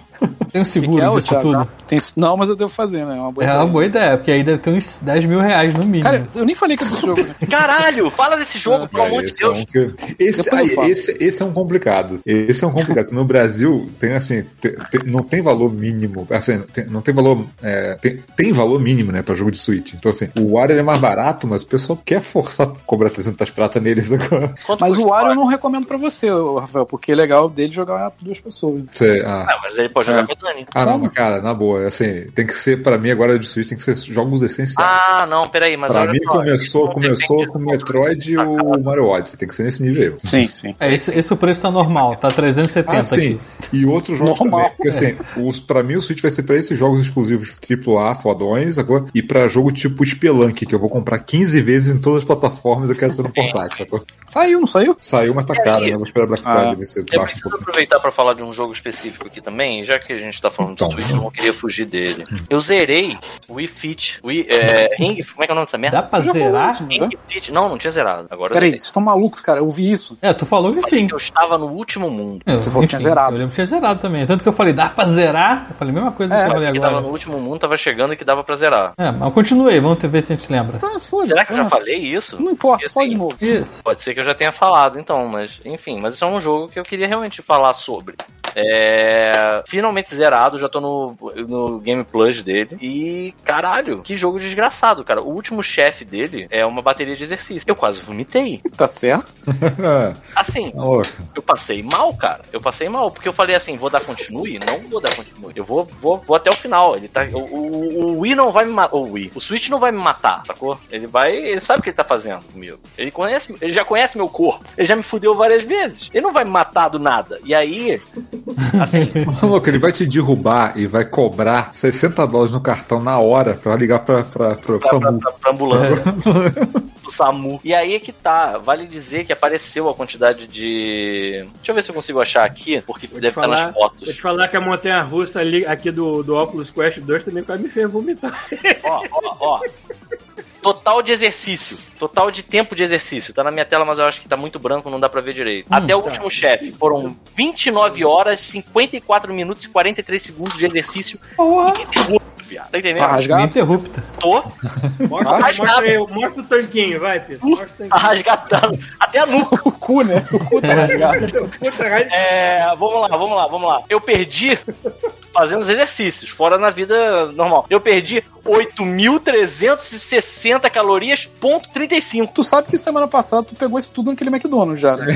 Tem um O que seguro que é, tudo? Tem... Não, mas eu devo fazer, né? É uma boa É ideia. uma boa ideia, porque aí deve ter uns 10 mil reais no mínimo. Cara, eu nem falei que é desse jogo. né? [laughs] Caralho, fala desse jogo, pelo É, amor de esse, é Deus. um que- esse, aí, esse, esse é um complicado. Esse é um complicado. No Brasil, tem assim, tem- tem- não tem valor mínimo. Assim, tem- não tem valor. é, tem, tem valor mínimo, né, pra jogo de Switch. Então, assim, o Wario é mais barato, mas o pessoal quer forçar a cobrar 300 prata neles agora. Quanto Mas o Wario eu não recomendo pra você, Rafael, porque é legal dele jogar duas pessoas. Você, ah, Ah, mas ele pode jogar É. com o Dani. ah, não, mas cara, na boa, assim, tem que ser, pra mim agora de Switch, tem que ser jogos essenciais. Ah, não, peraí, mas pra olha mim só, começou, começou com o Metroid e o Mario Odyssey, tem que ser nesse nível. Sim, sim. É, esse, esse o preço tá normal, tá 370 Ah, sim. aqui. E outros jogos Normal. também. Porque assim, os, pra mim o Switch vai ser pra esses jogos exclusivos AAA, fodões, sacou? E pra jogo tipo Spelunk, que eu vou comprar 15 vezes em todas as plataformas eu quero ter no portátil, sacou? Saiu, não saiu? Saiu, mas tá caro, né? Eu vou esperar Black Ah. Friday ver se Eu baixa um aproveitar pra falar de um jogo específico aqui também, já que a gente tá falando Então. do Switch, eu não queria fugir dele. Eu zerei o Wii Fit, Wii, é, Ring, como é que é o nome dessa merda? Dá pra Eu zerar? isso? Ring Fit, não, não tinha zerado. Agora eu Peraí, vocês estão malucos, cara. Eu vi isso. É, tu falou que sim. Eu estava no último mundo. Eu, Você falou que tinha zerado. Eu lembro que tinha zerado também. Tanto que eu falei, dá pra zerar? Eu falei a mesma coisa É, que eu falei Que tava agora. no último mundo, tava chegando e que dava pra zerar. É, mas continuei, vamos ter- ver se a gente lembra. Tá. Será que eu já falei isso? Não importa, Porque, fala assim, de novo. Isso. Pode ser que eu já tenha falado, então, mas enfim, mas isso é um jogo que eu queria realmente falar sobre. É, finalmente zerado, já tô no, no Game Plus dele. E, caralho, que jogo desgraçado, cara. O último chefe dele é uma bateria de exercício. Eu quase vomitei. Tá certo? [laughs] Assim, Ô, eu passei mal, cara. Eu passei mal, porque eu falei assim, vou dar continue? Não vou dar continue. Eu vou, vou, vou até o final. Ele tá, o, o, o Wii não vai me matar. O Wii. O Switch não vai me matar, sacou? Ele vai. Ele sabe o que ele tá fazendo comigo. Ele conhece. Ele já conhece meu corpo. Ele já me fudeu várias vezes. Ele não vai me matar do nada. E aí. [laughs] Assim, Louco, ele vai te derrubar e vai cobrar 60 dólares no cartão na hora pra ligar pra, pra, pra, pra, SAMU. pra, pra ambulância. [laughs] do SAMU. E aí é que tá. Vale dizer que apareceu a quantidade de. Deixa eu ver se eu consigo achar aqui, porque Vou deve estar falar- nas fotos. Vou te falar que a montanha russa ali, aqui do, do Oculus Quest 2 também quase me fez vomitar. Ó, ó, ó. [laughs] Total de exercício. Total de tempo de exercício. Tá na minha tela, mas eu acho que tá muito branco, não dá pra ver direito. Até o último chefe. Foram 29 horas, 54 minutos e 43 segundos de exercício ininterrupto, viado. Tá entendendo? Tá rasgado? Ininterrupta. Tô Mostra, rasgado. mostra, aí, mostra o tanquinho, vai, Pedro. Mostra o tá tanquinho. rasgatando. Até a nuca. O cu, né? O cu tá rasgado. [laughs] Puta, cara. É, vamos lá, vamos lá, vamos lá. Eu perdi fazendo os exercícios, fora na vida normal. Eu perdi 8.360 calorias, ponto 35. Tu sabe que semana passada tu pegou isso tudo naquele McDonald's já, né?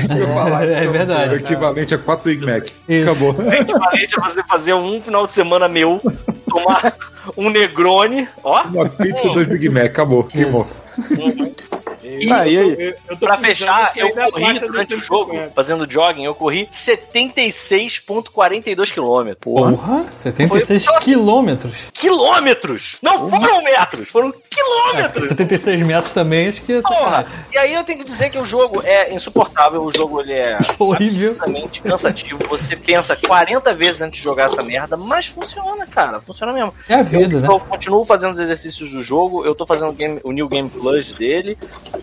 É O verdade. equivalente a 4 Big Mac. Isso. Acabou. É equivalente a você fazer um final de semana meu, tomar um Negroni, ó. Uma pizza, dois Big Mac. Acabou. Queimou. Tá, e aí? Eu, eu tô Pra fechar, eu corri durante o 150. jogo, fazendo jogging, eu corri 76,42 quilômetros. Porra, 76 Foi- quilômetros. Quilômetros! Não foram metros, foram É, quilômetros! 76 metros também, acho que é Porra! E aí eu tenho que dizer que o jogo é insuportável, o jogo ele é [laughs] horrível. cansativo. Você pensa 40 vezes antes de jogar essa merda, mas funciona, cara. Funciona mesmo. É a vida, né? Eu continuo fazendo os exercícios do jogo, eu tô fazendo o, game- o New Game Plus dele.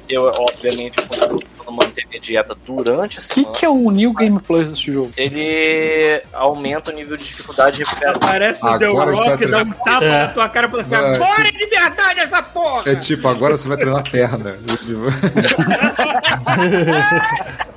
Eu, obviamente, tentando manter minha dieta durante a O que, semana. que é o New Game Plus desse jogo? Ele aumenta o nível de dificuldade de recuperação. Parece o The Rock, dá um tapa É. na tua cara e fala assim: agora é de verdade essa porra! É tipo, agora você vai treinar perna. [laughs] [laughs] [laughs]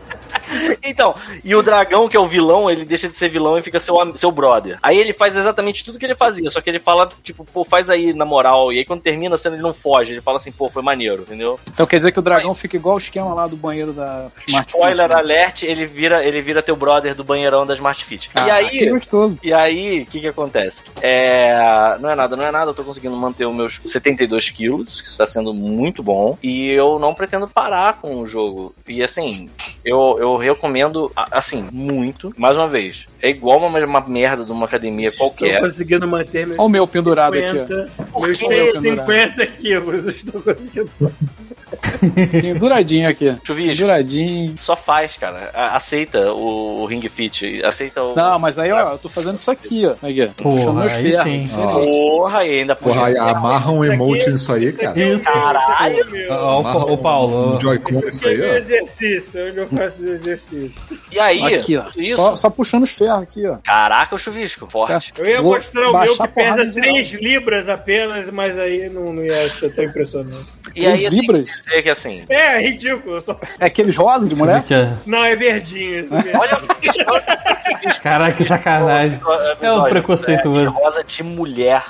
Então, e o dragão, que é o vilão, ele deixa de ser vilão e fica seu, seu brother. Aí ele faz exatamente tudo que ele fazia, só que ele fala, tipo, pô, faz aí na moral. E aí quando termina a cena ele não foge, ele fala assim, pô, foi maneiro, entendeu? Então quer dizer que o dragão fica igual o esquema lá do banheiro da Smart Fit, Spoiler né? alert, ele vira, ele vira teu brother do banheirão da Smart Fit. Ah, e aí. que gostoso. E aí, o que que acontece? É, não é nada, não é nada, eu tô conseguindo manter os meus 72 quilos, que está sendo muito bom, e eu não pretendo parar com o jogo. E assim, eu, eu recomendo, assim, muito, mais uma vez, é igual uma, uma merda de uma academia Estou qualquer. conseguindo manter meus Olha o meu pendurado aqui, ó. 50, meus que? 150 quilos. Eu estou conseguindo. [laughs] Penduradinho aqui. Chuvisco, Penduradinho. só faz, cara. Aceita o, o Ring Fit, aceita o... Não, mas aí, ó, eu tô fazendo isso aqui, ó. Aqui. Tô Porra, puxando meus ferros. sim. Porra, e ainda Porra, aí amarra um emote nisso aí, cara. Isso. Caralho! Ó, Amarra o, o Paulo. Um Joy-Con é aí, meu ó. exercício, onde eu faço o exercício. E aí, Aqui, ó. isso. Só, só puxando os ferros aqui, ó. Caraca, o chuvisco, forte. Eu ia Vou mostrar o meu que pesa de 3 libras apenas, mas aí não, não ia ser tão impressionante. E Três aí, eu tenho libras? Que dizer que assim, É, ridículo. eu Só... É aqueles rosas de mulher? Que é- Não, é verdinho. verdinho. olha o Caraca, que sacanagem. É um preconceituoso. rosa de mulher.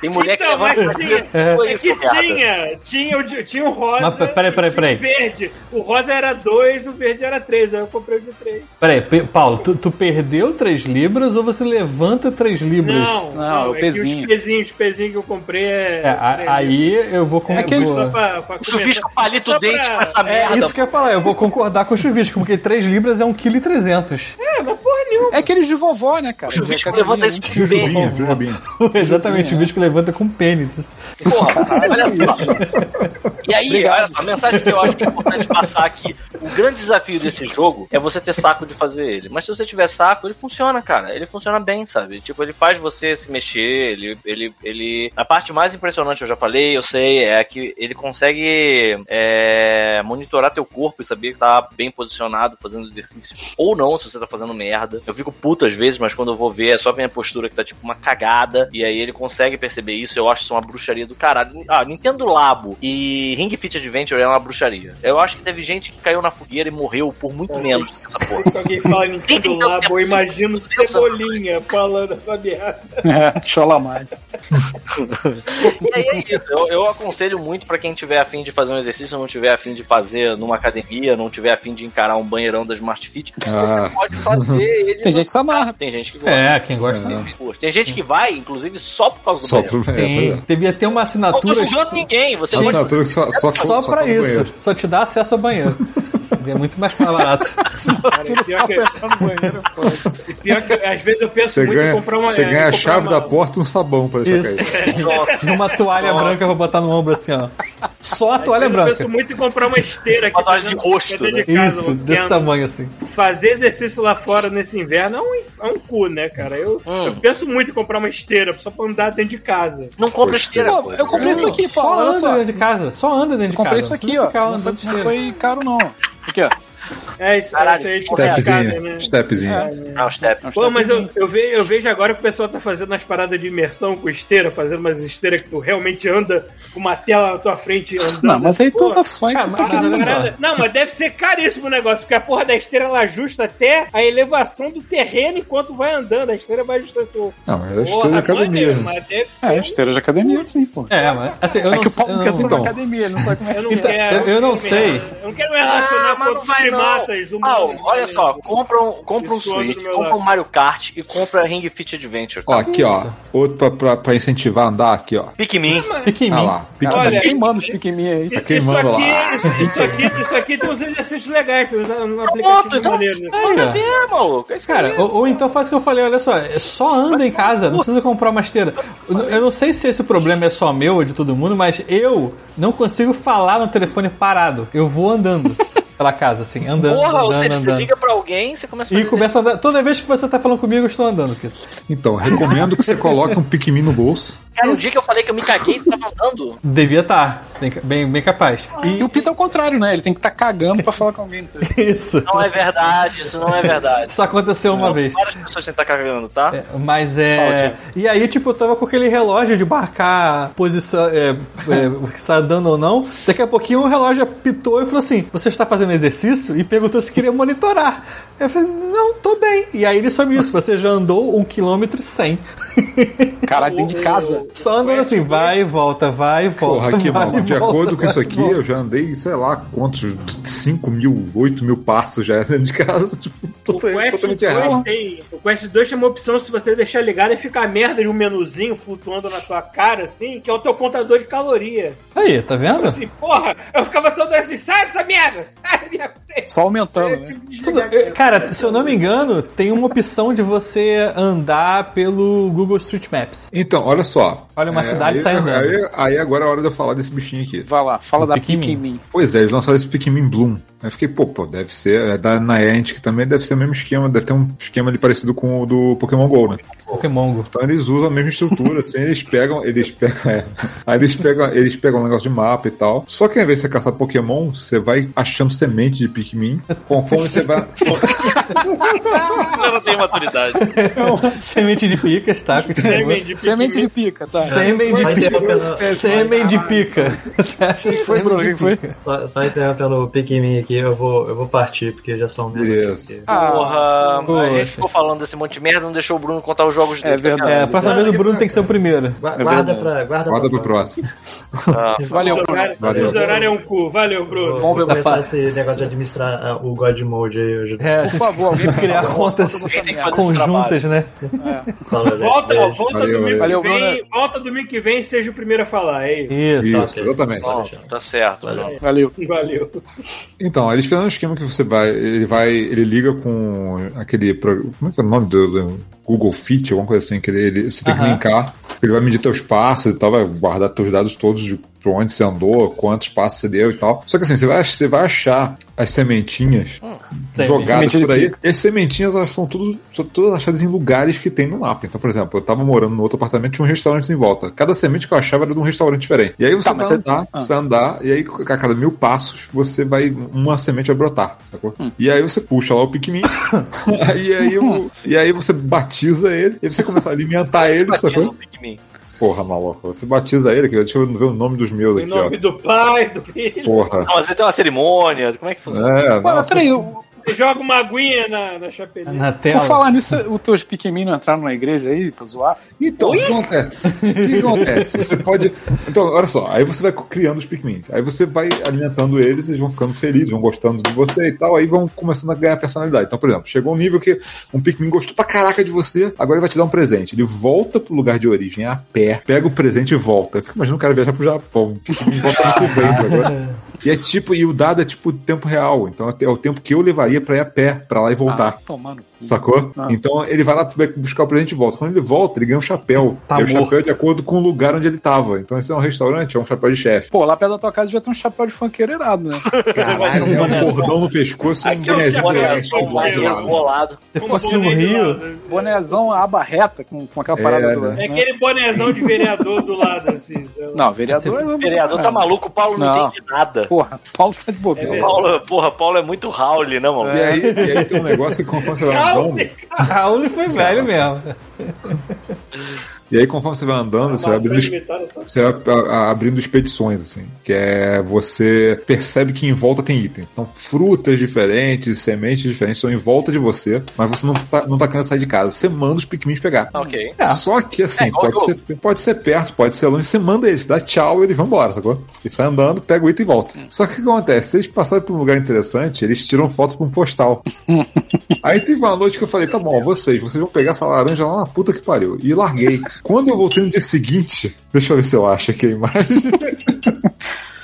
Tem mulher que Então, mas levanta tinha, é que tinha, tinha, o, tinha o rosa Mas, peraí, peraí, e peraí. o verde. O rosa era 2, o verde era 3, aí eu comprei o de 3. Peraí, Pe- Paulo, tu, tu perdeu 3 libras ou você levanta 3 libras? Não, Não, não, é o é, pezinho. que os pezinhos, os pezinhos que eu comprei é... É, a- aí eu vou com É aquele- vou- Só pra, pra O chuvisco palito o dente pra- com essa É merda. isso que eu ia falar, eu vou concordar com o chuvisco, porque 3 libras é 1,3 kg. É, mas porra nenhuma. É aqueles de vovó, né, cara? O chuvisco levanta bem. Jurubinha, jurubinha. Exatamente, o chuvisco levanta com pênis. Porra, olha só. E aí, olha só, a mensagem que eu acho que é importante passar aqui: o grande desafio desse jogo é você ter saco de fazer ele. Mas se você tiver saco, ele funciona, cara. Ele funciona bem, sabe? Tipo, ele faz você se mexer, ele. ele, ele... A parte mais impressionante, eu já falei, eu sei, é que ele consegue é, monitorar teu corpo e saber que tá bem posicionado fazendo exercício. Ou não, se você tá fazendo merda. Eu fico puto às vezes, mas quando eu vou ver, é só a minha postura que tá tipo uma cagada. E aí ele consegue perceber isso. Eu acho isso uma bruxaria do caralho. Ah, Nintendo Labo e Ring Fit Adventure é uma bruxaria. Eu acho que teve gente que caiu na fogueira e morreu por muito menos que essa porra. Se [laughs] alguém fala Nintendo Labo, eu assim, imagino. Cebolinha falando essa merda. [laughs] É, Cholamai. [laughs] E aí é isso. Eu, eu aconselho muito pra quem tiver afim de fazer um exercício, não tiver afim de fazer numa academia, não tiver afim de encarar um banheirão da Smart Fit, Ah. você pode fazer [laughs] ele. Tem gente que se amarra. Tem gente que gosta. É, quem gosta. Tem gente que vai, inclusive, só por causa do Só banheiro. pro. É, Tem, é. devia ter uma Não tô assinatura julgando ninguém. Você pode assinatura que só, só, só, pra isso. banheiro. Só te dá acesso ao banheiro. É muito mais barato. [laughs] Cara, e pior que, banheiro, e pior que às vezes eu penso Você muito em ganha, comprar uma. você é, ganha a comprar chave uma- da porta e um sabão pra deixar Isso. cair. E uma toalha branca eu vou botar no ombro assim, ó. Só a toalha Eu branca. penso muito em comprar uma esteira aqui. Uma de rosto, né? de casa, Isso, desse tamanho assim. Fazer exercício lá fora nesse inverno é um, é um cu, né, cara? Eu, Hum. eu penso muito em comprar uma esteira só pra andar dentro de casa. Não compra esteira. Pô. eu comprei isso aqui. Só anda só. dentro de casa. Só anda dentro de Comprei casa. isso aqui, Não ó. Não foi, não foi caro, não. Aqui, ó. É isso, Caralho, isso aí, Stepzinho. né? Stepzinho. Não, step. Pô, mas eu, eu, vejo, eu vejo agora que o pessoal tá fazendo as paradas de imersão com esteira, fazendo umas esteiras que tu realmente anda com uma tela na tua frente andando. Não, mas aí tu tá só cara, tá parada- Não, mas deve ser caríssimo o negócio, porque a porra da esteira ela ajusta até a elevação do terreno enquanto vai andando. A esteira vai ajustar seu. Não, mas é Porra, esteira de academia. maneiro, mas deve ser. É, esteira de academia, sim, pô. É, mas assim, eu É não que o Paulo não quer não- então. academia, não sabe como é Eu não que é. quero. eu- eu não me- sei. Eu não quero me relacionar Ah, com outros não primatas não. humanos. Ah, olha só, compra um, compra um Switch, compra um Mario Kart e compra Ring Fit Adventure. Ó, aqui, ó. Outro pra, pra, pra incentivar a andar aqui, ó. Pikmin. Em Ah lá. Pique Olha, Quem manda os piqueminhos aí? Tá queimando isso aqui, lá. Isso, isso aqui, isso aqui tem uns exercícios legais, tem uns um Pronto, aplicativo então. maneiro. Né? Manda ó. ver, maluco. É isso Cara, ou, ou então faz o que eu falei, olha só, é só anda em casa, não precisa comprar uma esteira. Eu não- eu não sei se esse problema é só meu ou de todo mundo, mas eu não consigo falar no telefone parado. Eu vou andando [laughs] pela casa, assim, andando, Porra, você, andando, você andando. liga pra alguém, você começa a E começa a andar. Toda vez que você tá falando comigo, eu estou andando, Pito. Então, recomendo que você coloque um Pikmin no bolso. Cara, o dia que eu falei que eu me caguei, você tava andando. Devia estar, bem, bem, bem capaz. E E o Pito é o contrário, né? Ele tem que estar cagando pra falar com alguém. então. [laughs] isso. Não é verdade, isso não é verdade. Só aconteceu uma vez. Várias pessoas têm que estar cagando, tá? É, Mas é. E aí, tipo, eu tava com aquele relógio de marcar posição, é, é, [laughs] se tá andando ou não. Daqui a pouquinho o relógio apitou e falou assim: Você está fazendo exercício? E perguntou se queria monitorar. Eu falei: Não, tô bem. E aí ele soube isso: Você já andou um quilômetro e cem. [laughs] Caralho, dentro de casa. Só andando assim, vai e volta, vai e volta. Porra, aqui, vai mano. e De volta, acordo com isso aqui, eu já andei, sei lá, quantos, 5 mil, 8 mil passos já dentro de casa. [laughs] Tipo, O totalmente, Quest, totalmente 2 errado. tem, o Quest 2 tem uma opção, se você deixar ligado, e fica a merda de um menuzinho flutuando na tua cara, assim, que é o teu contador de caloria. Aí, tá vendo? Assim, porra, eu ficava todo assim, sai dessa merda! Sai da minha frente! Só aumentando, Eu né? que Tudo- eh, Cara, se eu não me engano, tem uma opção de você andar pelo Google Street Maps. Então, olha só. Olha uma cidade aí, sai andando. Aí, aí agora é a hora de eu falar desse bichinho aqui. Vai lá, fala O da Pikmin. Pikmin. Pois é, eles lançaram esse Pikmin Bloom. Aí eu fiquei, pô, pô, deve ser. É da Niantic também, deve ser o mesmo esquema, deve ter um esquema ali parecido com o do Pokémon GO, né? Pokémon Go. Então eles usam a mesma estrutura, assim, eles pegam, eles pegam, é, aí eles pegam, eles pegam um negócio de mapa e tal. Só que ao invés de você caçar Pokémon, você vai achando semente de Pikmin. Conforme você vai. [laughs] Eu não tenho maturidade. Semente de picas, tá? Semente de Semente de pica, tá. Sêmen de pica. Sêmen de pica. Você acha que Foi, Bruno, só interrompendo o Pikmin aqui, eu vou, eu vou partir, porque já são menos. Beleza. aqui. Ah, Porra, a gente ficou falando desse monte de merda, não deixou o Bruno contar os jogos É dele. verdade. É, a próxima vez o Bruno tem que ser o primeiro. Gua- É guarda pra, guarda Guarda pra pro próximo. Ah, [laughs] Valeu, Bruno. horário, Valeu. esse horário é um cu. Valeu, Bruno. Vou, vou começar Tá esse negócio de administrar ah, o God Mode aí hoje. É, Por favor, alguém [laughs] criar contas conjuntas, né? Gente, Volta, volta Valeu, domingo valeu. que vem. Valeu, Volta domingo que vem e seja o primeiro a falar. É isso. Isso. Exatamente. bom, tá certo. Valeu. Valeu. Então, eles fizeram um esquema que você vai. Ele vai. Ele liga com aquele. Como é que é o nome do Google Fit, alguma coisa assim, que ele, ele- você tem que Aham. linkar. Ele vai medir teus passos e tal, vai guardar teus dados todos de por onde você andou, quantos passos você deu e tal. Só que assim, você vai, você vai achar as sementinhas jogadas Semente de por aí. E as sementinhas, elas são, tudo, são todas achadas em lugares que tem no mapa. Então, por exemplo, eu tava morando no outro apartamento, tinha um restaurante em volta. Cada semente que eu achava era de um restaurante diferente. E aí você Tá, vai você- andar, Ah. você vai andar, e aí a cada mil passos, você vai. Uma semente vai brotar, sacou? Hum. E aí você puxa lá o Pikmin, [coughs] aí, aí, e aí você batiza ele, e você começa a alimentar ele, sacou? Porra, maluco. Você batiza ele, que deixa eu ver o nome dos meus Em aqui, nome do pai, do filho. ó. Porra. Não, mas ele tem uma cerimônia. Como é que funciona? É, Mas nossa. peraí, eu- Joga uma aguinha na, na chapeleta. Na por tela. falar nisso, os teus Pikmin não entraram na igreja aí pra zoar? Então, o que acontece? O que acontece? Você pode. Então, olha só, aí você vai criando os Pikmin. Aí você vai alimentando eles, eles vão ficando felizes, vão gostando de você e tal, aí vão começando a ganhar personalidade. Então, por exemplo, chegou um nível que um Pikmin gostou pra caraca de você, agora ele vai te dar um presente. Ele volta pro lugar de origem a pé, pega o presente e volta. Eu fico imaginando o cara viajar pro Japão. O Pikmin volta muito bem agora. [laughs] E é tipo, e o dado é tipo tempo real. Então é o tempo que eu levaria pra ir a pé, pra lá e voltar. Ah, tomando. Sacou? Ah. Então ele vai lá buscar o presente e volta. Quando ele volta, ele ganha um chapéu. Tá e o chapéu é de acordo com o lugar onde ele tava. Então esse é um restaurante, é um chapéu de chefe. Pô, lá perto da tua casa já tem um chapéu de funkeiro irado, né? Caralho, é um cordão no pescoço e um é o bonezinho chapéu, do Olha, leste é o do lado de chapéu. lá. bolado. Se Uma fosse no boné de Rio, lado. Bonézão, aba reta, com, com aquela parada É, do. né? É né? aquele bonezão de vereador do lado, assim. Não, vereador. O vereador tá maluco, o Paulo não, Não. entende nada. Porra, Paulo tá de bobeira. É Paulo, porra, Paulo é muito Raul, né, mano? E aí, e aí tem um negócio que conforme você vai andando. Raul foi velho mesmo. [laughs] E aí, conforme você vai andando, você vai abrindo, tá? você vai abrindo expedições, assim. Que é você percebe que em volta tem itens. Então, frutas diferentes, sementes diferentes estão em volta de você, mas você não tá, não tá querendo sair de casa. Você manda os Pikmin pegar. Ok. Só que assim, É, pode, ser, pode ser perto, pode ser longe, você manda eles, dá tchau e eles vão embora, sacou? E sai andando, pega o item e volta. Só que o que acontece? Se eles passarem por um lugar interessante, eles tiram fotos pra um postal. [laughs] Aí teve uma noite que eu falei, tá bom, vocês, vocês vão pegar essa laranja lá na puta que pariu. E larguei. Quando eu voltei no dia seguinte, deixa eu ver se eu acho aqui a imagem. [laughs]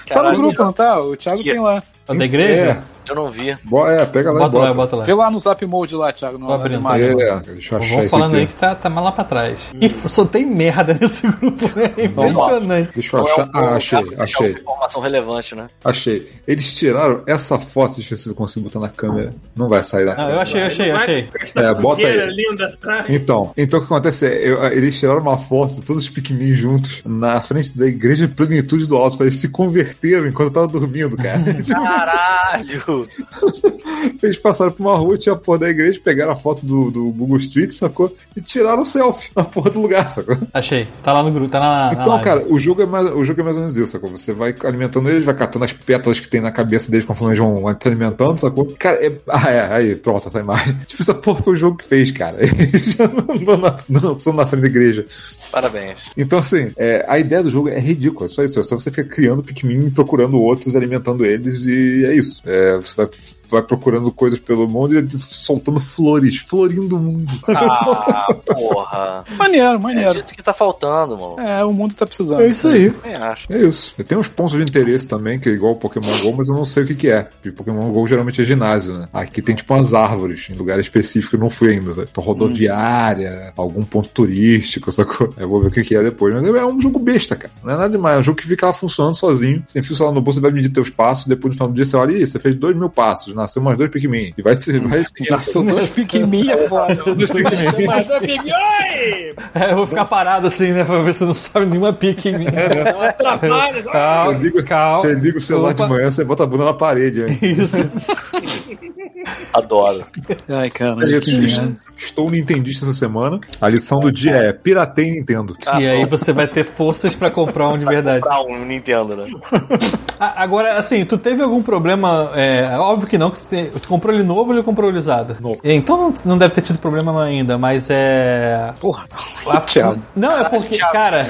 Tá no Caralho, grupo, não tá? O Thiago tem lá. O da igreja? Eu não vi. Bo- É, pega lá Bota e lá, bota. bota lá. Vê lá no Zap Mode lá, Thiago, no Tô abrindo. É, deixa eu achar Vamos isso falando aí que tá, tá mais lá pra trás. E só tem merda nesse grupo, né? Impressionante. Deixa eu é achar. um- Ah, achei, é uma achei, Informação relevante, né? achei. Eles tiraram essa foto, deixa eu ver se eu consigo botar na câmera. Não vai sair da Não, eu câmera. achei, achei, achei. É, bota aí. Linda. Então, então o que acontece é, eu- eles tiraram uma foto, todos os Pikmin juntos, na frente da igreja de plenitude do alto, para eles se converteram enquanto eu tava dormindo, cara. [laughs] Tipo, [laughs] Eles passaram por uma rua, tinha a porra da igreja, pegaram a foto do, do Google Street, sacou? E tiraram o selfie na porra do lugar, sacou? Achei. Tá lá no grupo, tá na. na Então, live. cara, o jogo, é mais, o jogo é mais ou menos isso, sacou? Você vai alimentando eles, vai catando as pétalas que tem na cabeça deles conforme eles vão se alimentando, sacou? Cara, é... Ah, é, aí, pronto, essa imagem. [laughs] Tipo, essa porra foi o jogo que fez, cara. [laughs] Eles já não andam na, não são na frente da igreja. Parabéns. Então, assim, é, a ideia do jogo é ridícula, só isso. É só você ficar criando Pikmin, procurando outros, alimentando eles, e é isso. É, você vai, vai procurando coisas pelo mundo e soltando flores, florindo o mundo. Ah, [laughs] porra. Maneiro, É maneiro. disso que tá faltando, mano. É, o mundo tá precisando. É isso aí. Eu acho. É isso. Tem uns pontos de interesse também, que é igual o Pokémon GO, mas eu não sei o que, que é. Porque Pokémon GO geralmente é ginásio, né? Aqui tem tipo umas árvores em lugar específico, eu não fui ainda. Sabe? Então, rodoviária, algum ponto turístico, sacou? Eu vou ver o que, que é depois. Mas é um jogo besta, cara. Não é nada demais. É um jogo que fica lá funcionando sozinho. Você enfia o celular no bolso, vai medir teus passos. Depois no final do dia você olha, ih, você fez dois mil passos. Nasceu mais dois Pikmin. E vai se. Vai seguindo. Nasceu dois Pikmin é foda. dois Pikmin. Mas eu peguei, oi! É, eu vou ficar parado assim, né? Pra ver se não sobe nenhuma em mim. Não atrapalha. [laughs] só- Calma, Você liga, calma. você liga o celular Opa. de manhã, você bota a bunda na parede antes. Isso. Adoro. Ai, É cara, isso. que. Estou nintendista essa semana. A lição do dia é piratei Nintendo. Ah, E aí você vai ter forças pra comprar um de verdade. Comprar um Nintendo, né? [laughs] Agora, assim, tu teve algum problema? É, óbvio que não, que tu, te- tu comprou ele novo ou ele comprou ele usado? Novo. Então não, não deve ter tido problema ainda, mas é. Porra. a- [laughs] Thiago. não, é porque, Thiago, cara.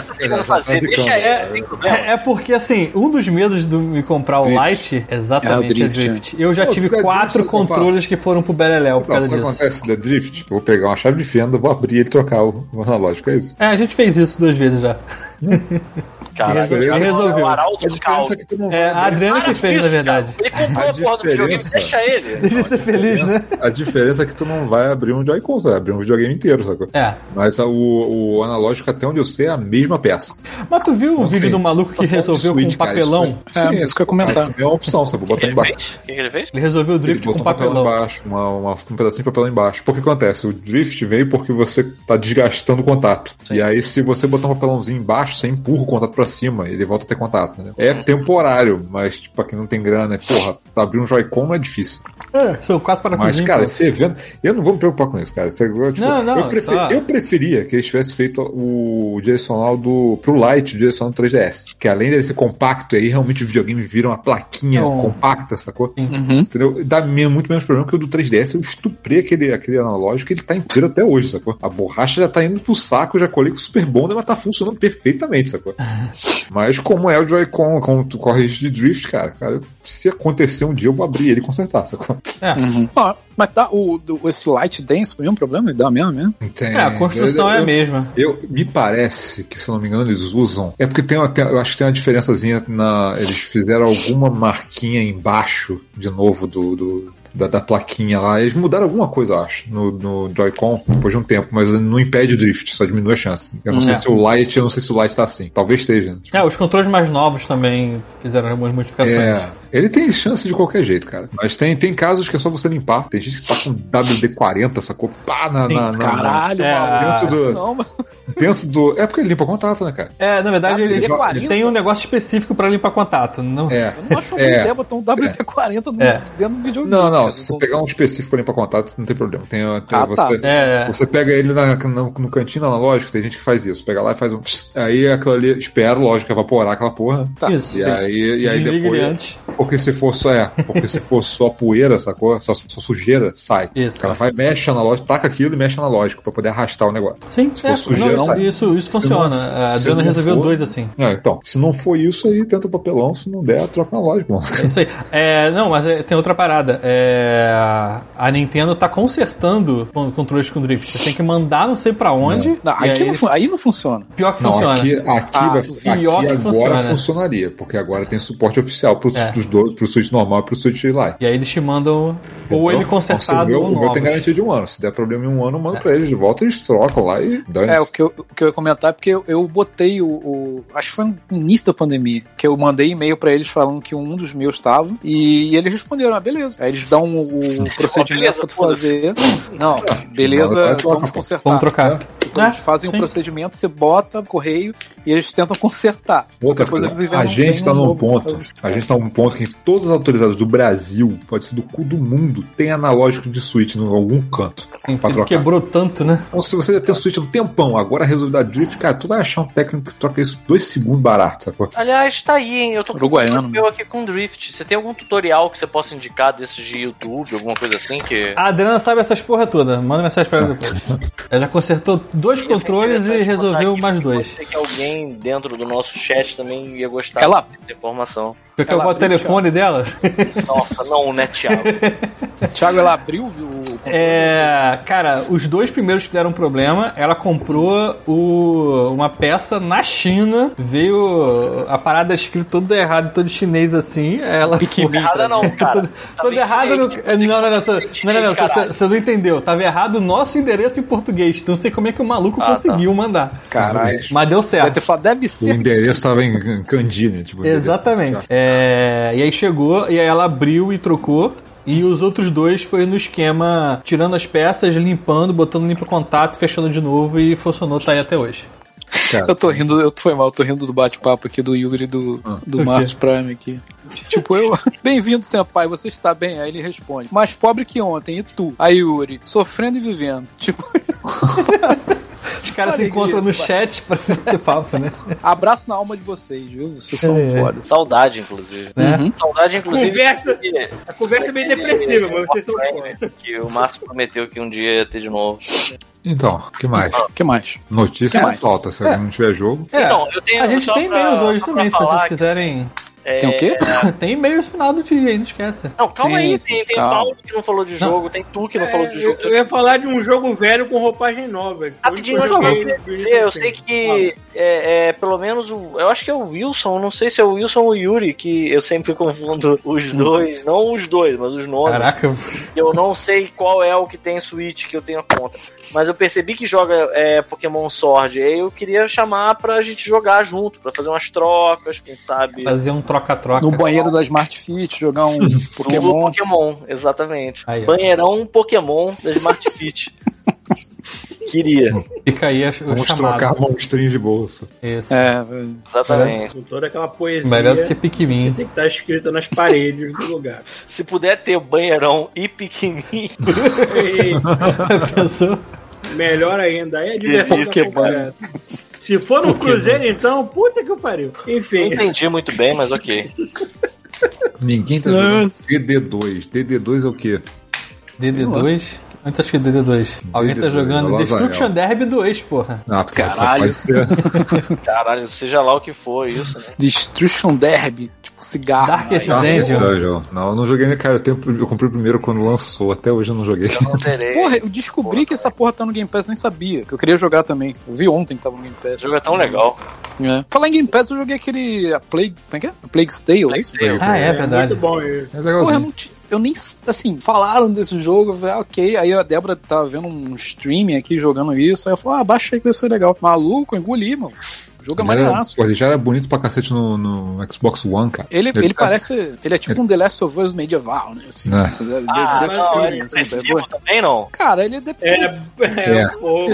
Fazer, deixa É, é, é porque, assim, um dos medos de me comprar o Drift. Lite, exatamente, É Drift, é Drift. Eu já Pô, tive quatro Drift, controles que foram pro Beleléu por causa sabe o que disso. acontece da Drift? Eu vou pegar uma chave de fenda, vou abrir e trocar o, o analógico, é isso. É, a gente fez isso duas vezes já. [laughs] Caralho, Resolveu. Thiago é Resolveu. o Arauto A do diferença caos. é que tu não É, a. Adriana que fez, na verdade. cara. Ele comprou A a, porra do videogame, deixa ele. Deixa ele ser feliz, né? A diferença é que tu não vai abrir um Joy-Con, você vai abrir um videogame inteiro, sacou? É. Mas a- o, o analógico, até onde eu sei, é a mesma peça. Mas tu viu o Não vídeo do maluco que Tá resolveu Switch, com cara, papelão? É, isso que eu ia comentar. É uma opção, sabe? Vou O que botar ele embaixo. O que ele fez? Ele resolveu o Ele drift botou com um papelão embaixo, uma, uma- um pedacinho de papelão embaixo. Porque o que acontece? O drift veio porque você tá desgastando o contato. E aí, se você botar um papelãozinho embaixo, baixo, você empurra o contato pra cima, ele volta a ter contato, né? É temporário, mas, tipo, pra quem não tem grana, porra, pra abrir um Joy-Con não é difícil. É, são quatro Mas, parafusinhos. cara, esse evento. Eu não vou me preocupar com isso, cara. É, tipo, Não, não, eu, prefer- só- eu preferia que eles tivessem feito o direcional do. pro Lite, o direcional do 3DS. Que além dele ser compacto, aí realmente o videogame vira uma plaquinha Não. compacta, sacou? Uhum. Entendeu? Dá muito menos problema que o do 3DS. Eu estuprei aquele, aquele analógico ele tá inteiro até hoje, sacou? A borracha já tá indo pro saco, eu já colei com o Super Bonder, mas tá funcionando perfeitamente, sacou? [laughs] mas como é o Joy-Con, como tu corre risco de drift, cara, cara, se acontecer um dia eu vou abrir ele e consertar, sacou? Uhum. Ó, mas tá, o, do- esse Light Dance foi um problema? Ele dá mesmo, mesmo? Tem- É, a construção eu- é a eu- mesma. Eu, me parece que, se eu não me engano, eles usam. É porque tem, uma- tem- eu acho que tem uma diferençazinha na. Eles fizeram alguma marquinha embaixo, de novo, do. do- da, da plaquinha lá. Eles mudaram alguma coisa, eu acho, no, no Joy-Con, depois de um tempo, mas não impede o drift, só diminui a chance. Eu não sei É. se o Lite, eu não sei se o Lite tá assim. Talvez esteja. né? É, os controles mais novos também fizeram algumas modificações. É, ele tem chance de qualquer jeito, cara. Mas tem, tem casos que é só você limpar. Tem gente que tá com WD-40, sacou? Pá, na, na, na- Caralho, É, maluco. dentro do- Não, mas... dentro do. É porque ele limpa contato, né, cara? É, na verdade, ele, WD-40? ele tem um negócio específico pra limpar contato. Não... É. Eu não acho uma É. ideia botar um WD-40 no- É. dentro do videogame. Não, não, cara. se você pegar um específico pra limpar contato, não tem problema. Tem, tem- Ah, você, tá. É. você pega ele na- no, no cantinho analógico, tem gente que faz isso. Pega lá e faz um. Aí aquilo ali, espero, lógico, evaporar aquela porra. Tá. Isso. E aí, e aí depois. antes. Porque se for só, é, porque se for só poeira, sacou? Só, só sujeira, sai. Isso. O cara vai, mexe analógico, taca aquilo e mexe analógico pra poder arrastar o negócio. Sim, for é, sujeira, não, sai. isso, isso Se funciona. não- a se Adriana não resolveu for- dois assim. É, então, se não for isso aí, tenta o papelão, se não der, troca analógico, mano. É isso aí. É, não, mas é, tem outra parada. É, a Nintendo tá consertando con- controles com drift. Você tem que mandar não sei pra onde. Não, aqui aí, não, aí não funciona. pior que Não, funciona. aqui, aqui, Ah, vai, pior aqui que agora funciona. funcionaria, porque agora tem suporte oficial pros, É. dois, pro Switch normal e pro Switch Lite. E aí eles te mandam ou ele consertado o meu, ou o meu tem garantia de um ano. Se der problema em um ano, eu mando pra eles de volta, eles trocam lá e dane É, o que, eu, o que eu ia comentar é porque eu, eu botei o, o- Acho que foi no início da pandemia. Que eu mandei e-mail pra eles falando que um dos meus tava. E, eles responderam, ah, beleza. Aí eles dão o, o [laughs] procedimento beleza, pra tu fazer. Não, beleza, vamos consertar. Vamos trocar. Então, eles É, fazem sim. um procedimento, você bota correio e eles tentam consertar. Outra coisa, eles a gente tem tá um num ponto, a gente tá num ponto que todas as autorizadas do Brasil, pode ser do cu do mundo, tem analógico de Switch em algum canto Sim, pra trocar. quebrou tanto, né? Então, se você já tem Switch há um tempão, agora resolveu dar drift, cara, tu vai achar um técnico que troca isso dois segundos barato, sacou? Aliás, tá aí, hein? Eu tô Uruguaiano, eu aqui com Drift. Você tem algum tutorial que você possa indicar desses de YouTube, alguma coisa assim que. A Adriana sabe essas porra toda. Manda mensagem pra ela depois. [laughs] Ela já consertou dois controles e resolveu mais dois. Ser que alguém dentro do nosso chat também ia gostar dessa informação. Você quer Ela o telefone dela? Nossa, não, né, Thiago? [laughs] Thiago, ela abriu viu, o. É, cara, os dois primeiros que deram problema, ela comprou o, uma peça na China, veio a parada escrita todo errado, todo chinês assim, ela Pique foi- Errada não, [laughs] cara. Tudo, Tá errado no, não, não, não, não, não, você, não entendeu. Tava errado o nosso endereço em português. Não sei como é que o maluco Ah, conseguiu mandar. Caralho. Mas deu Deve certo. ter falado, deve O ser. endereço tava em Candy, né? Tipo, o Exatamente. É, e aí chegou, e aí ela abriu e trocou. E os outros dois foi no esquema tirando as peças, limpando, botando limpa contato, fechando de novo e funcionou, tá aí até hoje. Cara, Eu tô rindo, eu tô foi mal, eu tô rindo do bate-papo aqui do Yuri e do, Ah. do [laughs] Márcio Prime aqui. Tipo, eu. [laughs] Bem-vindo, senpai, você está bem? Aí ele responde, mais pobre que ontem, e tu? Aí Yuri, sofrendo e vivendo. Tipo, [laughs] Os caras se encontram no chat pra ter papo, né? abraço na alma de vocês, viu? Vocês são É. foda. Saudade, inclusive. Né? Uhum. Saudade, inclusive. Conversa- A conversa é meio depressiva, mas vocês são foda. Que o Márcio prometeu que um dia ia ter de novo. Então, o que mais? O que mais? Notícia Que mais? falta, se É. não tiver jogo. É, Então, eu tenho a gente tem e-mails hoje também, se vocês falar que, quiserem. É, Tem o quê? [laughs] Tem e-mails final do dia aí, não esquece. Não, calma Sim, aí, tem, tem calma. Paulo que não falou de jogo, tem tu que não falou de É, jogo. eu, eu ia falar de um jogo velho com roupagem nova. Rapidinho, eu eu, eu sei que é, é, pelo menos o. Eu acho que é o Wilson, não sei se é o Wilson ou o Yuri, que eu sempre [laughs] confundo os dois, não os dois, mas os nomes. Caraca, Eu não sei qual é o que tem Switch que eu tenho a conta. Mas eu percebi que joga é, Pokémon Sword. E aí eu queria chamar pra gente jogar junto, pra fazer umas trocas, quem sabe. fazer um troca-troca. No banheiro da Smart Fit, jogar um [laughs] Pokémon. Pokémon. Pokémon, exatamente. Aí, ó. Banheirão Pokémon da Smart Fit. [laughs] Queria. Fica aí a- o Vamos chamado. trocar monstrinhos de bolso. Isso. É, Exatamente. Com toda aquela poesia. Melhor do que Pikmin. Tem que estar escrita nas paredes do lugar. [laughs] Se puder ter banheirão e pequenininho, Ei, Pensou? melhor ainda. Aí é diversão Que completa. Se for no Cruzeiro, então, puta que pariu. não Enfim. entendi muito bem, mas ok. Ninguém tá jogando DD2. DD2 é o quê? DD2? Onde tá escrito DD2? Alguém tá DD2, jogando Lazael. Destruction Derby 2, porra. Ah, Caralho. [laughs] Caralho, seja lá o que for isso, né? Destruction Derby, cigarro. Darkest Ah, Dungeon. Dungeon. Não, eu não joguei, né, cara. Eu, tenho, eu comprei o primeiro quando lançou. Até hoje eu não joguei. Eu não terei. Porra, eu descobri que essa porra tá no Game Pass, nem sabia. Que eu queria jogar também. Eu vi ontem que tava no Game O Pass. jogo é tão legal. É. Falar em Game Pass, eu joguei aquele. A Plague. Como é que é? A Plague's Tale. Plague's Tale. Ah, é verdade. Muito bom isso. É Porra, eu não ti- Eu nem, assim, falaram desse jogo, eu falei, ah, ok. Aí a Débora tava vendo um streaming aqui jogando isso, aí eu falei, ah, baixa aí que deve ser legal. Maluco, engoli, mano. O jogo é Ele era- maneiraço. pô, ele já era bonito pra cacete no, no Xbox One, cara. Ele, ele tá- parece. Ele é tipo um The Last of Us medieval, né? Assim, É. De- de- Ah, desse não, filme, ele é assim, sabe? também, não? Cara, ele é É, depressivo. é, É. pouco.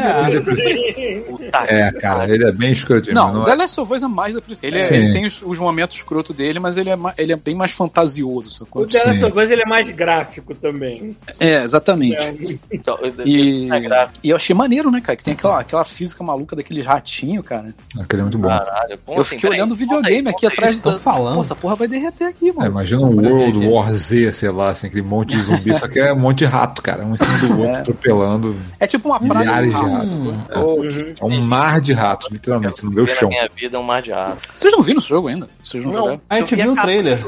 Puta É, cara, ele é bem escrotinho. Não, mas o não The é. Last of Us é mais depressivo. Ele, é- ele tem os, os momentos escroto dele, mas ele é, ele é bem mais fantasioso. sacou? O The Last Sim. of Us ele é mais gráfico também. É, exatamente. É, Então, E, é gráfico. e eu achei maneiro, né, cara? Que tem aquela, aquela física maluca daquele ratinho, cara. Aquele é muito bom. Caralho, eu assim? fiquei olhando o conta aí, videogame aqui atrás da. falando. Pô, essa porra vai derreter aqui, É, mano. imagina um World. War Z, sei lá, assim, aquele monte de zumbi, só que é um monte de rato, cara. Um em cima do [laughs] outro, atropelando. É tipo uma Milhares de de rato. ratos. Uhum. É um mar de ratos, literalmente. Você não vê o chão. minha vida é um mar de ar. Vocês não viram esse jogo ainda? Vocês não, jogaram? A gente viu o trailer.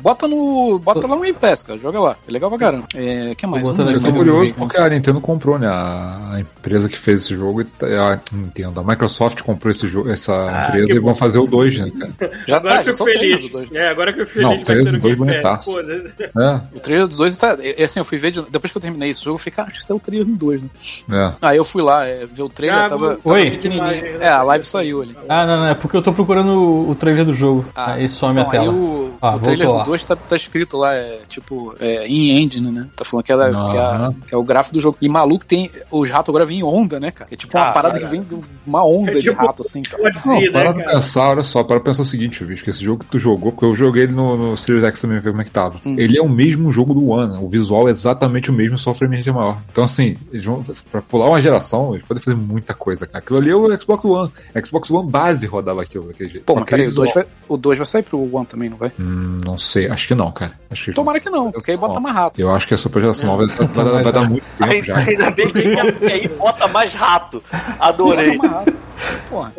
Bota no. Bota lá no Game Pass, cara. Joga lá. É legal pra caramba. É, que mais? Não Eu tô o curioso porque a Nintendo comprou, né? A empresa que fez esse jogo. tá- A Nintendo, a Microsoft comprou esse jogo, essa empresa que e vão fazer o 2, né, cara? Já agora tá, que eu três feliz. dois. É, agora que eu fico Não, feliz. vai três ter no dos dois Game Pass. bonitaços. Foda-se. É, O trailer do 2 tá. é, Assim, eu fui ver. de- depois que eu terminei esse jogo, eu falei, cara, acho que isso é o trailer do 2, né? é. Aí eu fui lá é, ver o trailer, Ah, tava, tava Oi. pequenininho. É, a live saiu ali. Ah, não, não, é porque eu tô procurando o, o trailer do jogo. aí some então, a tela. Aí o, Ah, o trailer do lá. 2 tá, tá escrito lá, é tipo, é, in engine, né? Tá falando que, ela, Aham. que, é, que é o gráfico do jogo. E maluco tem. Os ratos agora vêm em onda, né, cara? É tipo uma Ah, parada cara. que vem de uma onda É de tipo- rato, assim, cara. Pode Não, ser, para né, pra cara? pensar, olha só, para pensar o seguinte, bicho, que esse jogo que tu jogou, porque eu joguei ele no, no Series X também, ver como é que tava. Hum. Ele é o mesmo jogo do One, né? o visual é exatamente o mesmo, só o frame rate é maior. Então, assim, eles vão, pra pular uma geração, eles podem fazer muita coisa. cara. Aquilo ali é o Xbox One. Xbox One base rodava aquilo daquele jeito. Pô, mas peraí, o aquele 2 vai, o dois vai sair pro One também, não vai? Hum, não sei, acho que não, cara. Acho que Tomara que não, porque aí bota mais rato. Eu acho que essa geração nova vai, vai dar- vai dar muito tempo Ainda, já. ainda bem que ele aí bota mais rato. Adorei. Bota mais rato. Porra.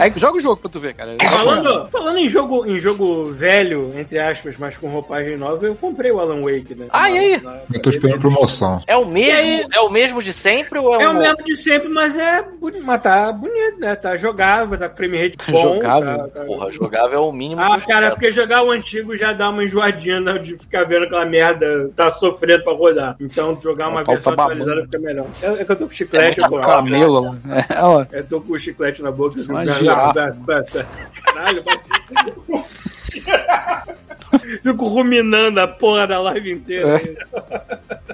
É, joga o jogo pra tu ver, cara. Falando, falando em jogo, em jogo velho, entre aspas, mas com roupagem nova, eu comprei o Alan Wake, né? Ah, e aí? Eu tô esperando promoção. É o mesmo, aí? é o mesmo de sempre ou é, É um o mesmo de sempre, mas é bonito, mas tá bonito, né? Tá jogável, tá com frame rate [laughs] Tá bom. jogável? tá- tá- Porra, jogável é o mínimo. Ah, cara, espero. porque jogar o antigo já dá uma enjoadinha né, de ficar vendo aquela merda, tá sofrendo pra rodar. Então, jogar uma versão tá atualizada fica melhor. É, é que eu tô com chiclete, É eu tô, Camelo, lá. [laughs] é, ó. eu tô com o chiclete na boca. Uma girafa. Caralho, bati. [laughs] Fico ruminando a porra da live inteira.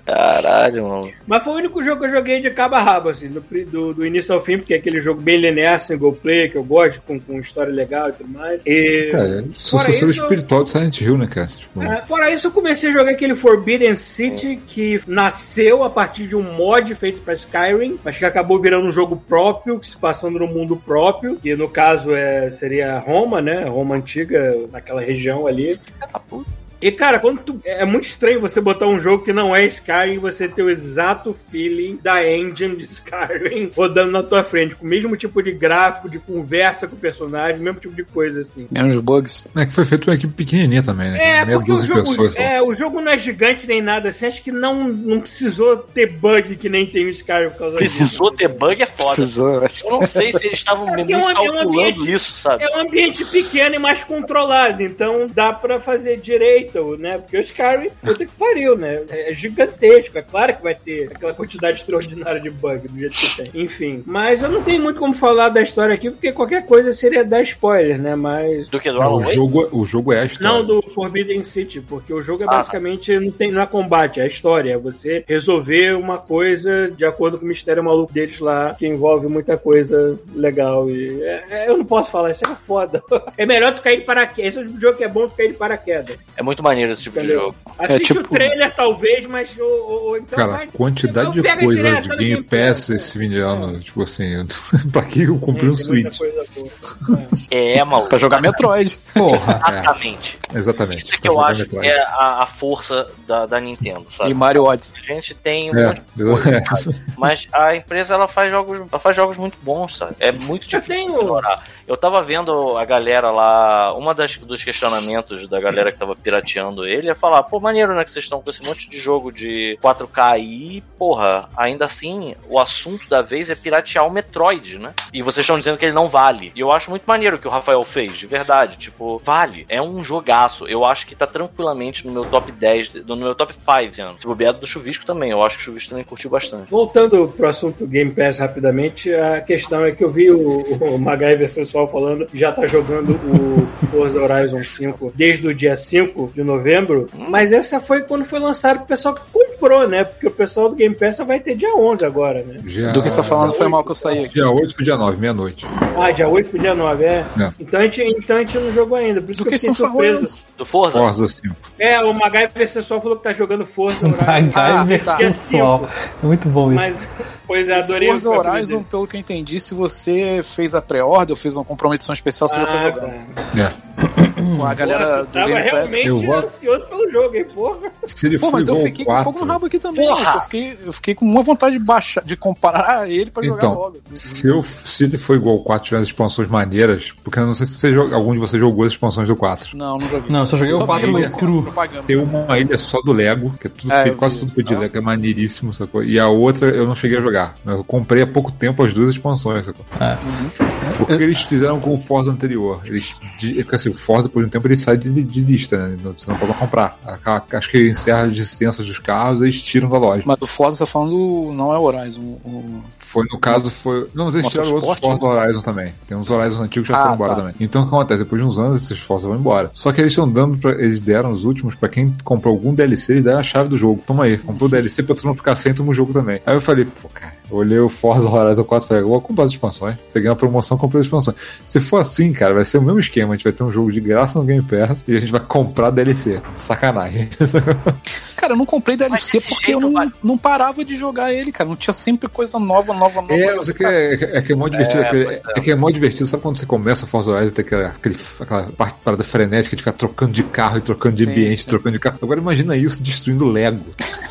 Caralho, mano. Mas foi o único jogo que eu joguei de cabo a rabo, assim, do, do, do início ao fim, porque é aquele jogo bem linear, single player, que eu gosto, com, com história legal e tudo mais. E, Cara, é sucessor isso- espiritual de Silent Hill, né, cara? Tipo, é, fora isso, eu comecei a jogar aquele Forbidden City, que nasceu a partir de um mod feito pra Skyrim, mas que acabou virando um jogo próprio, que se passando no mundo próprio, que no caso é, seria Roma, né? Roma antiga, naquela região ali. Tá a. E, cara, quando tu. É muito estranho você botar um jogo que não é Skyrim e você ter o exato feeling da engine de Skyrim [laughs] rodando na tua frente, com o mesmo tipo de gráfico, de conversa com o personagem, mesmo tipo de coisa assim. Menos bugs. É que foi feito uma equipe pequenininha também, né? É, Meia porque o jogo, pessoas. só. é, o jogo não é gigante nem nada assim. Acho que não, não precisou ter bug que nem tem o Skyrim por causa Precisou disso. ter bug é foda. Precisou, eu acho. Eu não sei se eles estavam É muito porque é um- é um calculando ambiente- isso, sabe? É um ambiente pequeno e mais controlado, então dá pra fazer direito aproveitam, né? Porque o Skyrim, puta que pariu, né? É gigantesco, é claro que vai ter aquela quantidade extraordinária de bug do jeito que tem. Enfim, mas eu não tenho muito como falar da história aqui, porque qualquer coisa seria dar spoiler, né? Mas. Do que do Alan o, jogo, o jogo é a história. Não do Forbidden City, porque o jogo é Ah, basicamente não tem não é combate, é história. É você resolver uma coisa de acordo com o mistério maluco deles lá, que envolve muita coisa legal. E é- é- eu não posso falar, isso é foda. [laughs] É melhor tu cair de paraquedas. Esse é o de jogo que é bom tu cair de paraquedas. É muito maneiro esse tipo de Entendeu? jogo. Assiste tipo- o trailer, talvez, mas. Ou, ou- então Cara, vai- quantidade então de pega coisa direto de Game Pass esse fim de ano, tipo assim, [laughs] pra que eu comprei um Tem muita Switch? coisa boa. É, maluco. Pra jogar Metroid. Porra. [laughs] Exatamente. Exatamente. Isso é que eu acho Metroid. que é a, a força da, da Nintendo, sabe? E Mario Odyssey. A gente tem um É, monte de coisa, é. mas a empresa ela faz jogos, ela faz jogos muito bons, sabe? É muito Eu difícil tenho- de ignorar. Eu tava vendo a galera lá, uma das dos questionamentos da galera que tava pirateando ele é falar, pô, maneiro, né, que vocês estão com esse monte de jogo de 4K aí, porra, ainda assim, o assunto da vez é piratear o Metroid, né? E vocês estão dizendo que ele não vale. E eu acho muito maneiro o que o Rafael fez, de verdade. Tipo, vale. É um jogaço. Eu acho que tá tranquilamente no meu top 10, no meu top 5 anos. Se bobear do Chuvisco também. Eu acho que o Chuvisco também curtiu bastante. Voltando pro assunto Game Pass rapidamente, a questão é que eu vi o, o MacGyver falando que já tá jogando o Forza Horizon 5 desde o dia 5 de novembro, mas essa foi quando foi lançado pro pessoal que comprou, né? Porque o pessoal do Game Pass só vai ter dia 11 agora, né? Dia- Do que você tá falando foi mal que eu saí aqui. Dia 8 pro dia 9, meia-noite. Ah, dia 8 pro dia 9, é? É. Então, a gente, então a gente não jogou ainda, por isso Do que, que eu fiquei surpreso. falando? Do Forza? Forza 5. É, o MacGyver sensual falou que tá jogando Forza Horizon. MacGyver tá. sensual. É muito bom isso. Mas, pois é, adorei Forza o que eu Horizon, pelo que eu entendi, se você fez a pré-order ou fez uma comprometeção especial, você já tá Ah, jogando. tá. É. Com a galera Porra, do Game Pass. realmente Eu vou- ansioso pelo jogo, hein, porra? Se ele Pô, mas eu fiquei ao com 4, fogo no rabo aqui também. Porra! Eu fiquei, eu fiquei com uma vontade de baixar, de comparar ele pra jogar Então, logo. se, eu, se ele for igual ao 4 tiver as expansões maneiras, porque eu não sei se você, joga- algum de vocês jogou as expansões do 4. Não, não joguei. Não, eu só joguei o 4 vi, no assim, cru. propaganda. Tem uma ilha só do Lego, que é tudo É, feito, quase vi tudo feito de Lego, é maneiríssimo, sacou? E a outra eu não cheguei a jogar. Eu comprei há pouco tempo as duas expansões, sacou? É. Porque eles fizeram com o Forza anterior. Eles, de, fica assim, o Forza, por um tempo, ele sai de, de lista, né? Você não pode comprar. Acho que encerra as licenças dos carros e eles tiram da loja. Mas o Forza tá falando não é Horizon. O... Foi, no caso, foi. Não, mas eles tiraram outros Forza Horizon também. Tem uns Horizon antigos que já Ah, foram embora tá. também. Então o que acontece? Depois de uns anos, esses Forza vão embora. Só que eles estão dando pra. Eles deram os últimos pra quem comprou algum DLC, eles deram a chave do jogo. Toma aí, comprou o DLC pra tu não ficar sem, toma o jogo também. Aí eu falei, pô, cara, eu olhei o Forza Horizon 4 e falei, eu vou comprar as expansões. Peguei uma promoção, comprei as expansões. Se for assim, cara, vai ser o mesmo esquema. A gente vai ter um jogo de graça no Game Pass e a gente vai comprar DLC. Sacanagem. [laughs] Cara, eu não comprei DLC porque eu não, não parava de jogar ele, cara. Não tinha sempre coisa nova, nova, nova. É, você que é, é que é mó divertido. É, É, que- é que é mó divertido. Sabe quando você começa a Forza Horizon tem aquela, aquele, aquela parte parada frenética de ficar trocando de carro e trocando de Sim, ambiente, sim. trocando de carro. Agora imagina isso destruindo Lego.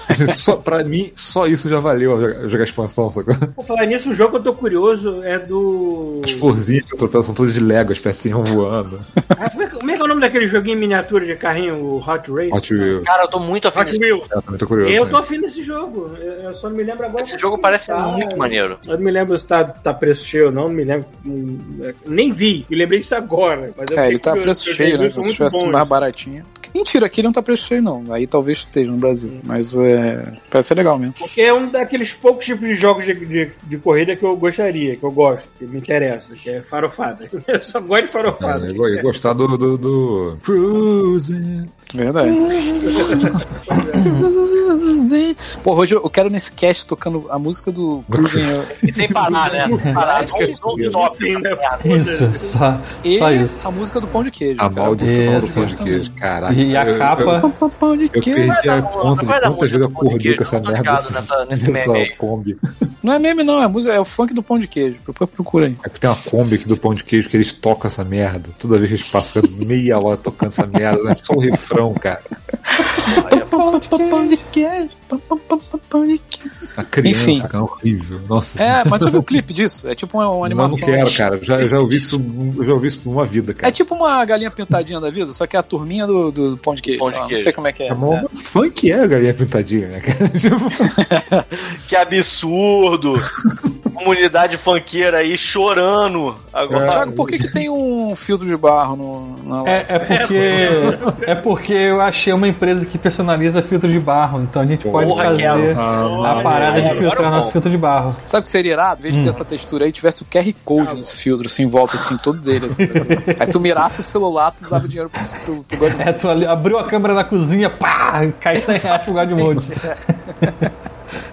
[laughs] só, pra mim, só isso já valeu jogar, expansão, sacou? Por falar nisso, o jogo que eu tô curioso é do. As florzinhas que atropelam são todas de Lego, as pecinhas voando. Ah, como, é, que- como é que é o nome daquele joguinho em miniatura de carrinho, o Hot Race? Hot Wheels. Cara, eu tô muito afim Hot desse Wheels. Eu também tô curioso. Eu tô afim desse jogo. Eu eu só não me lembro agora. Esse jogo parece tá. muito maneiro. Eu não me lembro se tá, tá preço cheio ou não, não me lembro. Hum, Nem vi, me lembrei disso agora. É, ele tá preço cheio, né? Se tivesse mais baratinho. Mentira, aqui ele não tá preço cheio, não. Aí talvez esteja no Brasil. Mas é. Parece ser legal mesmo. Porque é um daqueles poucos tipos de jogos de, de, de corrida que eu gostaria, que eu gosto, que me interessa, que é farofada. [laughs] Eu só gosto de farofada. É, eu, eu gostar do, do, do Cruising. Verdade. [laughs] Porra, hoje eu quero nesse cast tocando a música do Cruising. [laughs] E sem parar, né? Sem parar, não, não stop. Sim, né? Isso, só, E só isso. a música do Pão de Queijo. A cara. maldição do Isso. pão de queijo, caraca. E a Eu- eu- capa. Pão de Eu queijo. perdi a conta de quantas vezes eu do pão de acordei com essa eu merda ligado [laughs] nessa- Kombi. Não é meme, não. É, música, é o funk do Pão de Queijo. Depois procura aí. É que tem uma Kombi aqui do pão de queijo que eles tocam essa merda. Toda vez que eles passam, fica meia hora tocando essa merda. Não é só o refrão, cara. Pão, pão de queijo. A criança, Enfim. cara, horrível. Nossa. É, mas você viu o clipe disso? É tipo uma, uma animação. não quero, cara. Eu já, já ouvi isso, já ouvi isso por uma vida, É cara. tipo uma galinha pintadinha da vida, só que é a turminha do, do pão de queijo. Pão de queijo. Não sei como é que é. É mó funk é a galinha pintadinha, né, cara? Tipo, [laughs] Que absurdo! Comunidade funkeira aí chorando agora. Thiago, por que, que tem um filtro de barro no, na É, é porque é porque eu achei uma empresa que personaliza filtro de barro, então a gente pode Porra, fazer Kelo. a parada de filtrar é nosso filtro de barro. Sabe o que seria irado? Em vez de Hum. ter essa textura aí, tivesse o QR Code nesse filtro, assim, em volta, assim, todo dele. assim. aí tu mirasse o celular, tu dava dinheiro pro, pro, pro É, tu ali, abriu a câmera na cozinha, pá, cai 100 reais pro Godmode. [laughs]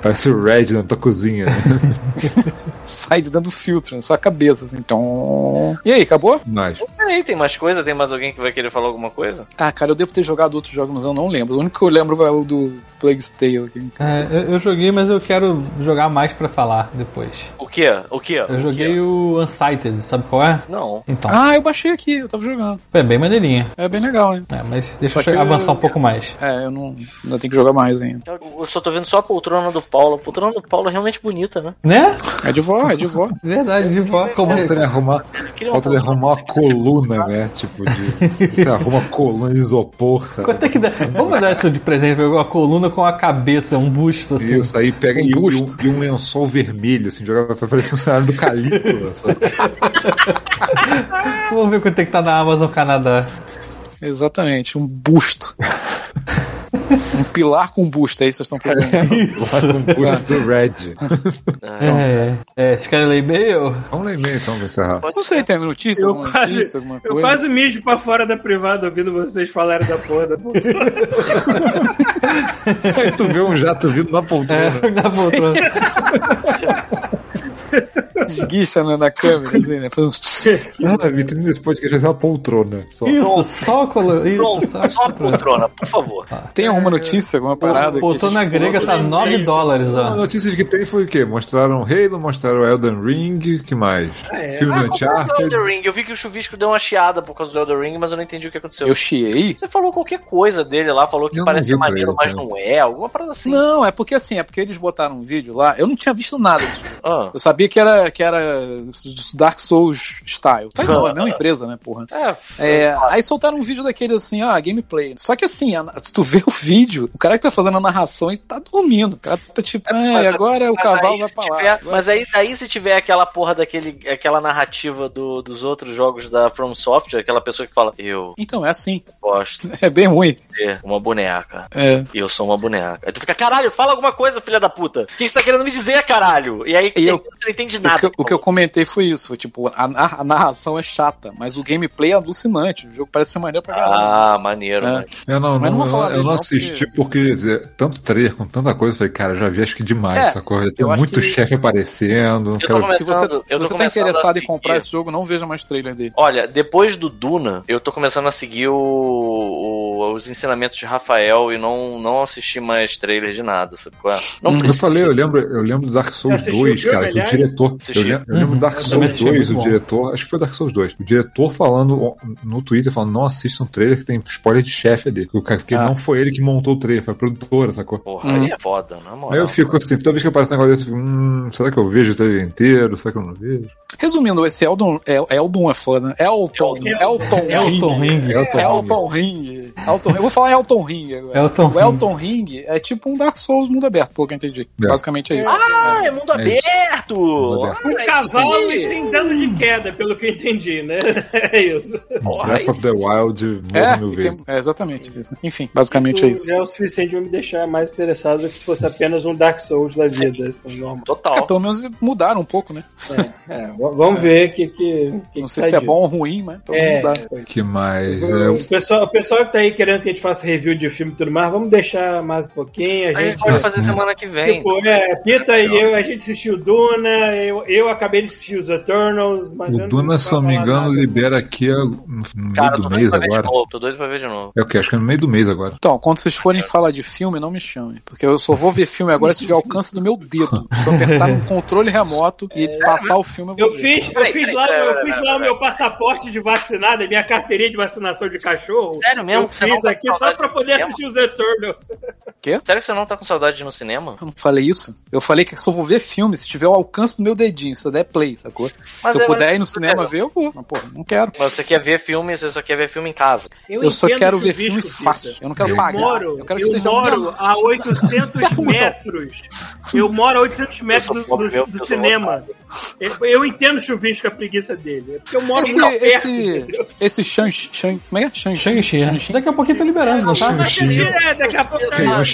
Parece o Red na tua cozinha. né? [laughs] Sai de dentro do filtro, na sua cabeça, assim. Então. E aí, acabou? Mas, Peraí, tem mais coisa? Tem mais alguém que vai querer falar alguma coisa? Ah, cara, eu devo ter jogado outros jogos, mas eu não lembro. O único que eu lembro é o do Plague's Tale aqui. É, eu, eu joguei, mas eu quero jogar mais pra falar depois. O que? O que? Eu joguei o Unsighted, sabe qual é? Não. Então, Ah, eu baixei aqui, eu tava jogando. é bem maneirinha. É bem legal, hein? É, mas deixa Só eu che- eu- avançar um pouco mais. É, eu não. Ainda tenho que jogar mais ainda. Eu só tô vendo só a poltrona do Paulo. A poltrona do Paulo é realmente bonita, né? Né? É de vó, é de vó. [laughs] Verdade, de volta. Como falta ele arrumar, falta ele arrumar uma coluna, né? Tipo, de. Você [laughs] arruma coluna de isopor, sabe? Quanto é que dá? Vamos dar isso de presente, pegou a coluna com a cabeça, um busto assim. Isso, aí pega Um e, um, busto. e um lençol vermelho, assim, joga pra parecer um cenário do Calígula, sabe? Vamos ver quanto é que tá na Amazon Canadá. Exatamente, um busto. [laughs] um pilar com busto, é isso que vocês estão procurando. Isso. Um busto do Red. É, é, vocês querem ler e-mail? Vamos ler e-mail então, pra encerrar. Não sei, tem notícia? Eu alguma quase, notícia, alguma eu coisa? quase mijo pra fora da privada ouvindo vocês falarem da porra da [laughs] poltrona. Aí tu vê um jato vindo na poltrona. É, na poltrona. [laughs] Esguicha né, na câmera, assim, né? Faz um- Ah, a vitrine desse podcast ser uma poltrona. Só. Isso, só colo... Isso, Pronto, só, só a poltrona, por favor. Tem alguma notícia, alguma parada? Poltrona a gente- grega tá 9 dólares, A ó. notícia de que tem foi o quê? Mostraram Halo, mostraram Elden Ring, que mais? Filme Ah, do é o Uncharted. Elden Ring? Eu vi que o chuvisco deu uma chiada por causa do Elden Ring, mas eu não entendi o que aconteceu. Eu chiei? Você falou qualquer coisa dele lá, falou que Eu parece maneiro, mas não é, alguma parada assim. Não, é porque assim, é porque eles botaram um vídeo lá. Eu não tinha visto nada. Ah. Eu sabia que era, que era Dark Souls style. Tá igual, é a mesma empresa, né, porra? É, É, aí soltaram um vídeo daquele assim, ah, gameplay. Só que assim, se tu vê o vídeo, o cara que tá fazendo a narração, ele tá dormindo. O cara tá tipo, mas- agora o cavalo vai pra lá. tiver- Agora- Mas aí, aí se tiver aquela porra daquele, aquela narrativa do- dos outros jogos da From Software, aquela pessoa que fala, eu Então, é assim. gosto [laughs] É bem ruim. uma boneca. É. Eu sou uma boneca. Aí tu fica, caralho, fala alguma coisa, filha da puta. O que você tá querendo me dizer, caralho? E aí eu- você não entende nada. Que, eu- o que eu comentei foi isso, foi tipo, a, a narração é chata, mas o gameplay é alucinante. O jogo parece ser maneiro pra caralho. Ah, maneiro, É. né? Eu não, Mas não não, vou falar eu, dele, não assisti porque é, tanto trailer com tanta coisa, eu falei, cara, eu já vi acho que demais É, essa coisa. Tem eu muito que- chefe aparecendo. Eu quero- Se você, eu se você tá interessado em comprar esse jogo, não veja mais trailer dele. Olha, depois do Duna, eu tô começando a seguir o, o- os ensinamentos de Rafael e não, não assistir mais trailer de nada, sabe qual é? Não Hum. Eu falei, eu lembro, eu lembro do Dark Souls Você assistiu 2, o filme, cara, que o diretor. Eu, lem- eu lembro do Dark também Souls assisti, 2, muito o diretor. Acho que foi Dark Souls 2. O diretor falando no Twitter, falando, não assista um trailer que tem spoiler de chefe ali. Porque Ah. não foi ele que montou o trailer, foi a produtora, sacou? Porra, Hum. aí é foda, na moral. Aí eu fico assim, toda vez que aparece um negócio desse, eu fico, hum, será que eu vejo o trailer inteiro? Será que eu não vejo? Resumindo, esse Eldon, El, Eldon é foda, né? Elton, Elton, Elton Ring. Ring. Elton Elton Ring. Elton, eu vou falar Elton Ring agora. Elton o Elton Ring é tipo um Dark Souls mundo aberto, pelo que eu entendi. É. Basicamente é isso. Ah, é mundo É aberto! Um é cavalo isso e sem dano de queda, pelo que eu entendi, né? [laughs] É isso. Breath of the Wild É, mil e tem- vezes. é exatamente isso. Enfim, basicamente é isso. já é o suficiente pra me deixar mais interessado do que se fosse apenas um Dark Souls da vida. Assim, normal. É, Total. pelo menos mudaram um pouco, né? É, v- vamos ver o que, que, que Não que sei se é disso. bom ou ruim, mas todo É, mundo dá. Que mais? o, É, pessoal, o pessoal que tá aí querendo que a gente faça review de filme e tudo mais, vamos deixar mais um pouquinho. A A gente gente, pode fazer semana que vem. tipo, é, Pita e eu, a gente assistiu Duna, eu, eu acabei de assistir os Eternals, mas eu o não Duna, se não me engano, nada. libera aqui no Cara, meio tô do mês de agora. novo. Tô doido pra ver de novo. É o que? Acho que é no meio do mês agora. Então, quando vocês forem falar de filme, não me chamem. Porque eu só vou ver filme agora se tiver alcance do meu dedo. [laughs] Se eu apertar no controle remoto e passar o filme, eu Eu fiz, eu Peraí, fiz peraí, lá, peraí, eu peraí, fiz peraí, lá o meu passaporte de vacinado, minha carteirinha de vacinação de cachorro. Sério mesmo? Eu fiz tá aqui só pra poder assistir os Eternals. Sério que você não tá com saudade de ir no cinema? Eu não falei isso. Eu falei que só vou ver filme se tiver o alcance do meu dedinho. Rapidinho, se eu der play, sacou? Mas se eu é- puder ir no cinema ver, eu vou. Mas, porra, não quero. Mas você quer ver filme, você só quer ver filme em casa. Eu, só entendo quero ver filme Pita. fácil. Eu não quero Eu pagar. moro, eu quero que eu moro a 800 Então. [laughs] metros. Eu moro a 800 metros do, Eu do- eu do cinema. Eu, eu entendo o chuvisco a preguiça dele. É porque eu moro Esse, muito perto. esse, esse Shang, Shang, como é que é? Shang, Shang-Chi. Daqui a pouquinho tá liberando, não tá? Mas Xixi. é, daqui a pouco tá é o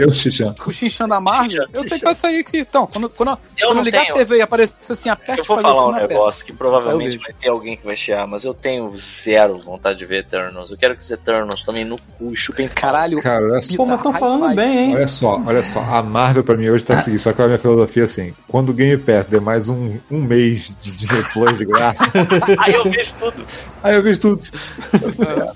Eu, [laughs] o Xinxan da Marvel, eu sei que vai sair aqui. Então, quando, quando, Eu quando não ligar tenho. a TV e aparecer assim, aperte Eu vou falar um aperta. negócio que provavelmente Eu vai ter alguém que vai chiar, mas eu tenho zero vontade de ver Eternals. Eu quero que os Eternals tomem no cu e chupem [laughs] Caralho, Cara, olha só. Pô, mas tão falando bem, hein? Olha só, olha só, a Marvel pra mim hoje tá seguinte, só que a minha filosofia é assim, quando o Game Pass der mais um, um mês de Disney Plus de graça, [laughs] Aí eu vejo tudo. aí eu vejo tudo.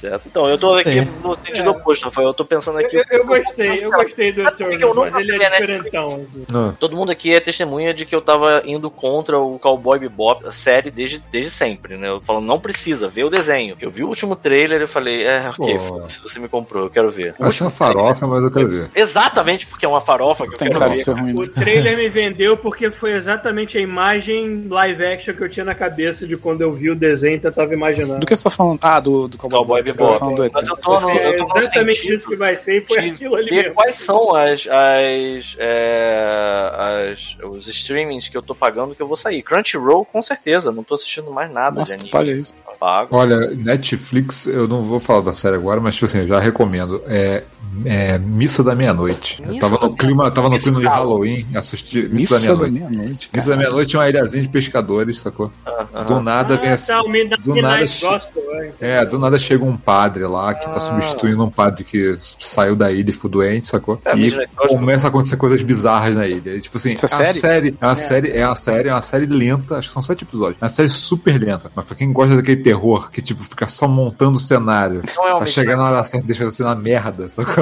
Certo? Então, eu tô aqui Sim. no sentido oposto, Rafael. Eu tô pensando aqui. Eu, eu gostei, eu gostei do eu Eternals, mas ele é Netflix? diferentão. Assim. Não. Todo mundo aqui é testemunha de que eu tava indo contra o Cowboy Bebop, a série, desde, desde sempre, né? Eu falando, não precisa, vê o desenho. Eu vi o último trailer e eu falei, é, ok, foda-se, você me comprou, eu quero ver. O Acho uma farofa, mas eu quero ver. Exatamente porque é uma farofa que eu tem quero cara de ver. ser ruim. O né? trailer me vendeu porque foi exatamente a imagem live action que eu tinha na cabeça de quando eu vi o desenho e eu tava imaginando. Do que você tá falando? Ah, do, do Cowboy, Cowboy Bebop. Tá Bebop. Mas eu tô no, É eu tô no exatamente sentido isso que vai ser e foi aquilo ali ver mesmo. quais são as, as, é, as- os streamings que eu tô pagando que eu vou sair. Crunchyroll, com certeza, não tô assistindo mais nada Nossa, de anime. paga isso. Pago. Olha, Netflix, eu não vou falar da série agora, mas tipo assim, eu já recomendo. É, é Missa da Meia-Noite. Eu tava no clima, tava no clima de. Halloween, assisti Missa, Missa da Meia-Noite. meia-noite. Missa da Meia-Noite é uma ilhazinha de pescadores, sacou? Ah. Do nada vem Ah, assim. tá, do nada Gospel. é. É, do nada chega um padre lá que tá Ah. substituindo um padre que saiu da ilha e ficou doente, sacou? É, e Gospel. começa a acontecer coisas bizarras na ilha. Tipo assim, Isso é a série? série, é uma série, é uma série, é uma série lenta, acho que são sete episódios. É uma série super lenta. Mas pra quem gosta daquele terror que, tipo, fica só montando o cenário Não é pra chegar na hora certa e deixar você na merda, sacou?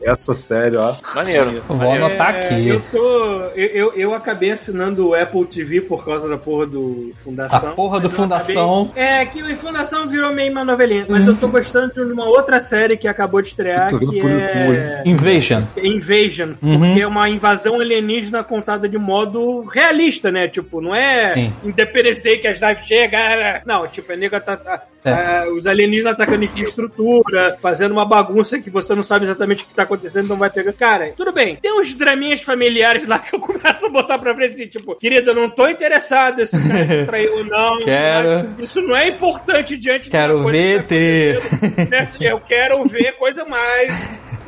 Essa série, ó. Maneiro. Vou anotar É, aqui. Eu, tô, eu, eu, eu acabei assinando o Apple TV por causa da porra do Fundação. A porra do Fundação. acabei- É, que o Fundação virou meio uma novelinha. Mas eu tô gostando de uma outra série que acabou de estrear, que é... Invasion. Invasion, Uhum. porque é uma invasão alienígena contada de modo realista, né? Tipo, não é Sim. Independence Day que as naves chegam. Não, tipo, é nego tá, tá- É. ah, os alienígenas atacando infraestrutura, fazendo uma bagunça que você não sabe exatamente o que tá acontecendo, não vai pegar. Cara, tudo bem. Tem uns draminhas familiares lá [laughs] que eu começo a botar pra frente, assim, tipo, querida, eu não tô interessado se o cara [laughs] traiu ou não. Quero. mas Isso não é importante diante de Quero uma coisa ver que tá né? Eu quero ver coisa mais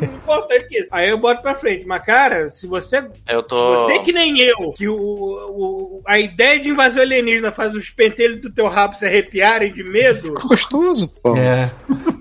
importante que isso. Aí eu boto pra frente. Mas, cara, se você. Eu Se tô. você que nem eu, que o, o- a ideia de invasão alienígena faz os pentelhos do teu rabo se arrepiarem de medo, Gostoso, pô. É.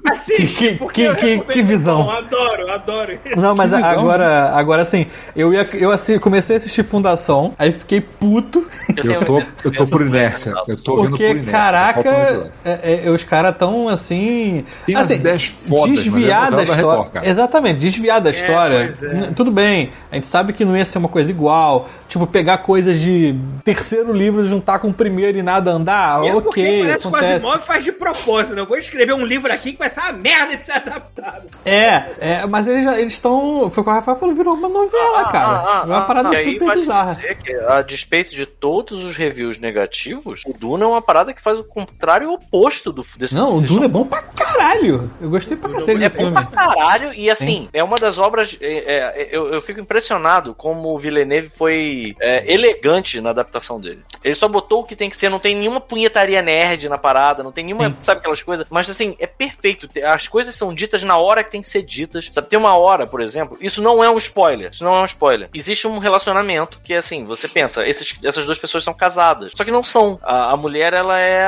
assiste. Que- porque que- que- que visão. Bom, adoro, adoro. Não, mas visão, agora, agora assim, eu ia, eu assim, comecei a assistir Fundação, aí fiquei puto, Eu tô, eu tô por inércia. Eu tô vendo por porque, inércia. caraca, lá. é, é, os caras tão assim. Tem umas assim, ideias fodas, mas é desviar da da história. Record. Exatamente, desviar da história. pois é. Tudo bem, a gente sabe que não ia ser uma coisa igual. Tipo, pegar coisas de terceiro livro e juntar com o primeiro e nada andar. É porque ok, parece que o acontece. Asimov faz de propósito, né? Eu vou escrever um livro aqui que vai ser uma merda de ser adaptado. É, é, mas eles já- eles estão. Foi o que o Rafael falou, virou uma novela, cara. é uma parada Ah, aí super vale bizarra. dizer que, a despeito de todos os reviews negativos, o Duna é uma parada que faz o contrário e o oposto do, desse Não, o Duna é bom pra caralho. Eu gostei pra cacete É bom filme. pra caralho, e assim, é uma das obras. é, é, eu, eu fico impressionado como o Villeneuve foi é, elegante na adaptação dele. Ele só botou o que tem que ser, não tem nenhuma punhetaria nerd na parada, não tem nenhuma, Sim. sabe aquelas coisas, mas assim, é perfeito. As coisas são ditas na hora que tem que ser ditas. Sabe, tem uma hora, por exemplo, isso não é um spoiler. Isso não é um spoiler. Existe um relacionamento que é assim, você pensa, esses, essas duas pessoas são casadas. Só que não são. A, a mulher, ela é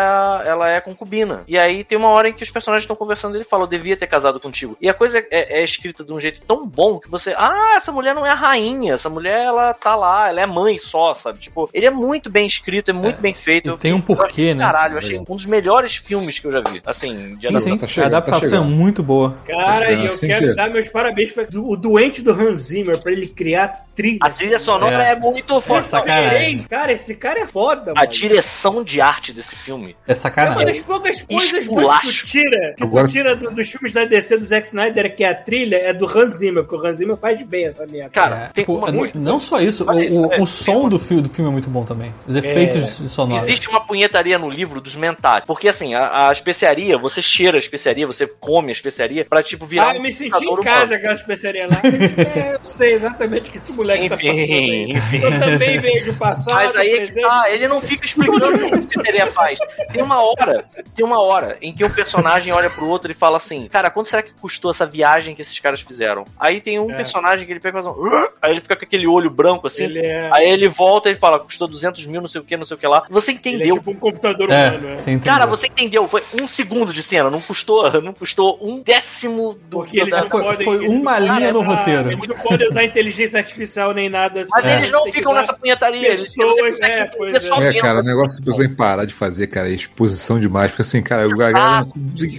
ela é concubina. E aí tem uma hora em que os personagens estão conversando e ele fala, eu devia ter casado contigo. E a coisa é, é escrita de um jeito tão bom que você, ah, essa mulher não é a rainha, essa mulher, ela tá lá, ela é mãe só, sabe? Tipo, ele é muito bem escrito, é muito bem feito. e tem um Eu achei- porquê, né? Caralho, eu achei um dos melhores filmes que eu já vi. Assim, de Sim, sim. Tá chegando, a adaptação Nossa, é muito boa. Cara, É, e eu assim quero que- dar meus parabéns para o doente do Hans Zimmer, pra ele criar trilha. A trilha sonora É. é, muito foda. sacanagem. Cara, esse cara é foda, A mano. direção de arte desse filme. É É uma sacanagem. das poucas coisas boas que tu tira, que tu tira do- dos filmes da DC do Zack Snyder, que é a trilha, é do Hans Zimmer, porque o Hans Zimmer faz bem essa merda. Cara, É, tem pô, uma n- muito. não só isso, o, isso, o- é, o som do filme, do filme é muito bom também. Os efeitos sonoros. Existe uma punhetaria no livro dos mentais. Porque assim, a, a especiaria, você cheira a especiaria, você come a especiaria pra tipo virar. Ah, eu um me senti em casa humano. Especiaria lá. [laughs] É, eu sei exatamente o que esse moleque tá Enfim, passando aí. enfim. Eu também vejo o passado, Mas aí é que tá, ele não fica explicando o que a especiaria faz. Tem uma hora, tem uma hora em que um personagem olha pro outro e fala assim: Cara, quanto será que custou essa viagem que esses caras fizeram? Aí tem um É. personagem que ele pega e faz um. Aí ele fica com aquele olho branco assim. Ele é, Aí ele volta e fala: Custou 200 mil, não sei o que, não sei o que lá. Você ele é entendeu. tipo um computador É, humano. É. você entendeu. Cara, você entendeu? Foi um segundo de cena, não custou, não custou um décimo do Porque eles da- não foi- foi uma linha no usar- roteiro. Eles não podem usar inteligência artificial nem nada assim. Mas É. eles não que ficam nessa punhetaria. Eles consegue é, é. só É, cara, o negócio que a pessoa tem que parar de fazer, cara, é exposição demais. Porque assim, cara, o galera.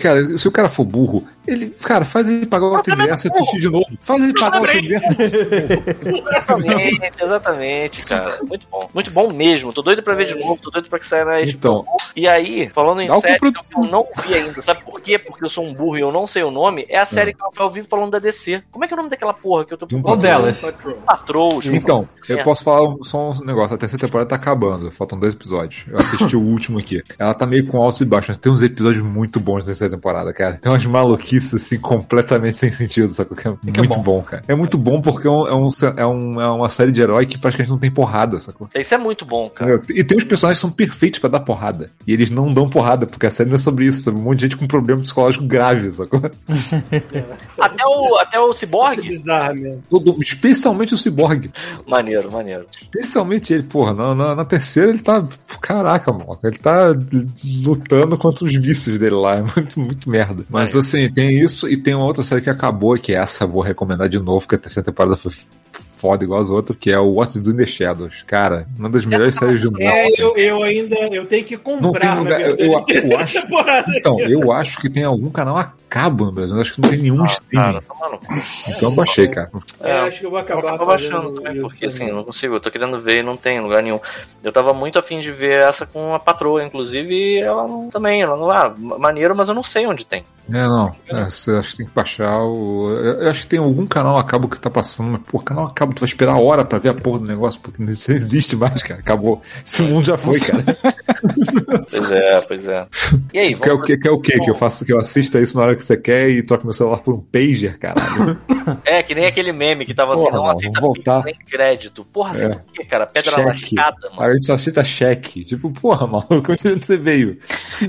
Cara, se o cara for burro, ele, cara, faz ele pagar o ingresso e assistir de novo. Faz ele pagar o ingresso e assistir de novo. Exatamente, exatamente, cara. Muito bom. Muito bom mesmo. Tô doido pra ver de novo, tô doido pra que saia na Então. E aí, falando em série que eu não vi ainda, sabe por quê? Porque eu sou um burro e eu não sei o nome, é a série que o Rafael vive falando da DC. Como é que é o nome daquela porra que eu tô Doom Qual delas? Patrol. Patrol, Então, eu É. posso falar só um negócio. A terceira temporada tá acabando. Faltam dois episódios. Eu assisti o [laughs] último aqui. Ela tá meio com altos e baixos, mas tem uns episódios muito bons na terceira temporada, cara. Tem umas maluquices, assim, completamente sem sentido, sacou? Que é que é muito bom. bom. cara. É muito bom porque é, um- é, um- é um- é uma série de herói que praticamente não tem porrada, sacou? Isso é muito bom, cara. E tem uns personagens que são perfeitos pra dar porrada. E eles não dão porrada, porque a série não é sobre isso, é sobre um monte de gente com problema psicológico grave, sacou? [laughs] Até o, até o Isso é Cyborg, bizarro mesmo. Todo- especialmente o Cyborg. maneiro, maneiro. Especialmente ele, porra, na, na, na terceira ele tá. Caraca, mano. Ele tá lutando contra os vícios dele lá. [laughs] É muito, muito merda. Mas assim, tem isso e tem uma outra série que acabou, que essa eu vou recomendar de novo, que a terceira temporada foi foda igual as outras, que é o What to Do in the Shadows. Cara, uma das melhores séries do mundo. É, eu, eu ainda eu tenho que Não tem comprar lugar. na Eu, eu, eu acho. temporada. Então, eu acho que tem algum canal a cabo no Brasil. Eu acho que não tem nenhum Ah, streaming. cara, cu. Então eu baixei, cara. É, acho que eu vou Eu acabar acabo baixando fazendo também, porque assim, também. eu não consigo, eu tô querendo ver e não tem em lugar nenhum. Eu tava muito afim de ver essa com a patroa, inclusive, e ela não, também, ela não, ah, maneiro, mas eu não sei onde tem. É, não. É, você acho que tem que baixar o. Eu eu acho que tem algum canal a cabo que tá passando, mas, pô, canal a cabo, tu vai esperar a hora pra ver a porra do negócio, porque não existe mais, cara. Acabou. Esse mundo já foi, cara. [laughs] Pois é, pois é. E aí, Quer o quê? Quer o quê? Que eu faço que eu assista isso na hora que você quer e troque meu celular por um pager, caralho. [coughs] É, que nem aquele meme que tava assim, Porra, não mano, aceita Pix voltar. nem crédito. Porra, assim, É. por quê, cara? Pedra Cheque. lascada, mano. A gente só aceita cheque. Tipo, porra, [laughs] maluco, onde você veio?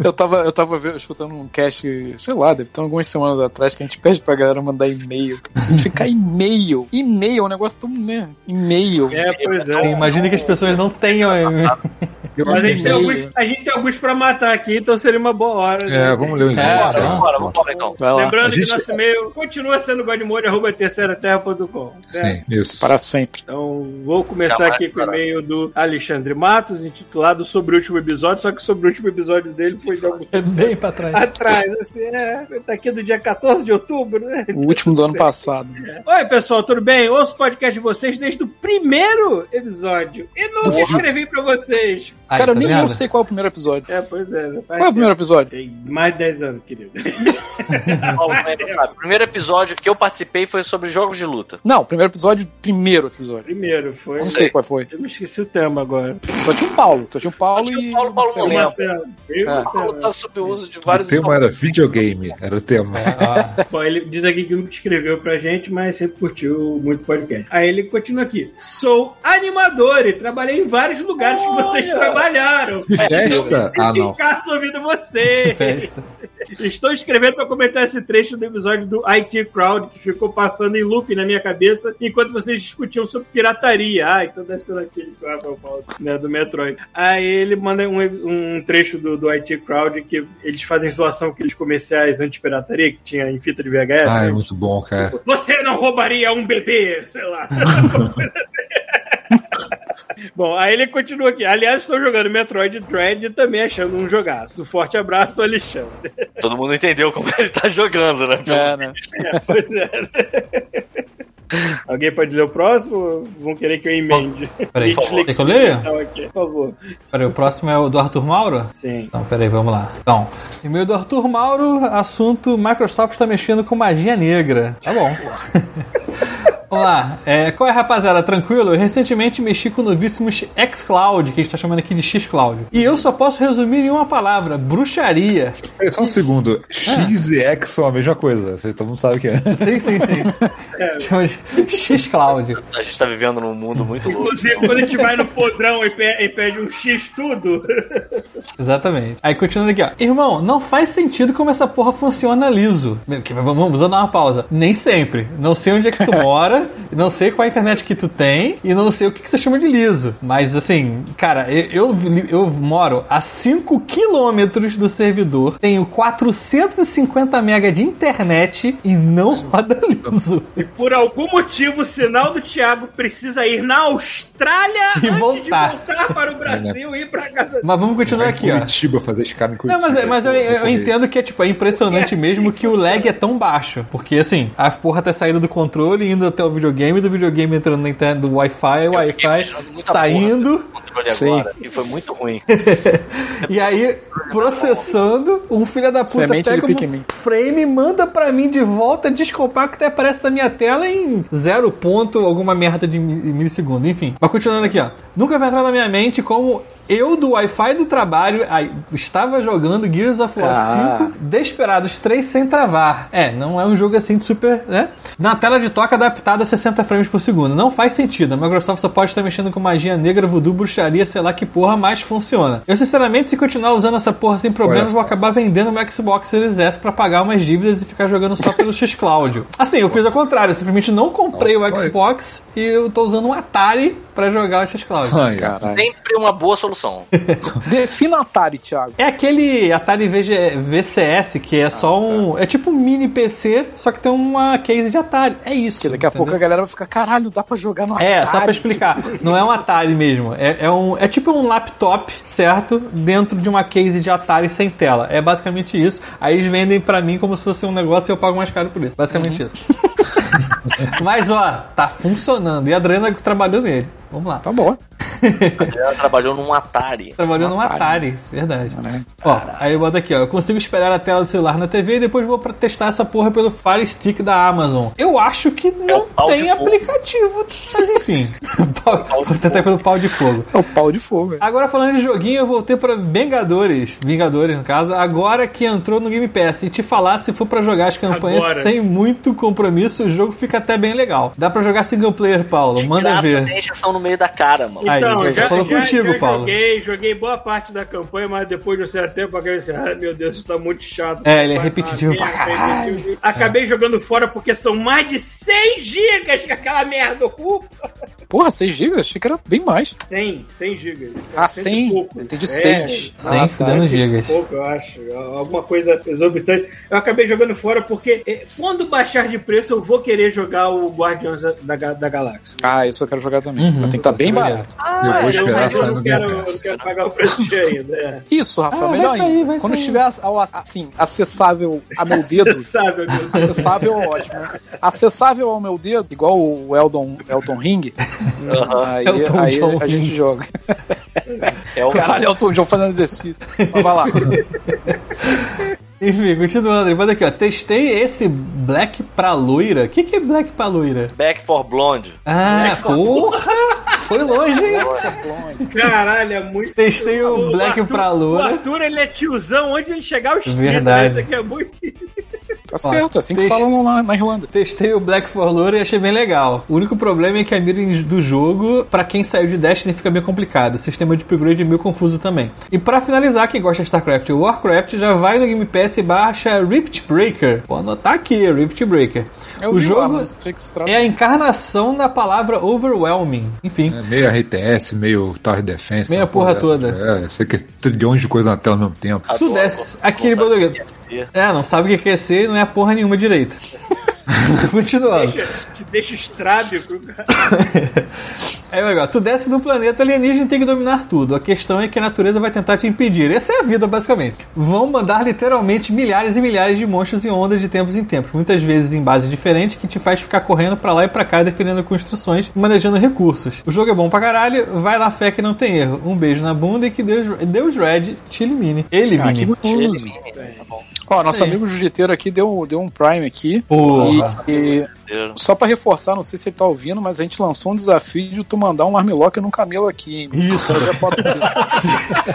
Eu tava, eu tava vendo- escutando um cast, sei lá, deve ter algumas semanas atrás que a gente pede pra galera mandar e-mail. Ficar [laughs] e-mail. E-mail é um negócio tão, né? E-mail. É, pois é. Imagina que as pessoas não tenham. [laughs] Eu Mas a gente, tem E-mail. alguns, a gente tem alguns pra matar aqui, então seria uma boa hora. né? É, vamos ler o e-mail. É, sei lá. Vambora, vambora então. Lembrando gente- que nosso e-mail continua sendo godmode.terceiraterra.com. certo? Sim, isso. Para sempre. Então, vou começar Jamais aqui com o e-mail do Alexandre Matos, intitulado Sobre o Último Episódio, só que sobre o último episódio dele foi de algum É bem pra trás. atrás, assim, é, tá aqui do dia 14 de outubro, né? O último do ano passado. Oi, pessoal, tudo bem? Ouço o podcast de vocês desde o primeiro episódio e nunca escrevi pra vocês. Aí, Cara, tá nem vendo? eu sei qual é o primeiro episódio. É, pois é. né? Qual é o primeiro episódio? Tem mais de 10 anos, querido. [laughs] Paulo, sabe? O primeiro episódio que eu participei foi sobre jogos de luta. Não, primeiro episódio, primeiro episódio. Primeiro foi. Não sei qual foi. Eu me esqueci o tema agora. Só tinha o Paulo. Só tinha o Paulo o e. Paulo, Paulo não. Eu e É. Paulo tá sob o uso de O vários tema era videogame, era o tema. Ah, [laughs] Bom, ele diz aqui que nunca escreveu pra gente, mas sempre curtiu muito podcast. Aí ele continua aqui. Sou animador e trabalhei em vários lugares que vocês trabalharam. Festa? Ah, não. Ficar ouvindo vocês. festa. Estou escrevendo para comentar esse trecho do episódio do IT Crowd que ficou passando em loop na minha cabeça enquanto vocês discutiam sobre pirataria. Ah, então deve ser aquele que o Rafael fala, né, do Metroid. Aí ele manda um, um trecho do, do IT Crowd que eles fazem zoação com aqueles comerciais anti-pirataria que tinha em fita de VHS. Ah, é muito bom, cara. Você não roubaria um bebê, sei lá. [laughs] Bom, aí ele continua aqui. Aliás, estou jogando Metroid Dread e também achando um jogaço. Forte abraço, Alexandre. Todo mundo entendeu como ele tá jogando, né? É, né? É, [laughs] pois é. Alguém pode ler o próximo? Vão querer que eu emende. Peraí, quer que eu leia? mental aqui, Por favor. Peraí, o próximo é o do Arthur Mauro? Sim. Então, peraí, vamos lá. Então, e-mail do Arthur Mauro, assunto Microsoft está mexendo com magia negra. Tá bom. [laughs] Vamos lá. É, qual é, rapaziada? Tranquilo? Eu recentemente mexi com o novíssimo xCloud, que a gente tá chamando aqui de xCloud. E eu só posso resumir em uma palavra: bruxaria. Peraí, só um segundo. X e X são a mesma coisa. Vocês todo mundo sabe o que é. Sim, sim, sim. [laughs] Chama de xCloud. A gente tá vivendo num mundo muito louco. Inclusive, quando a gente vai no podrão e pe- e pede um X tudo, [laughs] Exatamente. Aí continuando aqui, ó. Irmão, não faz sentido como essa porra funciona liso. Vamos, vamos dar uma pausa. Nem sempre. Não sei onde é que tu [laughs] mora, não sei qual a internet que tu tem e não sei o que, que você chama de liso. Mas assim, cara, eu, eu, eu moro a 5 quilômetros do servidor, tenho 450 mega de internet e não roda liso. e por algum motivo o sinal do Thiago precisa ir na Austrália E antes voltar. de voltar para o Brasil e ir para casa Mas vamos continuar aqui, ó. Curitiba fazer escada em Não, Curitiba. mas, mas eu, eu entendo que é, tipo, é impressionante mesmo que o lag é tão baixo. Porque, assim, a porra tá saindo do controle, indo até o videogame, do videogame entrando na internet do Wi-Fi, Wi-Fi saindo, Sim. agora, e foi muito ruim. [laughs] e aí processando, um filho da puta Semente pega Pikmin. um frame, manda pra mim de volta, descompacta e aparece na minha tela em zero ponto, alguma merda de mi- milissegundo, enfim. Mas continuando aqui, ó. Nunca vai entrar na minha mente como eu do Wi-Fi do trabalho aí, estava jogando Gears of War Ah. 5 Desperados 3 sem travar. É, não é um jogo assim de super, né? Na tela de toque adaptada a 60 frames por segundo. Não faz sentido. A Microsoft só pode estar mexendo com magia negra, voodoo, bruxaria, sei lá que porra, mas funciona. Eu, sinceramente, se continuar usando essa porra sem problemas, vou acabar vendendo meu Xbox Series S pra pagar umas dívidas e ficar jogando só pelo [laughs] X-Cloud. Assim, eu fiz ao contrário. Eu simplesmente não comprei o Nossa, foi. Xbox e eu tô usando um Atari pra jogar o X-Cloud. Sempre uma boa solução. [laughs] Defina Atari, Thiago. É aquele Atari VG VCS que é só um. É tipo um mini PC, só que tem uma case de Atari. É isso. Porque daqui a entendeu? pouco a galera vai ficar, caralho, dá pra jogar no É, Atari. só pra explicar. Não é um Atari mesmo. É, é um, é tipo um laptop, certo? Dentro de uma case de Atari sem tela. É basicamente isso. Aí eles vendem pra mim como se fosse um negócio e eu pago mais caro por isso. Basicamente Uhum. isso. [laughs] Mas ó, tá funcionando. E a Adriana trabalhou nele. Vamos lá. Tá bom. [laughs] Ela trabalhou num Atari. Trabalhou num Atari. Atari, verdade. né? Ó, aí eu boto aqui, ó. Eu consigo espelhar a tela do celular na TV e depois vou pra testar essa porra pelo Fire Stick da Amazon. Eu acho que não o pau tem aplicativo, mas enfim. [laughs] Pau- vou tentar pelo pau de fogo. É o pau de fogo. velho. Agora falando de joguinho, eu voltei pra Vingadores, Vingadores no caso, agora que entrou no Game Pass. E te falar, se for pra jogar as campanhas Agora. sem muito compromisso, o jogo fica até bem legal. Dá pra jogar single player, Paulo, De manda graça, ver. Tem injeção no meio da cara, mano. Aí, Então, já já, falou já- contigo, já Paulo. Joguei, joguei boa parte da campanha, mas depois de um certo tempo, acabei assim, ai meu Deus, isso tá muito chato. É, ele é repetitivo ah, pra caralho. Acabei jogando fora porque são mais de 100 gigas que aquela merda ocupa. Porra, 6 GB? Achei que era bem mais. 100, 100 gigas. Ah, Cento 100? e pouco. Entendi, É, 6. Sem Ah, fudendo tá. gigas. pouco, eu acho. Alguma coisa exorbitante. Eu acabei jogando fora porque quando baixar de preço eu vou querer jogar o Guardiões da, da, Galáxia. Ah, isso eu quero jogar também. Uhum. Mas tem que estar bem barato. eu vou eu, esperar mas eu sair não no quero, Game eu não Pass. quero pagar o preço ainda. É. Isso, Rafa, Ah, melhor sair, ainda. Quando sair. estiver ao- assim, acessável a meu dedo. Você sabe, amigo. Acessável é ótimo. né? Acessável ao meu dedo, igual o Eldon, Elton Ring. Aí Elton aí John a gente joga. É o Caralho, Elton John fazendo exercício. Mas vai lá. [laughs] Enfim, continuando, manda aqui, ó. Testei esse Black pra loira. O que, que é Black pra loira? Back for Blonde. Ah, porra! Foi longe, hein? Caralho, é muito. Testei o Black Arthur- pra loura. O Arthur, ele é tiozão onde ele chegar aos 30. Verdade. Isso aqui é muito. Tá certo, é assim que deixa- falam lá na Irlanda. Testei o Black for Loura e achei bem legal. O único problema é que a mira do jogo, pra quem saiu de Destiny, fica meio complicado. O sistema de upgrade é meio confuso também. E pra finalizar, quem gosta de StarCraft ou Warcraft, já vai no Game Pass e baixa Rift Breaker. Vou anotar aqui, Rift Breaker. Eu o lá, jogo que trata. é a encarnação da palavra overwhelming. Enfim. É meio RTS, meio Tower Defense. Meia uma porra dessa. toda. É, sei que é trilhões de coisas na tela ao mesmo tempo. Tu desce não aquele sabe bagulho. o que é ser. Não sabe o que é ser, não é porra nenhuma direito. [laughs] Continuando. Deixa, que deixa estrábico. cara. [laughs] É legal. Tu desce do planeta alienígena e tem que dominar tudo. A questão é que a natureza vai tentar te impedir. Essa é a vida, basicamente. Vão mandar literalmente milhares e milhares de monstros e ondas de tempos em tempos. Muitas vezes em base diferente, que te faz ficar correndo pra lá e pra cá, defendendo construções e manejando recursos. O jogo é bom pra caralho. Vai lá, fé que não tem erro. Um beijo na bunda e que Deus, Deus Red te elimine. Elimine. Ah, que gostoso. Tá bom. Ó, nosso aí. amigo jiu-jiteiro aqui deu, deu um Prime aqui. Porra. E, e só pra reforçar, não sei se ele tá ouvindo, mas a gente lançou um desafio de tu mandar um armlock num camelo aqui, hein? Isso. Dele.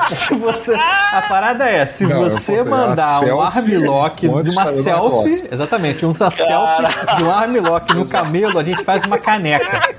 [laughs] se você. A parada é, se Não, você pegar mandar um armlock de uma selfie. Exatamente, uma selfie de um armlock no camelo, a gente faz uma caneca.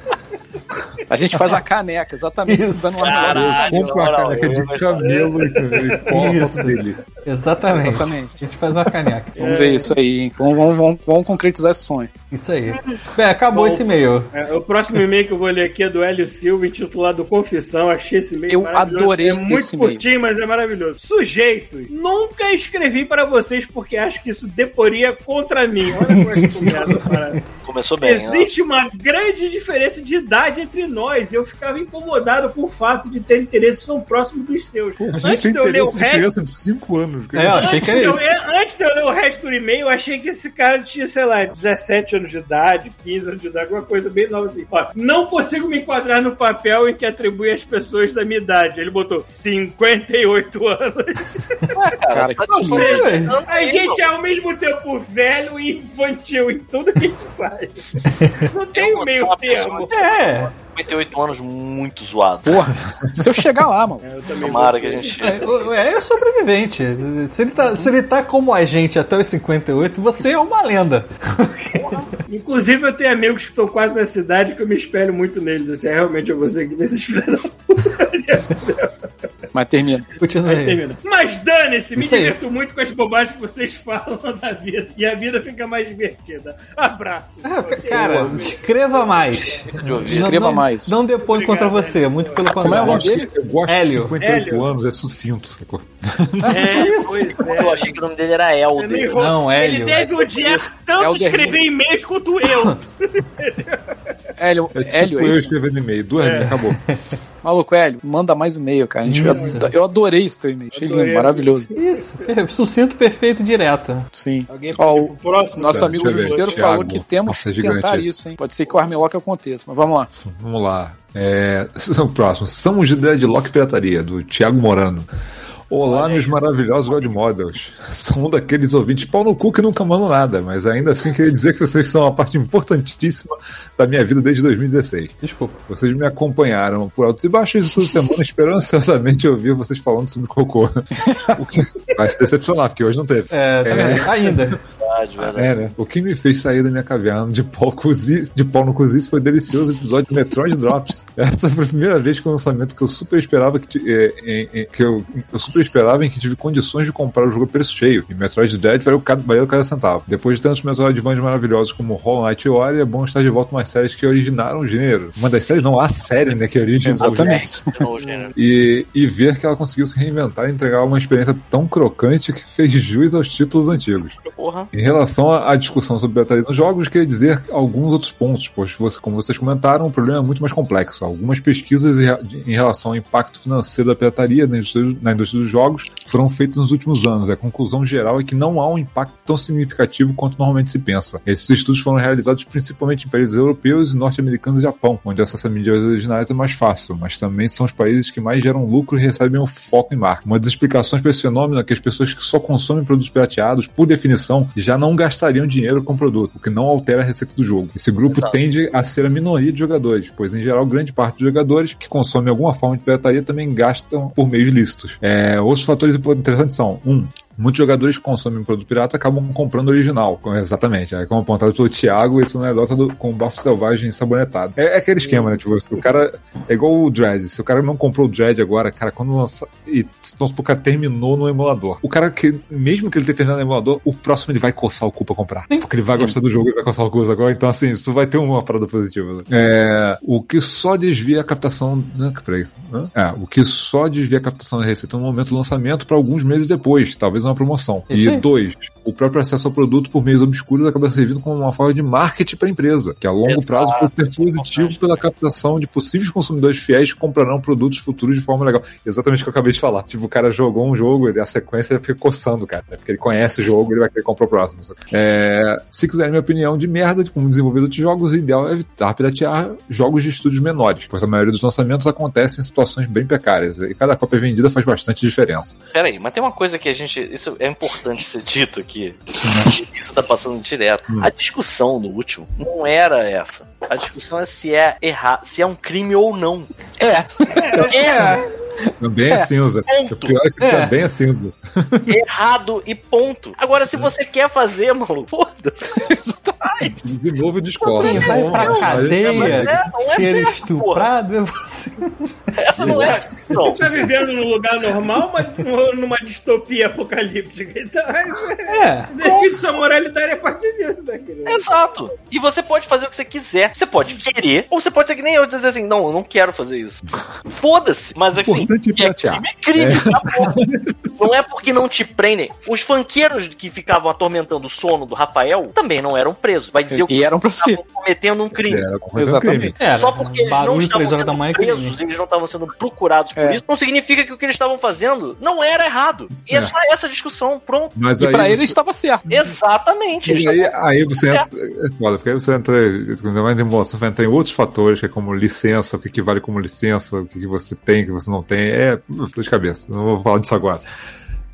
A gente faz a [laughs] caneca, exatamente. Isso. dando um no Caralho. Compra caneca de camelo e, foto dele. Exatamente. Exatamente. A gente faz uma caneca. Vamos ver isso aí, hein? Vamos, vamos, vamos, vamos concretizar esse sonho. Isso aí. Bem, acabou Bom, esse e-mail. É, o próximo e-mail que eu vou ler aqui é do Hélio Silva, intitulado Confissão. Achei esse e-mail Eu adorei É muito esse e-mail. curtinho, mas é maravilhoso. Sujeitos, nunca escrevi para vocês porque acho que isso deporia contra mim. Olha como é que começa a parada. Começou bem. ó. Existe uma grande diferença de idade entre nós e eu ficava incomodado com o fato de ter interesses tão próximos dos seus. A gente Antes tem de eu ler o resto, de 5 anos. É, eu achei que Antes de, era eu, antes de eu ler o resto do e-mail, eu achei que esse cara tinha, sei lá, 17 anos de idade, 15 anos de idade, alguma coisa bem nova assim. Ó, não consigo me enquadrar no papel em que atribui as pessoas da minha idade. Ele botou 58 anos. [laughs] Cara, tá que Ou lindo. seja, velho. a gente é ao mesmo tempo velho e infantil em tudo que a gente faz. [laughs] Não tem o meio termo. É. 58 anos muito zoado. Porra, se eu chegar lá, mano. É, eu também Tomara que a gente. O- é, é sobrevivente. Se ele, tá, se ele tá como a gente até os 58, você é uma lenda. Inclusive, eu tenho amigos que estão quase na cidade que eu me espelho muito neles. Assim, é realmente eu vou ser que desses filhos da puta. [laughs] Mas termina. Continua aí. Termina. Mas dane-se, me divirto muito com as bobagens que vocês falam [laughs] da vida. E a vida fica mais divertida. Abraço. Ah, Cara, escreva mais. de ouvir. Não- Escreva não- mais. Não depõe Obrigado, contra você, muito pelo Como é o contrário. nome dele? eu gosto Hélio. de 58 Hélio. anos, é sucinto, sacou? É, pois é. Eu achei que o nome dele era É Elder. meio- Não, Ele Hélio. deve odiar tanto Elder escrever e-mails quanto eu. [laughs] Hélio, É tipo Hélio, é eu escrevendo e-mail, duas linhas, acabou. [laughs] Maluco, Hélio, manda mais e-mail, cara. A gente- Isso. eu adorei esse teu e-mail. Achei lindo, maravilhoso. Isso, per- sucinto, perfeito direto. Sim. Alguém Ó, o próximo? nosso Tá, amigo Justeiro Thiago. falou que temos Nossa, é que tentar esse. isso, hein? Pode ser que o Armelock aconteça, mas vamos lá. Vamos lá. É, [laughs] o próximo. Somos de Dreadlock Pirataria, do Thiago Morano. Olá, meus maravilhosos God Models. Sou um daqueles ouvintes pau no cu que nunca mandam nada, mas ainda assim queria dizer que vocês são uma parte importantíssima da minha vida desde 2016. Desculpa. Vocês me acompanharam por altos e baixos toda semana, esperando ansiosamente ouvir vocês falando sobre cocô. [laughs] O que vai se decepcionar, porque hoje não teve. É, É. ainda. Verdade, verdade. É, né? O que me fez sair da minha caverna de pau, cozice, de pau no cozice foi o delicioso episódio de Metroid Drops. [laughs] Essa foi a primeira vez que o lançamento que eu super esperava que, é, em- que eu, eu super esperava em que tive condições de comprar o jogo a preço cheio. E Metroid Dread valeu cada, valeu cada centavo. Depois de tantos Metroidvanias maravilhosos como Hollow Knight e Ori, é bom estar de volta umas séries que originaram o gênero. Uma das séries, não, a série, né, que originou. Exatamente. [laughs] Gênero. E, e ver que ela conseguiu se reinventar e entregar uma experiência tão crocante que fez jus aos títulos antigos. Porra. Em relação à discussão sobre pirataria nos jogos, queria dizer alguns outros pontos, pois, você- como vocês comentaram, o problema é muito mais complexo. Algumas pesquisas em re- em relação ao impacto financeiro da pirataria na indústria, na indústria dos jogos foram feitas nos últimos anos. A conclusão geral é que não há um impacto tão significativo quanto normalmente se pensa. Esses estudos foram realizados principalmente em países europeus, norte-americanos e Japão, onde o acesso a mídias originais é mais fácil, mas também são os países que mais geram lucro e recebem o foco em marca. Uma das explicações para esse fenômeno é que as pessoas que só consomem produtos pirateados, por definição, já não gastariam dinheiro com o produto, o que não altera a receita do jogo. Esse grupo Exato. tende a ser a minoria de jogadores, pois em geral grande parte dos jogadores que consomem alguma forma de pirataria também gastam por meios lícitos. É, outros fatores interessantes são: um, Muitos jogadores que consomem produto pirata acabam comprando o original. Exatamente. É como apontado pelo Thiago, isso não é dota do, com bafo selvagem sabonetado. É, é aquele esquema, né? Tipo, se o cara. É igual o Dread. Se o cara não comprou o Dread agora, cara, quando lança. E então, o cara terminou no emulador. O cara que, mesmo que ele tenha terminado no emulador, o próximo ele vai coçar o cu pra comprar. Porque ele vai gostar do jogo e vai coçar o cu agora. Então, assim, isso vai ter uma parada positiva. né? É, o que só desvia a captação. Né, peraí. É, o que só desvia a captação da receita no momento do lançamento para alguns meses depois. Talvez fez uma promoção. Isso e dois, o próprio acesso ao produto por meios obscuros acaba servindo como uma forma de marketing para a empresa, que a longo Exato, prazo pode ser positivo pela captação de possíveis consumidores fiéis que comprarão produtos futuros de forma legal. Exatamente o que eu acabei de falar. Tipo, o cara jogou um jogo, ele, a sequência fica coçando, cara. né? Porque ele conhece o jogo, ele vai querer comprar o próximo. É, se quiserem minha opinião de merda como desenvolvedor de jogos, o ideal é evitar piratear jogos de estúdios menores, pois a maioria dos lançamentos acontece em situações bem precárias. E cada cópia vendida faz bastante diferença. Pera aí, mas tem uma coisa que a gente. Isso é importante ser dito aqui. Isso tá passando direto. A discussão no último não era essa. A discussão é se é errar, se é um crime ou não. É, É Também é, cinza. ponto. O pior é que É. também é cinza. [laughs] errado e ponto. Agora, se você quer fazer, mano, foda-se. [laughs] De novo eu discordo. Quem vai pra cadeia, é- não é ser certo, estuprado é você. Essa não é a discussão. Tá vivendo num lugar normal, mas numa distopia apocalíptica. Então, É. define sua moralidade a partir disso, né, querido? Exato. E você pode fazer o que você quiser. Você pode querer, ou você pode ser que nem eu dizer assim, não, eu não quero fazer isso. Foda-se. Mas assim, Importante é que é piratear. crime, é acabou. não é porque não te prendem. Os fanqueiros que ficavam atormentando o sono do Rafael também não eram presos. Vai dizer o que e eram pra si. estavam cometendo um crime. Era Exatamente. crime. Era, Só porque eles não estavam sendo é presos, eles não estavam sendo procurados por É. isso, não significa que o que eles estavam fazendo não era errado. E é, É. só essa discussão, pronto. Mas E pra você- ele estava certo. Exatamente. E aí, aí você entra. Foda, porque aí você entra. Ainda mais em emulação, vai entrar em outros fatores, que é como licença, o que, que vale como licença, o que, que você tem, o que você não tem. É uh, dor de cabeça. Não vou falar disso agora.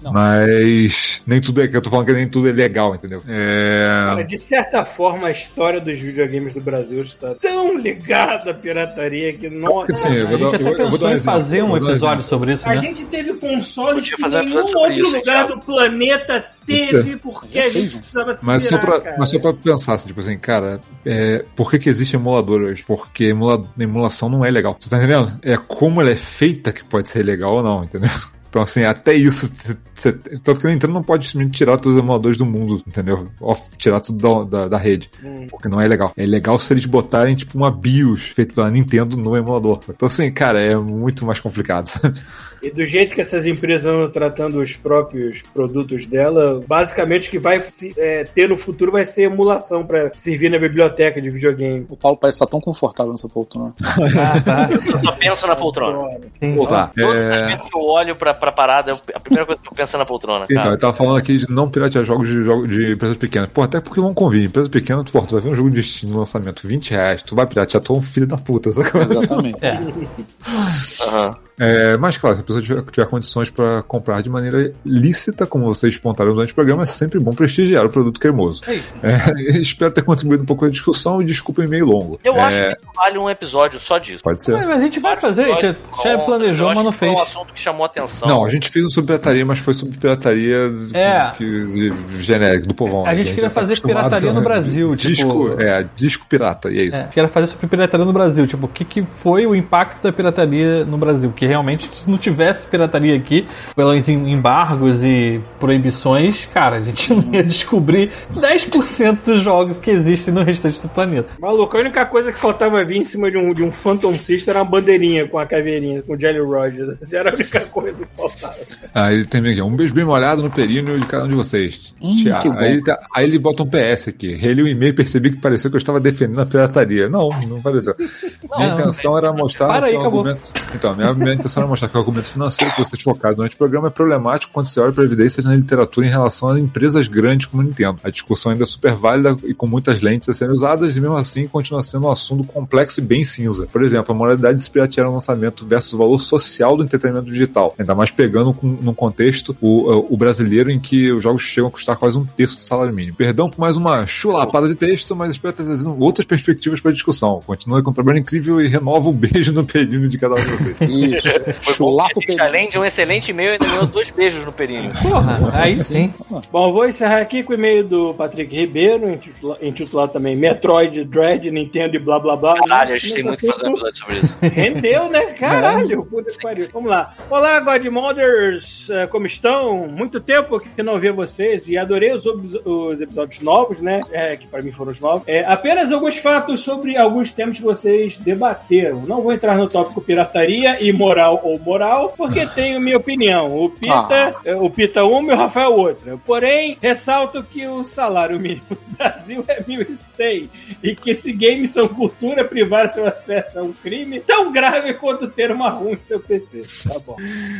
Não. Mas nem tudo é que eu tô falando que nem tudo é legal, entendeu? Cara, É. de certa forma, a história dos videogames do Brasil está tão ligada à pirataria que, nossa. Sim, eu A gente dar- até eu pensou um em exemplo, fazer eu um um episódio sobre isso, A né? gente teve consoles Podia que fazer um nenhum episódio sobre outro isso, lugar do planeta teve, porque a gente precisava se Mas só, virar, pra, cara. mas só pra pensar, assim, tipo assim, cara, é, por que, que existe emulador hoje? Porque emula, emulação não é legal. Você tá entendendo? É como ela é feita que pode ser legal ou não, entendeu? Então, assim, até isso. Você, tanto que a Nintendo não pode tirar todos os emuladores do mundo, entendeu? Off, tirar tudo da, da, da rede. Porque não é legal. É legal se eles botarem, tipo, uma BIOS feita pela Nintendo no emulador. Então, assim, cara, é muito mais complicado. [laughs] sabe? E do jeito que essas empresas andam tratando os próprios produtos dela, basicamente o que vai se- é, ter no futuro vai ser emulação pra servir na biblioteca de videogame. O Paulo parece estar tão confortável nessa poltrona. Ah, tá. Eu só penso na poltrona. Sim. Tá. Todas as É, vezes que eu olho pra, pra parada, eu- a primeira coisa que eu penso é na poltrona. então, Cara. eu tava falando aqui de não piratear jogos de, jogos de empresas pequenas. Pô, até porque vão convir. Empresa pequena, tu, pô, tu vai ver um jogo de Steam no lançamento, 20 reais, tu vai piratear, tu é um filho da puta, sabe? Exatamente. É. [laughs] Aham. É, mas claro, se a pessoa tiver, tiver condições para comprar de maneira lícita, como vocês pontaram durante o programa, é sempre bom prestigiar o produto cremoso. É, [laughs] espero ter contribuído um pouco com a discussão e desculpa o e-mail longo. Eu É, acho que vale um episódio só disso. Pode ser. Mas a gente vai fazer, a gente já, planejou, mas não que Foi um fez. assunto que chamou atenção. Não, a gente fez um sobre pirataria, mas foi sobre pirataria que- É. que, genérico, do povão. A gente queria tá fazer pirataria no a- Brasil, [laughs] tipo- Disco, é, disco pirata, e é isso. É, quero fazer sobre pirataria no Brasil. Tipo, o que, que foi o impacto da pirataria no Brasil? Que realmente, se não tivesse pirataria aqui, pelos em- embargos e proibições, cara, a gente [laughs] não ia descobrir 10% dos jogos que existem no restante do planeta. Maluco, a única coisa que faltava vir em cima de um, de um Phantom System era uma bandeirinha com a caveirinha, com o Jelly Rogers. Essa era a única coisa que faltava. Aí ele termina aqui, um beijo bem molhado no períneo de cada um de vocês. Hum, Tia- que bom. aí, tá- aí ele bota um PS aqui. Reli o e-mail e percebi que pareceu que eu estava defendendo a pirataria. Não, não pareceu. [laughs] minha Não, intenção era mostrar Para aí, argumento. Então, minha, minha intenção era mostrar que o argumento financeiro que vocês focaram durante o programa é problemático quando se olha para evidências na literatura em relação a empresas grandes como a Nintendo. A discussão ainda é super válida e com muitas lentes a serem usadas, e mesmo assim continua sendo um assunto complexo e bem cinza. Por exemplo, a moralidade de se piratear um lançamento versus o valor social do entretenimento digital. Ainda mais pegando com, num contexto o, o brasileiro em que os jogos chegam a custar quase um terço do salário mínimo. Perdão por mais uma chulapada de texto, mas espero ter trazido outras perspectivas para a discussão. Continue com um trabalho incrível e renova um beijo no período de cada um de vocês. Isso. [laughs] Chulapo além de um excelente e-mail, ainda ganhou dois beijos no períneo. Porra, aí sim. Bom, vou encerrar aqui com o e-mail do Patrick Ribeiro, intitula- intitulado também Metroid, Dread, Nintendo e blá blá blá. Caralho, a gente tem muito que fazer um assunto- episódio sobre isso. [laughs] Rendeu, né? Caralho, puta que pariu. Vamos lá. Olá, Godmothers, eh, como estão? Muito tempo que não vi vocês e adorei os, os episódios novos, né? É, que pra mim foram os novos. É, apenas alguns fatos sobre alguns temas que vocês debateram. Não vou entrar no tópico pirataria e moral ou moral, porque tenho minha opinião. O Pita, Ah. o Pita uma e o Rafael outra. Porém, ressalto que o salário mínimo do Brasil é 1.100 e que se games são cultura, privar seu acesso a um crime tão grave quanto ter uma ROM em seu PC. Tá bom.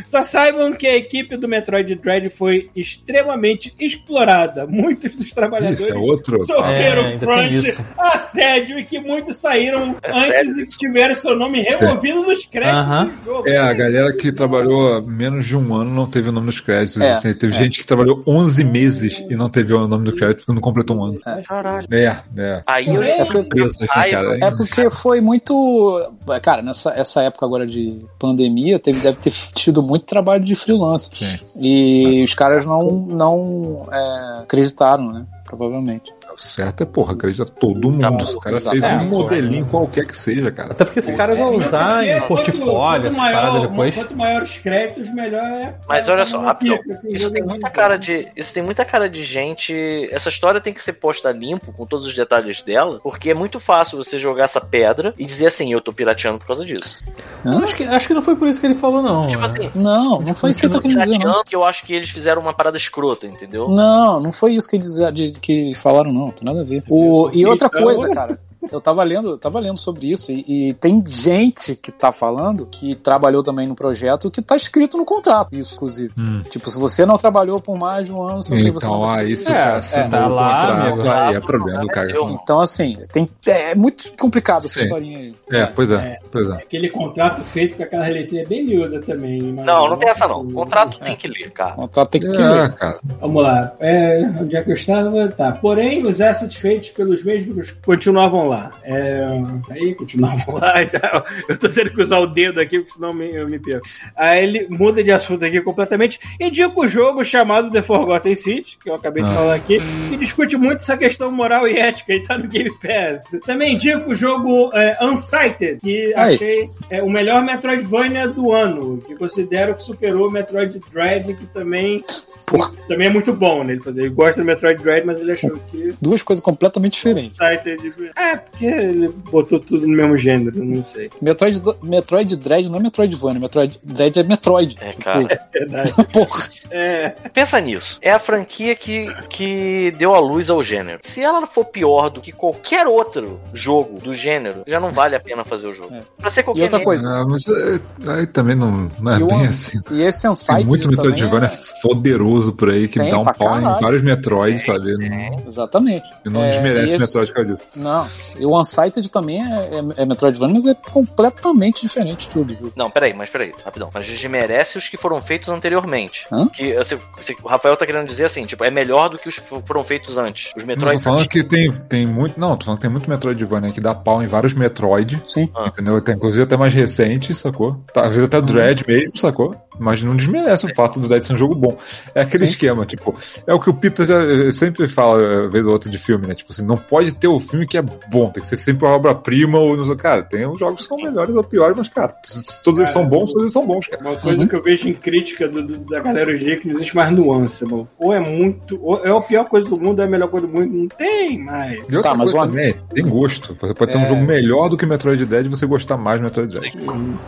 Só saibam que a equipe do Metroid Dread foi extremamente explorada. Muitos dos trabalhadores Isso é outro. sofreram É, crunch, assédio e que muitos saíram É antes sério e que tiveram seu nome removido nos créditos Aham. do jogo. É, a galera que trabalhou menos de um ano não teve o nome nos créditos. É, assim, teve gente que trabalhou 11 meses e não teve o nome do crédito porque não completou um ano. É, é. Aí eu É porque- Preço, assim. É porque foi muito. Cara, nessa essa época agora de pandemia, teve, deve ter tido muito trabalho de freelance. Sim. E os caras não, não é, acreditaram, né? Provavelmente. O certo é, porra, acredita todo mundo. Se o cara fez um modelinho qualquer que seja, cara. Até porque esse cara vai usar Porque em quanto- portfólio, maior- paradas depois. Quanto maiores créditos, melhor é. Mas é olha só, rapidão. pica que o Isso tem é muita cara de. Isso tem muita cara de gente. Essa história tem que ser posta limpo, com todos os detalhes dela, porque é muito fácil você jogar essa pedra e dizer assim, eu tô pirateando por causa disso. Acho que, acho que não foi por isso que ele falou, não. Tipo É. assim, Não, não foi isso que eu tô querendo dizer, não. que eu acho que eles fizeram uma parada escrota, entendeu? Não, não foi isso que, eles, que falaram, não. Tem nada a ver. O, e outra Então- coisa, cara. Eu tava lendo, eu tava lendo sobre isso e, e tem gente que tá falando que trabalhou também no projeto que tá escrito no contrato, isso, inclusive. Hum. Tipo, se você não trabalhou por mais de um ano, você você Então, não vai aí ser- se o É, se assinou tá o lá, contrato, amigo. aí é problema do cara. Assim. Então, assim, tem, é muito complicado essa Sim. historinha aí. É, pois é, pois é. Aquele contrato feito com aquela letrinha bem miúda também. mas- Não, não tem essa não. Contrato tem que ler, cara. O contrato tem que É, ler. cara. Vamos lá. É, onde é que eu estava? Tá. Porém, os assets feitos pelos mesmos continuavam lá. É, aí, continuavam [laughs] lá. Eu tô tendo que usar o dedo aqui, porque senão me- eu me perco. Aí ele muda de assunto aqui completamente. Indica o jogo chamado The Forgotten City, que eu acabei de Ah. falar aqui, e discute muito essa questão moral e ética e tá no Game Pass. Também indica o jogo é, Unsighted, que achei é, o melhor Metroidvania do ano, que considero que superou o Metroid Dread, que também Porra. também é muito bom, né? Ele, fazer. ele gosta do Metroid Dread, mas ele achou que Duas coisas completamente diferentes. É, porque ele botou tudo no mesmo gênero, não sei. Metroid, Metroid Dread não é Metroidvania, Metroid Dread é Metroid. É, cara. Verdade. [laughs] Porra. É, Pensa nisso. É a franquia que, que deu a luz ao gênero. Se ela for pior do que qualquer outro jogo do gênero, já não vale a pena fazer o jogo. É. Pra ser qualquer E outra coisa, Ah, mas é, aí também não, não é E o- bem assim. e esse Tem Unsighted muito também Metroidvania é... poderoso por aí que Tem dá um pau em caralho. vários Metroids, sabe? Não, Exatamente. e não É, desmerece e esse- Metroid por causa disso. Não, e o Unsighted também é, é, é Metroidvania, mas é completamente diferente de tudo. viu? Não, peraí, mas peraí, rapidão. Mas desmerece os que foram feitos anteriormente. Hã? Que assim, se- o Rafael tá querendo dizer assim, tipo, é melhor do que os que foram feitos antes. Os Não, tô Metroid falando que tem, tem muito. Não, tô falando que tem muito Metroidvania que dá pau em vários Metroid. Sim. Entendeu? Até, inclusive até mais recente, sacou? Tá, Às vezes até o Dread mesmo, sacou? Mas não desmerece o fato do Dread ser um jogo bom. É aquele Sim. esquema, tipo, é o que o Peter já eh, sempre fala, eh, vez ou outra, de filme, né? Tipo assim, não pode ter um filme que é bom, tem que ser sempre uma obra-prima ou não sei. Cara, tem uns jogos que são melhores ou piores, mas, cara, todos eles são bons, todos eles são bons, cara. uma coisa que eu vejo em crítica do- do- da galera hoje em dia é que não existe mais nuance, mano. Ou é muito. Ou é a pior coisa do mundo, é a melhor coisa do mundo. Não tem mais. E outra Tá, mas coisa o- também, tem gosto. Você pode ter um É. jogo melhor do que Metroid Dread e você gostar mais do Metroid Dread.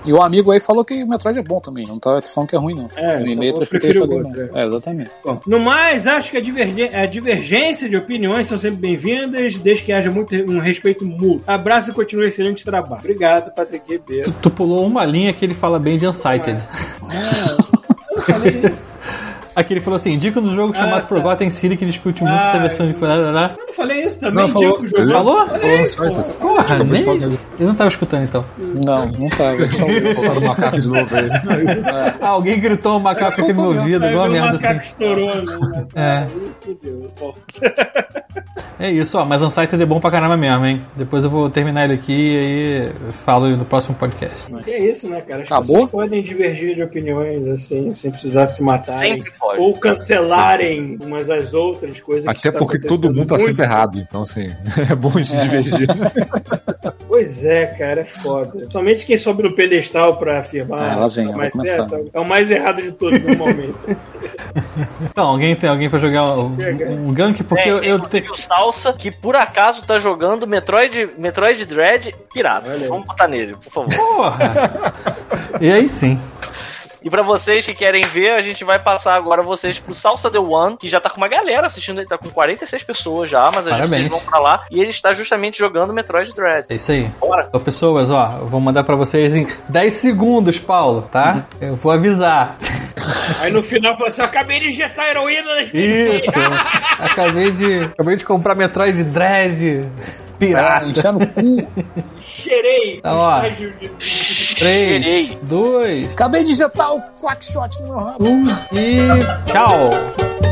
E o amigo aí falou que o Metroid é bom também, não tá falando que é ruim, não. É, no e-mail eu prefiro o outro, É, exatamente. Bom, no mais, acho que a, divergê- a divergência de opiniões são sempre bem-vindas, desde que haja muito um respeito mútuo. Abraço e continue excelente trabalho. Obrigado, Patrick Ribeiro. Tu, tu pulou uma linha que ele fala bem de Unsighted. Eu não falei isso. Aqui ele falou assim: indica no jogo Ah, chamado tá. Forgotten City que discute muito Ah, essa versão de. Eu não falei isso também. Não, falou. digo o jogo. Ele Falou? Falou Unsighted. Porra, de nem. Eu não tava escutando então. Não, não tá. eu ouvi. Colocaram o macaco de novo aí. Ah, alguém gritou um macaco aqui no meu ouvido, igual a o merda macaco assim. estourou, né? É. É isso, ó, mas Unsighted é bom pra caramba mesmo, hein? Depois eu vou terminar ele aqui e aí eu falo no próximo podcast. é isso, né, cara? As Acabou? podem divergir de opiniões, assim, sem precisar se matarem. Sempre pode. Ou cancelarem umas às outras coisas. que Até porque todo mundo tá muito. sempre errado, então assim, [laughs] é bom de divergir. [laughs] Pois é, cara, é foda. Somente quem sobe no pedestal pra afirmar Ah, vem, é o vai mais certo é o mais errado de todos, normalmente. [laughs] Então, alguém tem alguém pra jogar um, um gank? Porque É, eu, tenho. o Salsa, que por acaso tá jogando Metroid, Metroid Dread pirata. Vamos botar nele, por favor. Porra! E aí sim. E pra vocês que querem ver, a gente vai passar agora vocês pro Salsa The One, que já tá com uma galera assistindo, ele tá com 46 pessoas já, mas a gente, Parabéns. vocês vão pra lá e ele está justamente jogando Metroid Dread. É isso aí. Bora. Ô, pessoas, ó, eu vou mandar pra vocês em 10 segundos, Paulo, tá? Eu vou avisar. Aí no final fala assim: eu acabei de injetar heroína nas Isso! acabei de. Acabei de comprar Metroid Dread Vai pirata. enfiar no cu. Cheirei. Tá, ó. 3, 2, Acabei de injetar o Quackshot no meu rabo. 1 e tchau!